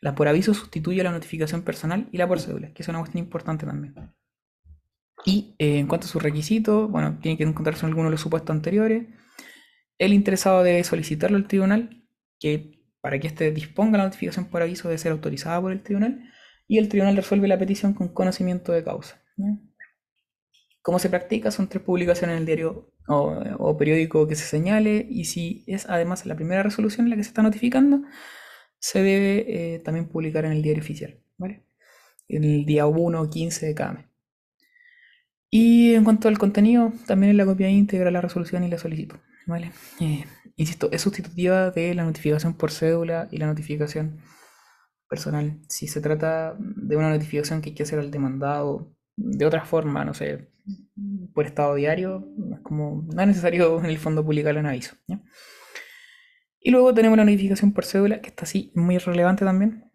La por aviso sustituye la notificación personal y la por cédula, que es una cuestión importante también. Y eh, en cuanto a sus requisitos, bueno, tiene que encontrarse en alguno de los supuestos anteriores. El interesado debe solicitarlo al tribunal, que para que éste disponga la notificación por aviso debe ser autorizada por el tribunal, y el tribunal resuelve la petición con conocimiento de causa. ¿Cómo se practica? Son tres publicaciones en el diario o, periódico que se señale, y si es además la primera resolución en la que se está notificando, se debe eh, también publicar en el diario oficial, ¿vale? En el día 1 o 15 de cada mes. Y en cuanto al contenido, también en la copia íntegra la resolución y la solicito, ¿vale? Eh, insisto, es sustitutiva de la notificación por cédula y la notificación personal. Si se trata de una notificación que hay que hacer al demandado de otra forma, no sé, por estado diario, es como, no es necesario *laughs* en el fondo publicarlo en aviso. Y luego tenemos la notificación por cédula, que está así muy relevante también,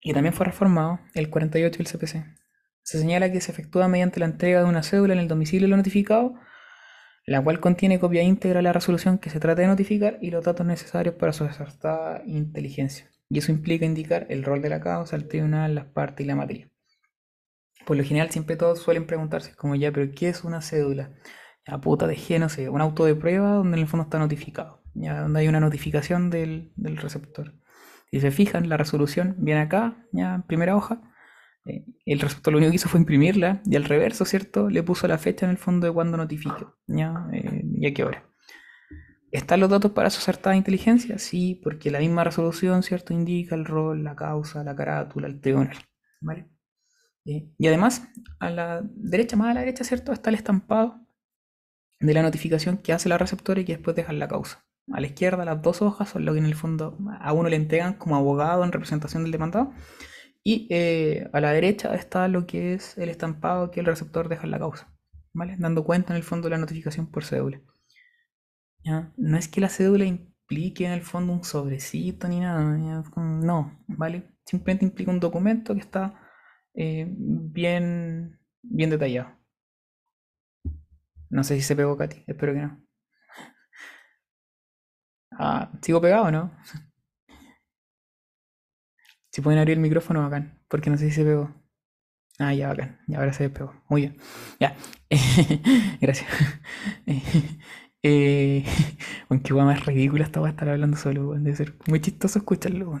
y también fue reformado, el 48 del CPC. Se señala que se efectúa mediante la entrega de una cédula en el domicilio de lo notificado, la cual contiene copia íntegra de la resolución que se trata de notificar y los datos necesarios para su acertada inteligencia. Y eso implica indicar el rol de la causa, el tribunal, las partes y la materia. Por lo general siempre todos suelen preguntarse como ya, pero ¿qué es una cédula? Ya puta de G, no sé, un auto de prueba donde en el fondo está notificado, ya donde hay una notificación del, del receptor. Si se fijan, la resolución viene acá, ya en primera hoja. eh, el receptor lo único que hizo fue imprimirla y al reverso, ¿cierto? Le puso la fecha en el fondo de cuando notifique, ya, eh, y a qué hora. ¿Están los datos para su acertada inteligencia? Sí, porque la misma resolución, ¿cierto? Indica el rol, la causa, la carátula, el tribunal, ¿vale? Eh, y además, a la derecha, más a la derecha, ¿cierto? Está el estampado de la notificación que hace la receptora y que después deja la causa. A la izquierda, las dos hojas son lo que en el fondo a uno le entregan como abogado en representación del demandado. Y eh, a la derecha está lo que es el estampado que el receptor deja en la causa, ¿vale? Dando cuenta en el fondo de la notificación por cédula. ¿ya? No es que la cédula implique en el fondo un sobrecito ni nada, no, ¿vale? Simplemente implica un documento que está eh, bien, bien detallado. No sé si se pegó Katy, espero que no. Ah, ¿sigo pegado o no? Si pueden abrir el micrófono, bacán, porque no sé si se pegó. Ah, ya, bacán, ya ahora se despegó. Muy bien, ya. *laughs* Gracias. *laughs* Eh, *laughs* aunque hueá más ridícula esta a estar hablando solo. Debe ser muy chistoso escucharlo.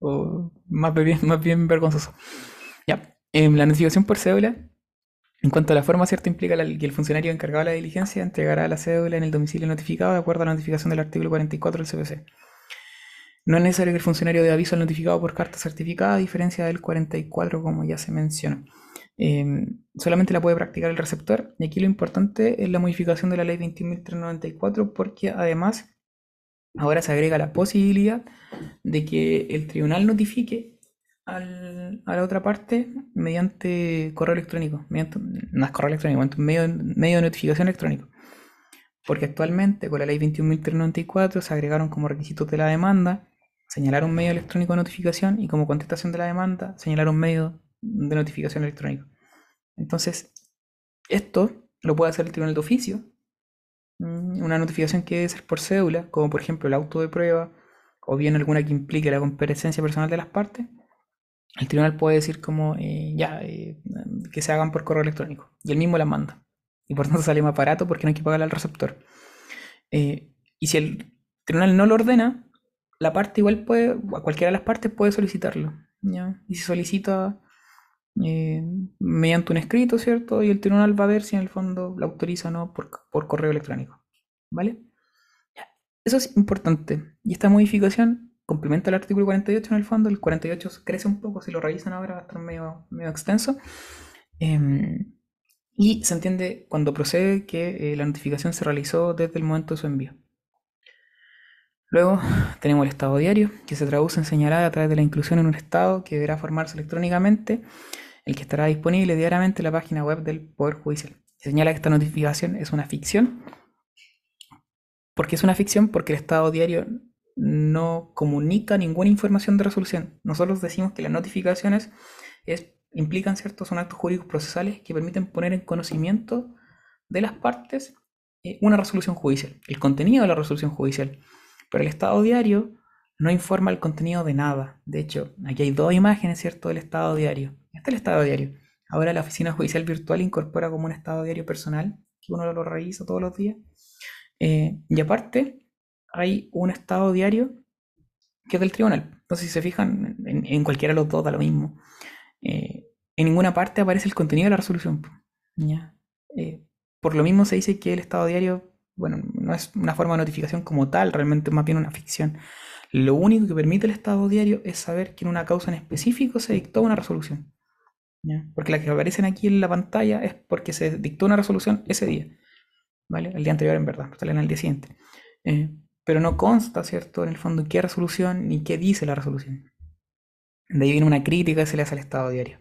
O más bien, más bien vergonzoso. Ya. em, la notificación por cédula, en cuanto a la forma, ¿cierto? Implica la- que el funcionario encargado de la diligencia entregará la cédula en el domicilio notificado de acuerdo a la notificación del artículo 44 del CPC. No es necesario que el funcionario dé aviso al notificado por carta certificada, a diferencia del 44, como ya se mencionó. Eh, solamente la puede practicar el receptor. Y aquí lo importante es la modificación de la ley 21.394, porque además ahora se agrega la posibilidad de que el tribunal notifique al- a la otra parte mediante correo electrónico. Mediante, no es correo electrónico, mediante medio, medio de notificación electrónico. Porque actualmente con la ley 21.394 se agregaron como requisitos de la demanda señalar un medio electrónico de notificación y como contestación de la demanda señalar un medio de notificación electrónico. Entonces, esto lo puede hacer el tribunal de oficio. Mm, Una notificación que debe ser por cédula, como por ejemplo el auto de prueba, o bien alguna que implique la comparecencia personal de las partes. El tribunal puede decir como eh, ya eh, que se hagan por correo electrónico y él mismo las manda. Y por *laughs* tanto sale más barato porque no hay que pagarle al receptor. Eh, y si el tribunal no lo ordena, la parte igual puede, o cualquiera de las partes puede solicitarlo. ¿ya? Y si solicita mediante un escrito, ¿cierto? Y el tribunal va a ver si en el fondo la autoriza o no por, por correo electrónico. ¿Vale? Eso es importante. Y esta modificación complementa el artículo 48 en el fondo. El 48 crece un poco, si lo revisan ahora va a estar medio, medio extenso. Em, y se entiende cuando procede que eh, la notificación se realizó desde el momento de su envío. Luego tenemos el estado diario, que se traduce en señalar a través de la inclusión en un estado que deberá formarse electrónicamente, el que estará disponible diariamente en la página web del Poder Judicial. Se señala que esta notificación es una ficción. ¿Por qué es una ficción? Porque el estado diario no comunica ninguna información de resolución. Nosotros decimos que las notificaciones es, implican, ¿cierto? Son actos jurídicos procesales que permiten poner en conocimiento de las partes eh, una resolución judicial, el contenido de la resolución judicial. Pero el estado diario no informa el contenido de nada. De hecho, aquí hay dos imágenes, ¿cierto?, del estado diario. Este es el estado diario. Ahora la oficina judicial virtual incorpora como un estado diario personal, que uno lo revisa todos los días. Eh, y aparte, hay un estado diario que es del tribunal. Entonces, si se fijan, en, cualquiera de los dos da lo mismo. Eh, en ninguna parte aparece el contenido de la resolución. Eh, por lo mismo se dice que el estado diario, bueno, no es una forma de notificación como tal, realmente es más bien una ficción. Lo único que permite el estado diario es saber que en una causa en específico se dictó una resolución. Porque las que aparecen aquí en la pantalla es porque se dictó una resolución ese día. ¿Vale? El día anterior, en verdad, salen al día siguiente. Eh, pero no consta, ¿cierto?, en el fondo qué resolución ni qué dice la resolución. De ahí viene una crítica que se le hace al estado diario.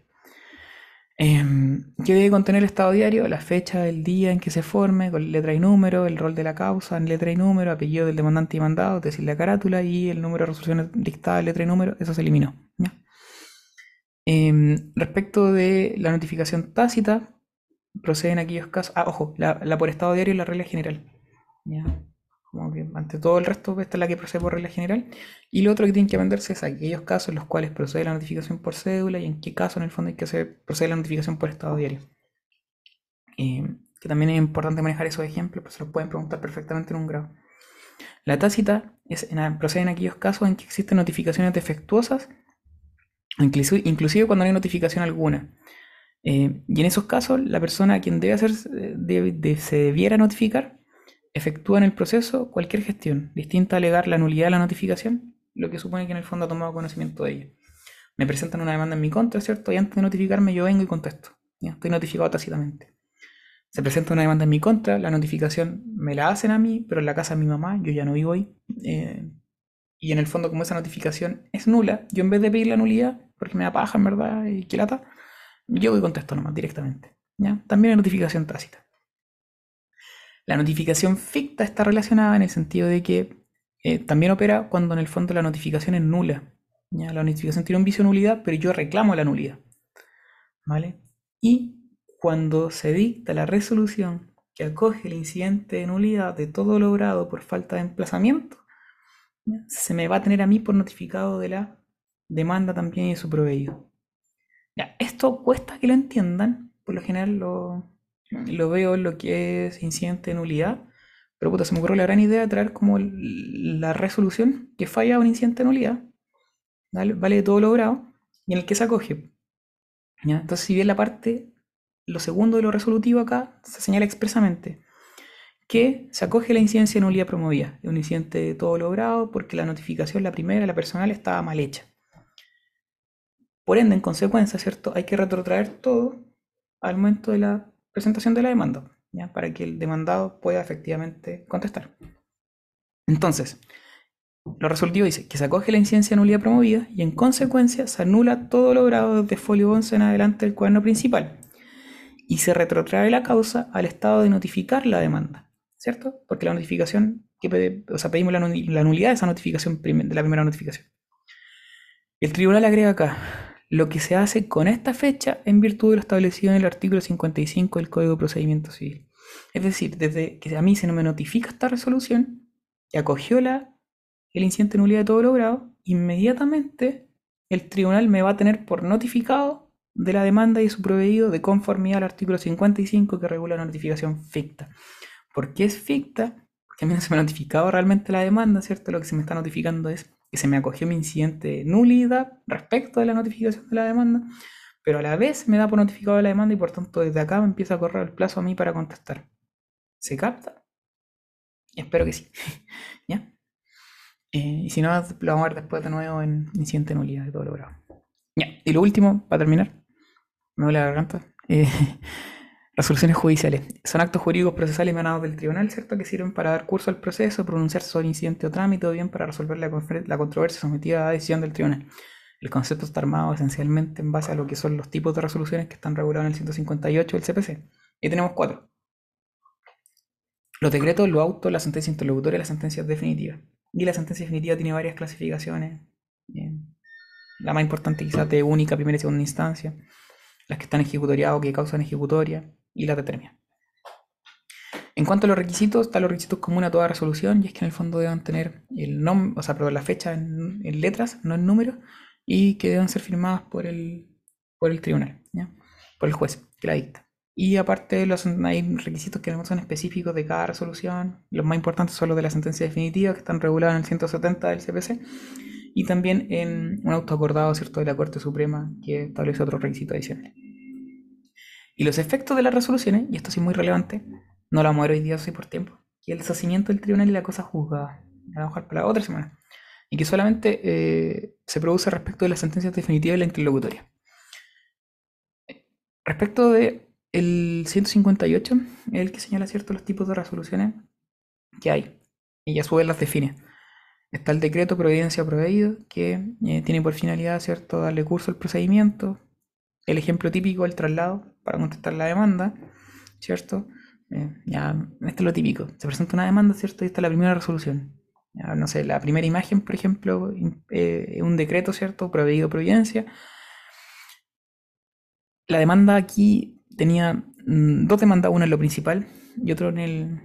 Em, ¿Qué debe contener el estado diario? La fecha del día en que se forme, con letra y número, el rol de la causa en letra y número, apellido del demandante y mandado, es decir, la carátula y el número de resolución dictada en letra y número, eso se eliminó. Em, respecto de la notificación tácita, proceden aquellos casos. Ah, ojo, la, la por estado diario es la regla general. ¿ya? Como que ante todo el resto, esta es la que procede por regla general. Y lo otro que tienen que aprenderse es aquellos casos en los cuales procede la notificación por cédula y en qué caso en el fondo hay que hacer, procede la notificación por estado diario. Eh, que también es importante manejar esos ejemplos, pues se los pueden preguntar perfectamente en un grado. La tácita es procede en aquellos casos en que existen notificaciones defectuosas, inclusive, inclusive cuando no hay notificación alguna. Eh, y en esos casos, la persona a quien debe hacer, eh, debe- de- se debiera notificar efectúa en el proceso cualquier gestión distinta a alegar la nulidad de la notificación, lo que supone que en el fondo ha tomado conocimiento de ello. Me presentan una demanda en mi contra, ¿cierto? Y antes de notificarme yo vengo y contesto. ¿ya? Estoy notificado tácitamente. Se presenta una demanda en mi contra, la notificación me la hacen a mí, pero en la casa de mi mamá, yo ya no vivo ahí. eh, y en el fondo, como esa notificación es nula, yo en vez de pedir la nulidad, porque me da paja, en verdad, y que lata, yo voy y contesto nomás directamente. ¿ya? También hay notificación tácita. La notificación ficta está relacionada en el sentido de que eh, también opera cuando en el fondo la notificación es nula. ¿ya? La notificación tiene un vicio de nulidad, pero yo reclamo la nulidad. ¿Vale? Y cuando se dicta la resolución que acoge el incidente de nulidad de todo logrado por falta de emplazamiento, se me va a tener a mí por notificado de la demanda también y de su proveído. Esto cuesta que lo entiendan, por lo general lo, lo veo en lo que es incidente de nulidad, pero puta, se me ocurrió la gran idea de traer como la resolución que falla un incidente de nulidad, ¿vale? Vale todo logrado, y en el que se acoge. ¿ya? Entonces, si bien la parte, lo segundo de lo resolutivo acá, se señala expresamente que se acoge la incidencia de nulidad promovida, un incidente de todo logrado porque la notificación, la primera, la personal, estaba mal hecha. Por ende, en consecuencia, ¿cierto? Hay que retrotraer todo al momento de la presentación de la demanda, ¿ya? Para que el demandado pueda efectivamente contestar. Entonces, lo resolutivo dice que se acoge la incidencia de nulidad promovida y en consecuencia se anula todo logrado desde folio 11 en adelante del cuaderno principal y se retrotrae la causa al estado de notificar la demanda, ¿cierto? Porque la notificación, que o sea, pedimos la, nul- la nulidad de esa notificación, de la primera notificación. El tribunal agrega acá, lo que se hace con esta fecha en virtud de lo establecido en el artículo 55 del Código de Procedimiento Civil. Es decir, desde que a mí se no me notifica esta resolución, que acogió el incidente de nulidad de todo logrado, inmediatamente el tribunal me va a tener por notificado de la demanda y su proveído de conformidad al artículo 55 que regula la notificación ficta. ¿Por qué es ficta? Porque a mí no se me ha notificado realmente la demanda, ¿cierto? Lo que se me está notificando es que se me acogió mi incidente de nulidad respecto de la notificación de la demanda, pero a la vez me da por notificado la demanda y por tanto desde acá me empieza a correr el plazo a mí para contestar. ¿Se capta? Espero que sí. *laughs* ¿Ya? Eh, y si no, lo vamos a ver después de nuevo en incidente de nulidad de todo logrado. Ya, y lo último, para terminar, me duele la garganta. eh, *laughs* resoluciones judiciales. Son actos jurídicos procesales emanados del tribunal, ¿cierto? Que sirven para dar curso al proceso, pronunciarse sobre incidente o trámite, o bien para resolver la, controversia sometida a decisión del tribunal. El concepto está armado esencialmente en base a lo que son los tipos de resoluciones que están regulados en el 158 del CPC. Y tenemos cuatro. Los decretos, los autos, la sentencia interlocutoria y las sentencias definitivas. Y la sentencia definitiva tiene varias clasificaciones. la más importante quizás de única, primera y segunda instancia. Las que están ejecutoriadas o que causan ejecutoria. Y la determina. En cuanto a los requisitos, están los requisitos comunes a toda resolución, y es que en el fondo deban tener el nombre, o sea, perdón, la fecha en, en letras, no en números, y que deban ser firmadas por el, por el tribunal, ¿ya? por el juez que la dicta. Y aparte los, hay requisitos que no son específicos de cada resolución. Los más importantes son los de la sentencia definitiva, que están regulados en el 170 del CPC, y también en un auto acordado ¿cierto? de la Corte Suprema que establece otro requisito adicional. Y los efectos de las resoluciones, y esto sí es muy relevante, no lo vamos hoy día, soy por tiempo, y el deshacimiento del tribunal y la cosa juzgada. La vamos a para la otra semana. Y que solamente eh, se produce respecto de las sentencias definitivas y la interlocutoria. Respecto de el 158, es el que señala cierto los tipos de resoluciones que hay. Y a su vez las define. Está el decreto providencia proveído, que eh, tiene por finalidad, ¿cierto?, darle curso al procedimiento. El ejemplo típico, el traslado, para contestar la demanda, ¿cierto? Eh, ya, este es lo típico. Se presenta una demanda, ¿cierto? Y esta es la primera resolución. No sé, la primera imagen, por ejemplo, eh, un decreto, ¿cierto? Proveído providencia. La demanda aquí tenía mm, dos demandas, una en lo principal y otro en el,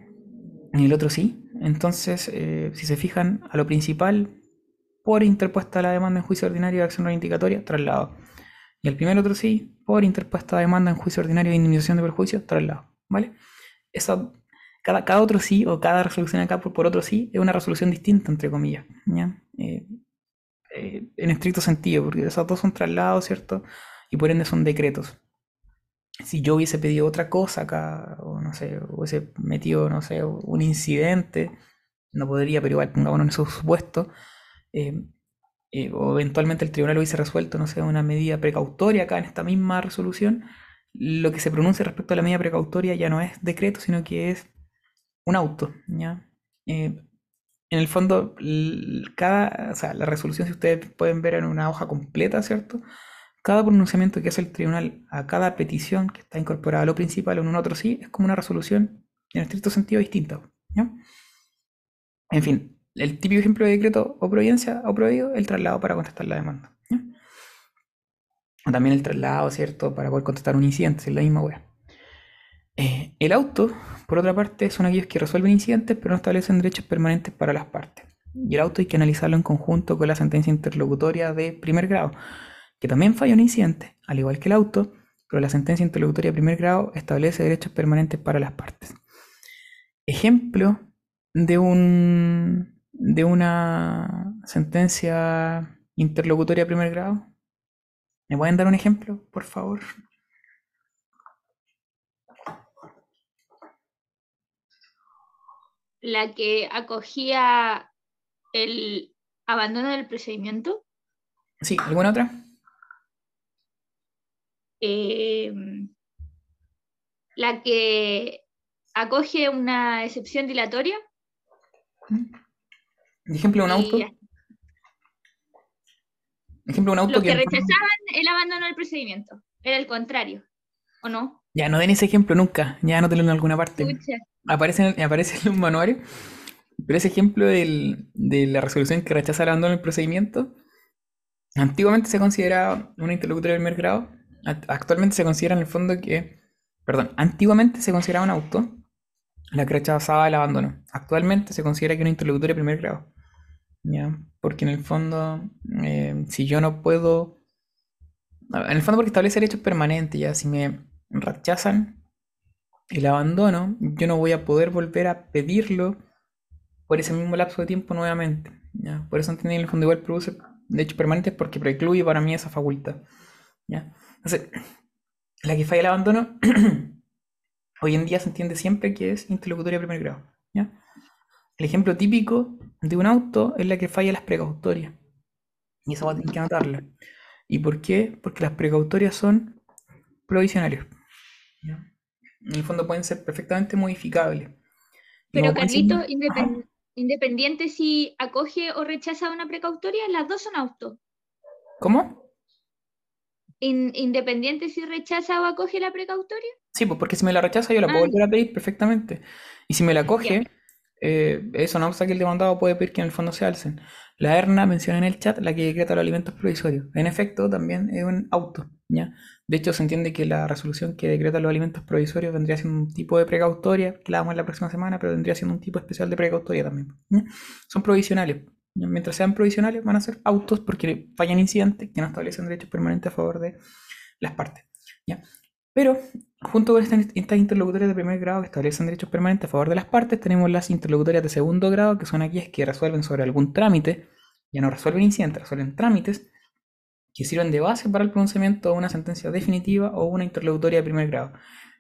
en el otro sí. Entonces, eh, si se fijan, a lo principal, por interpuesta la demanda en juicio ordinario de acción reivindicatoria, traslado. Y al primer otro sí, por interpuesta demanda en juicio ordinario de indemnización de perjuicio, traslado. ¿Vale? Eso, cada, cada otro sí o cada resolución acá por, por otro sí es una resolución distinta, entre comillas. Eh, eh, en estricto sentido, porque esos dos son traslados, ¿cierto? Y por ende son decretos. Si yo hubiese pedido otra cosa acá, o no sé, hubiese metido, no sé, un incidente, no podría, pero igual pongámonos en esos supuestos, eh, eh, o eventualmente el tribunal hubiese resuelto, no sé, una medida precautoria acá en esta misma resolución, lo que se pronuncia respecto a la medida precautoria ya no es decreto, sino que es un auto, ¿ya? Eh, en el fondo, cada, o sea, la resolución, si ustedes pueden ver en una hoja completa, ¿cierto? Cada pronunciamiento que hace el tribunal a cada petición que está incorporada a lo principal o en un otro sí, es como una resolución en estricto sentido distinta, ¿ya? En fin, el típico ejemplo de decreto o providencia o prohibido, el traslado para contestar la demanda. O también el traslado, ¿cierto? Para poder contestar un incidente, es la misma wea. Eh, el auto, por otra parte, son aquellos que resuelven incidentes pero no establecen derechos permanentes para las partes. Y el auto hay que analizarlo en conjunto con la sentencia interlocutoria de primer grado, que también falla un incidente, al igual que el auto, pero la sentencia interlocutoria de primer grado establece derechos permanentes para las partes. Ejemplo de un de una sentencia interlocutoria de primer grado. ¿Me pueden dar un ejemplo, por favor? La que acogía el abandono del procedimiento. Sí, ¿alguna otra? eh, la que acoge una excepción dilatoria. Ejemplo un y auto. ya. Ejemplo un auto Los que que rechazaban el abandono del procedimiento. Era el contrario. ¿O no? Ya no den ese ejemplo nunca, ya no en alguna parte. Aparece en, aparece en los manuales, pero ese ejemplo del- de la resolución que rechaza el abandono del procedimiento, antiguamente se consideraba una interlocutoria de primer grado, act- actualmente se considera en el fondo que, perdón, antiguamente se consideraba un auto la que rechazaba el abandono. Actualmente se considera que una interlocutoria de primer grado. ¿Ya? Porque en el fondo, eh, si yo no puedo, en el fondo porque establece derechos permanentes, ya si me rechazan el abandono, yo no voy a poder volver a pedirlo por ese mismo lapso de tiempo nuevamente. ¿ya? Por eso entendí en el fondo igual produce derechos permanentes porque precluye para mí esa facultad. ¿ya? Entonces, la que falla el abandono, *clears throat* hoy en día se entiende siempre que es interlocutoria de primer grado. ¿ya? El ejemplo típico de un auto es la que falla las precautorias. Y eso va a tener que anotarla. ¿Y por qué? Porque las precautorias son provisionales. En el fondo pueden ser perfectamente modificables. Pero ser- Carlito, independ- independiente si acoge o rechaza una precautoria, las dos son autos. ¿Cómo? In- independiente si rechaza o acoge la precautoria. Sí, pues porque si me la rechaza yo la puedo Ah. volver a pedir perfectamente. Y si me la coge, eh, eso no obsta que el demandado puede pedir que en el fondo se alcen. La ERNA menciona en el chat la que decreta los alimentos provisorios. En efecto, también es un auto. De hecho, se entiende que la resolución que decreta los alimentos provisorios vendría siendo un tipo de precautoria, que la vamos ver la próxima semana, pero vendría siendo un tipo especial de precautoria también. Son provisionales. Mientras sean provisionales, van a ser autos porque fallan incidentes que no establecen derechos permanentes a favor de las partes. Pero, junto con estas, interlocutorias de primer grado que establecen derechos permanentes a favor de las partes, tenemos las interlocutorias de segundo grado, que son aquellas que resuelven sobre algún trámite, ya no resuelven incidentes, resuelven trámites, que sirven de base para el pronunciamiento de una sentencia definitiva o una interlocutoria de primer grado.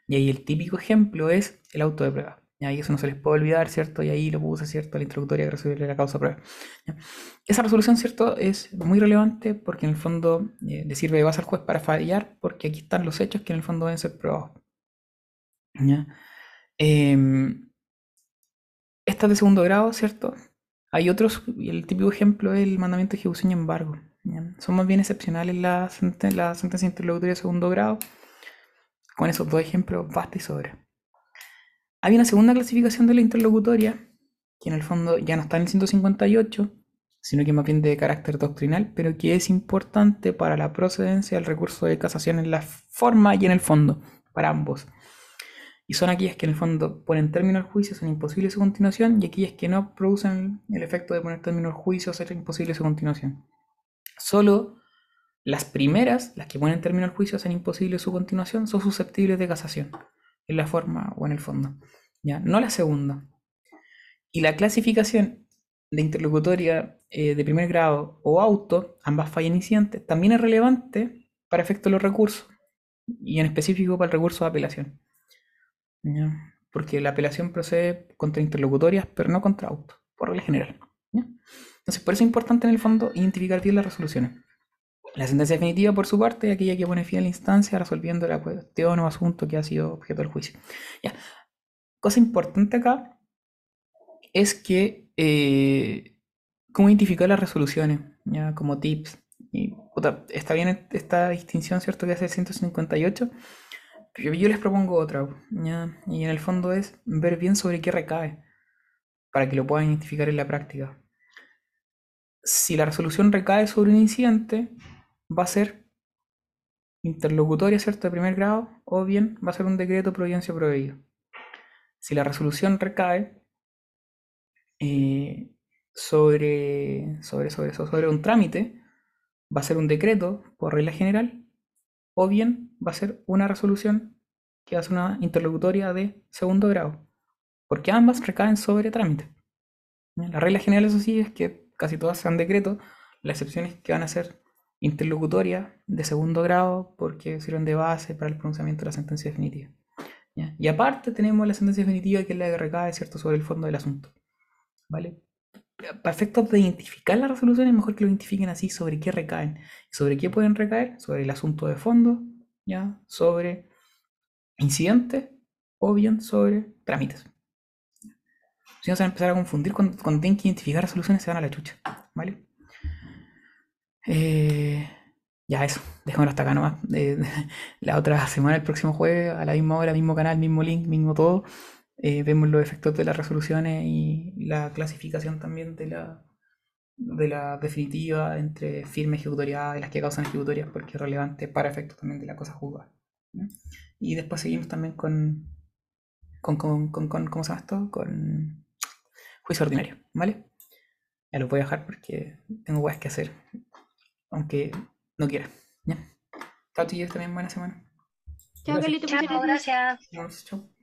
Y ahí el típico ejemplo es el auto de prueba. Y ahí eso no se les puede olvidar, ¿cierto? Y ahí lo puse, ¿cierto? La que resuelve la causa prueba. ¿ya? Esa resolución, ¿cierto? Es muy relevante porque en el fondo eh, le sirve de base al juez para fallar, porque aquí están los hechos que en el fondo deben ser probados. ¿ya? Em, esta es de segundo grado, ¿cierto? Hay otros, y el típico ejemplo es el mandamiento de ejecución y embargo. ¿ya? Son más bien excepcionales las las sentencias interlocutorias de segundo grado. Con esos dos ejemplos basta y sobra. Hay una segunda clasificación de la interlocutoria, que en el fondo ya no está en el 158, sino que más bien de carácter doctrinal, pero que es importante para la procedencia del recurso de casación en la forma y en el fondo, para ambos. Y son aquellas que en el fondo ponen término al juicio, son imposibles su continuación, y aquellas que no producen el efecto de poner término al juicio, ser imposible su continuación. Solo las primeras, las que ponen término al juicio, hacen imposible su continuación, son susceptibles de casación, en la forma o en el fondo. No la segunda. Y la clasificación de interlocutoria eh, de primer grado o auto, ambas fallan incidentes, también es relevante para efecto de los recursos, y en específico para el recurso de apelación. Porque la apelación procede contra interlocutorias, pero no contra autos, por regla general. Entonces, por eso es importante en el fondo identificar bien las resoluciones. La sentencia definitiva, por su parte, es aquella que pone fin a la instancia resolviendo la cuestión o asunto que ha sido objeto del juicio. Cosa importante acá es que eh, cómo identificar las resoluciones, ya como tips. Y, puta, está bien esta distinción, ¿cierto? Que hace el 158. Pero yo les propongo otra, ¿ya? Y en el fondo es ver bien sobre qué recae, para que lo puedan identificar en la práctica. Si la resolución recae sobre un incidente, va a ser interlocutoria, ¿cierto? De primer grado, o bien va a ser un decreto providencia proveído. Si la resolución recae eh, sobre, sobre, sobre, sobre un trámite, va a ser un decreto por regla general, o bien va a ser una resolución que hace una interlocutoria de segundo grado, porque ambas recaen sobre trámite. La regla general, eso sí, es que casi todas sean decretos, la excepción es que van a ser interlocutoria de segundo grado porque sirven de base para el pronunciamiento de la sentencia definitiva. Y aparte tenemos la sentencia definitiva que es la que recae ¿cierto? sobre el fondo del asunto. ¿Vale? Para efectos de identificar las resoluciones, es mejor que lo identifiquen así sobre qué recaen. ¿Sobre qué pueden recaer? Sobre el asunto de fondo, ¿ya? sobre incidentes o bien sobre trámites. Si no se van a empezar a confundir cuando, cuando tienen que identificar resoluciones, se van a la chucha. ¿Vale? Eh, ya eso, dejémoslo hasta acá nomás. Eh, *laughs* la otra semana, el próximo jueves, a la misma hora, mismo canal, mismo link, mismo todo, eh, vemos los efectos de las resoluciones y la clasificación también de la, de la definitiva entre firme ejecutoriada y las que causan ejecutorias, porque es relevante para efectos también de la cosa juzgada. ¿no? Y después seguimos también con, con, con, con, con- ¿cómo se llama esto? Con juicio ordinario, ¿vale? Ya lo voy a dejar porque tengo cosas que hacer aunque no quiera. ¿ya? Chao, chicos, también buena semana. Chao. Carlito, muchas Chao, gracias. gracias. Nos vemos, chao.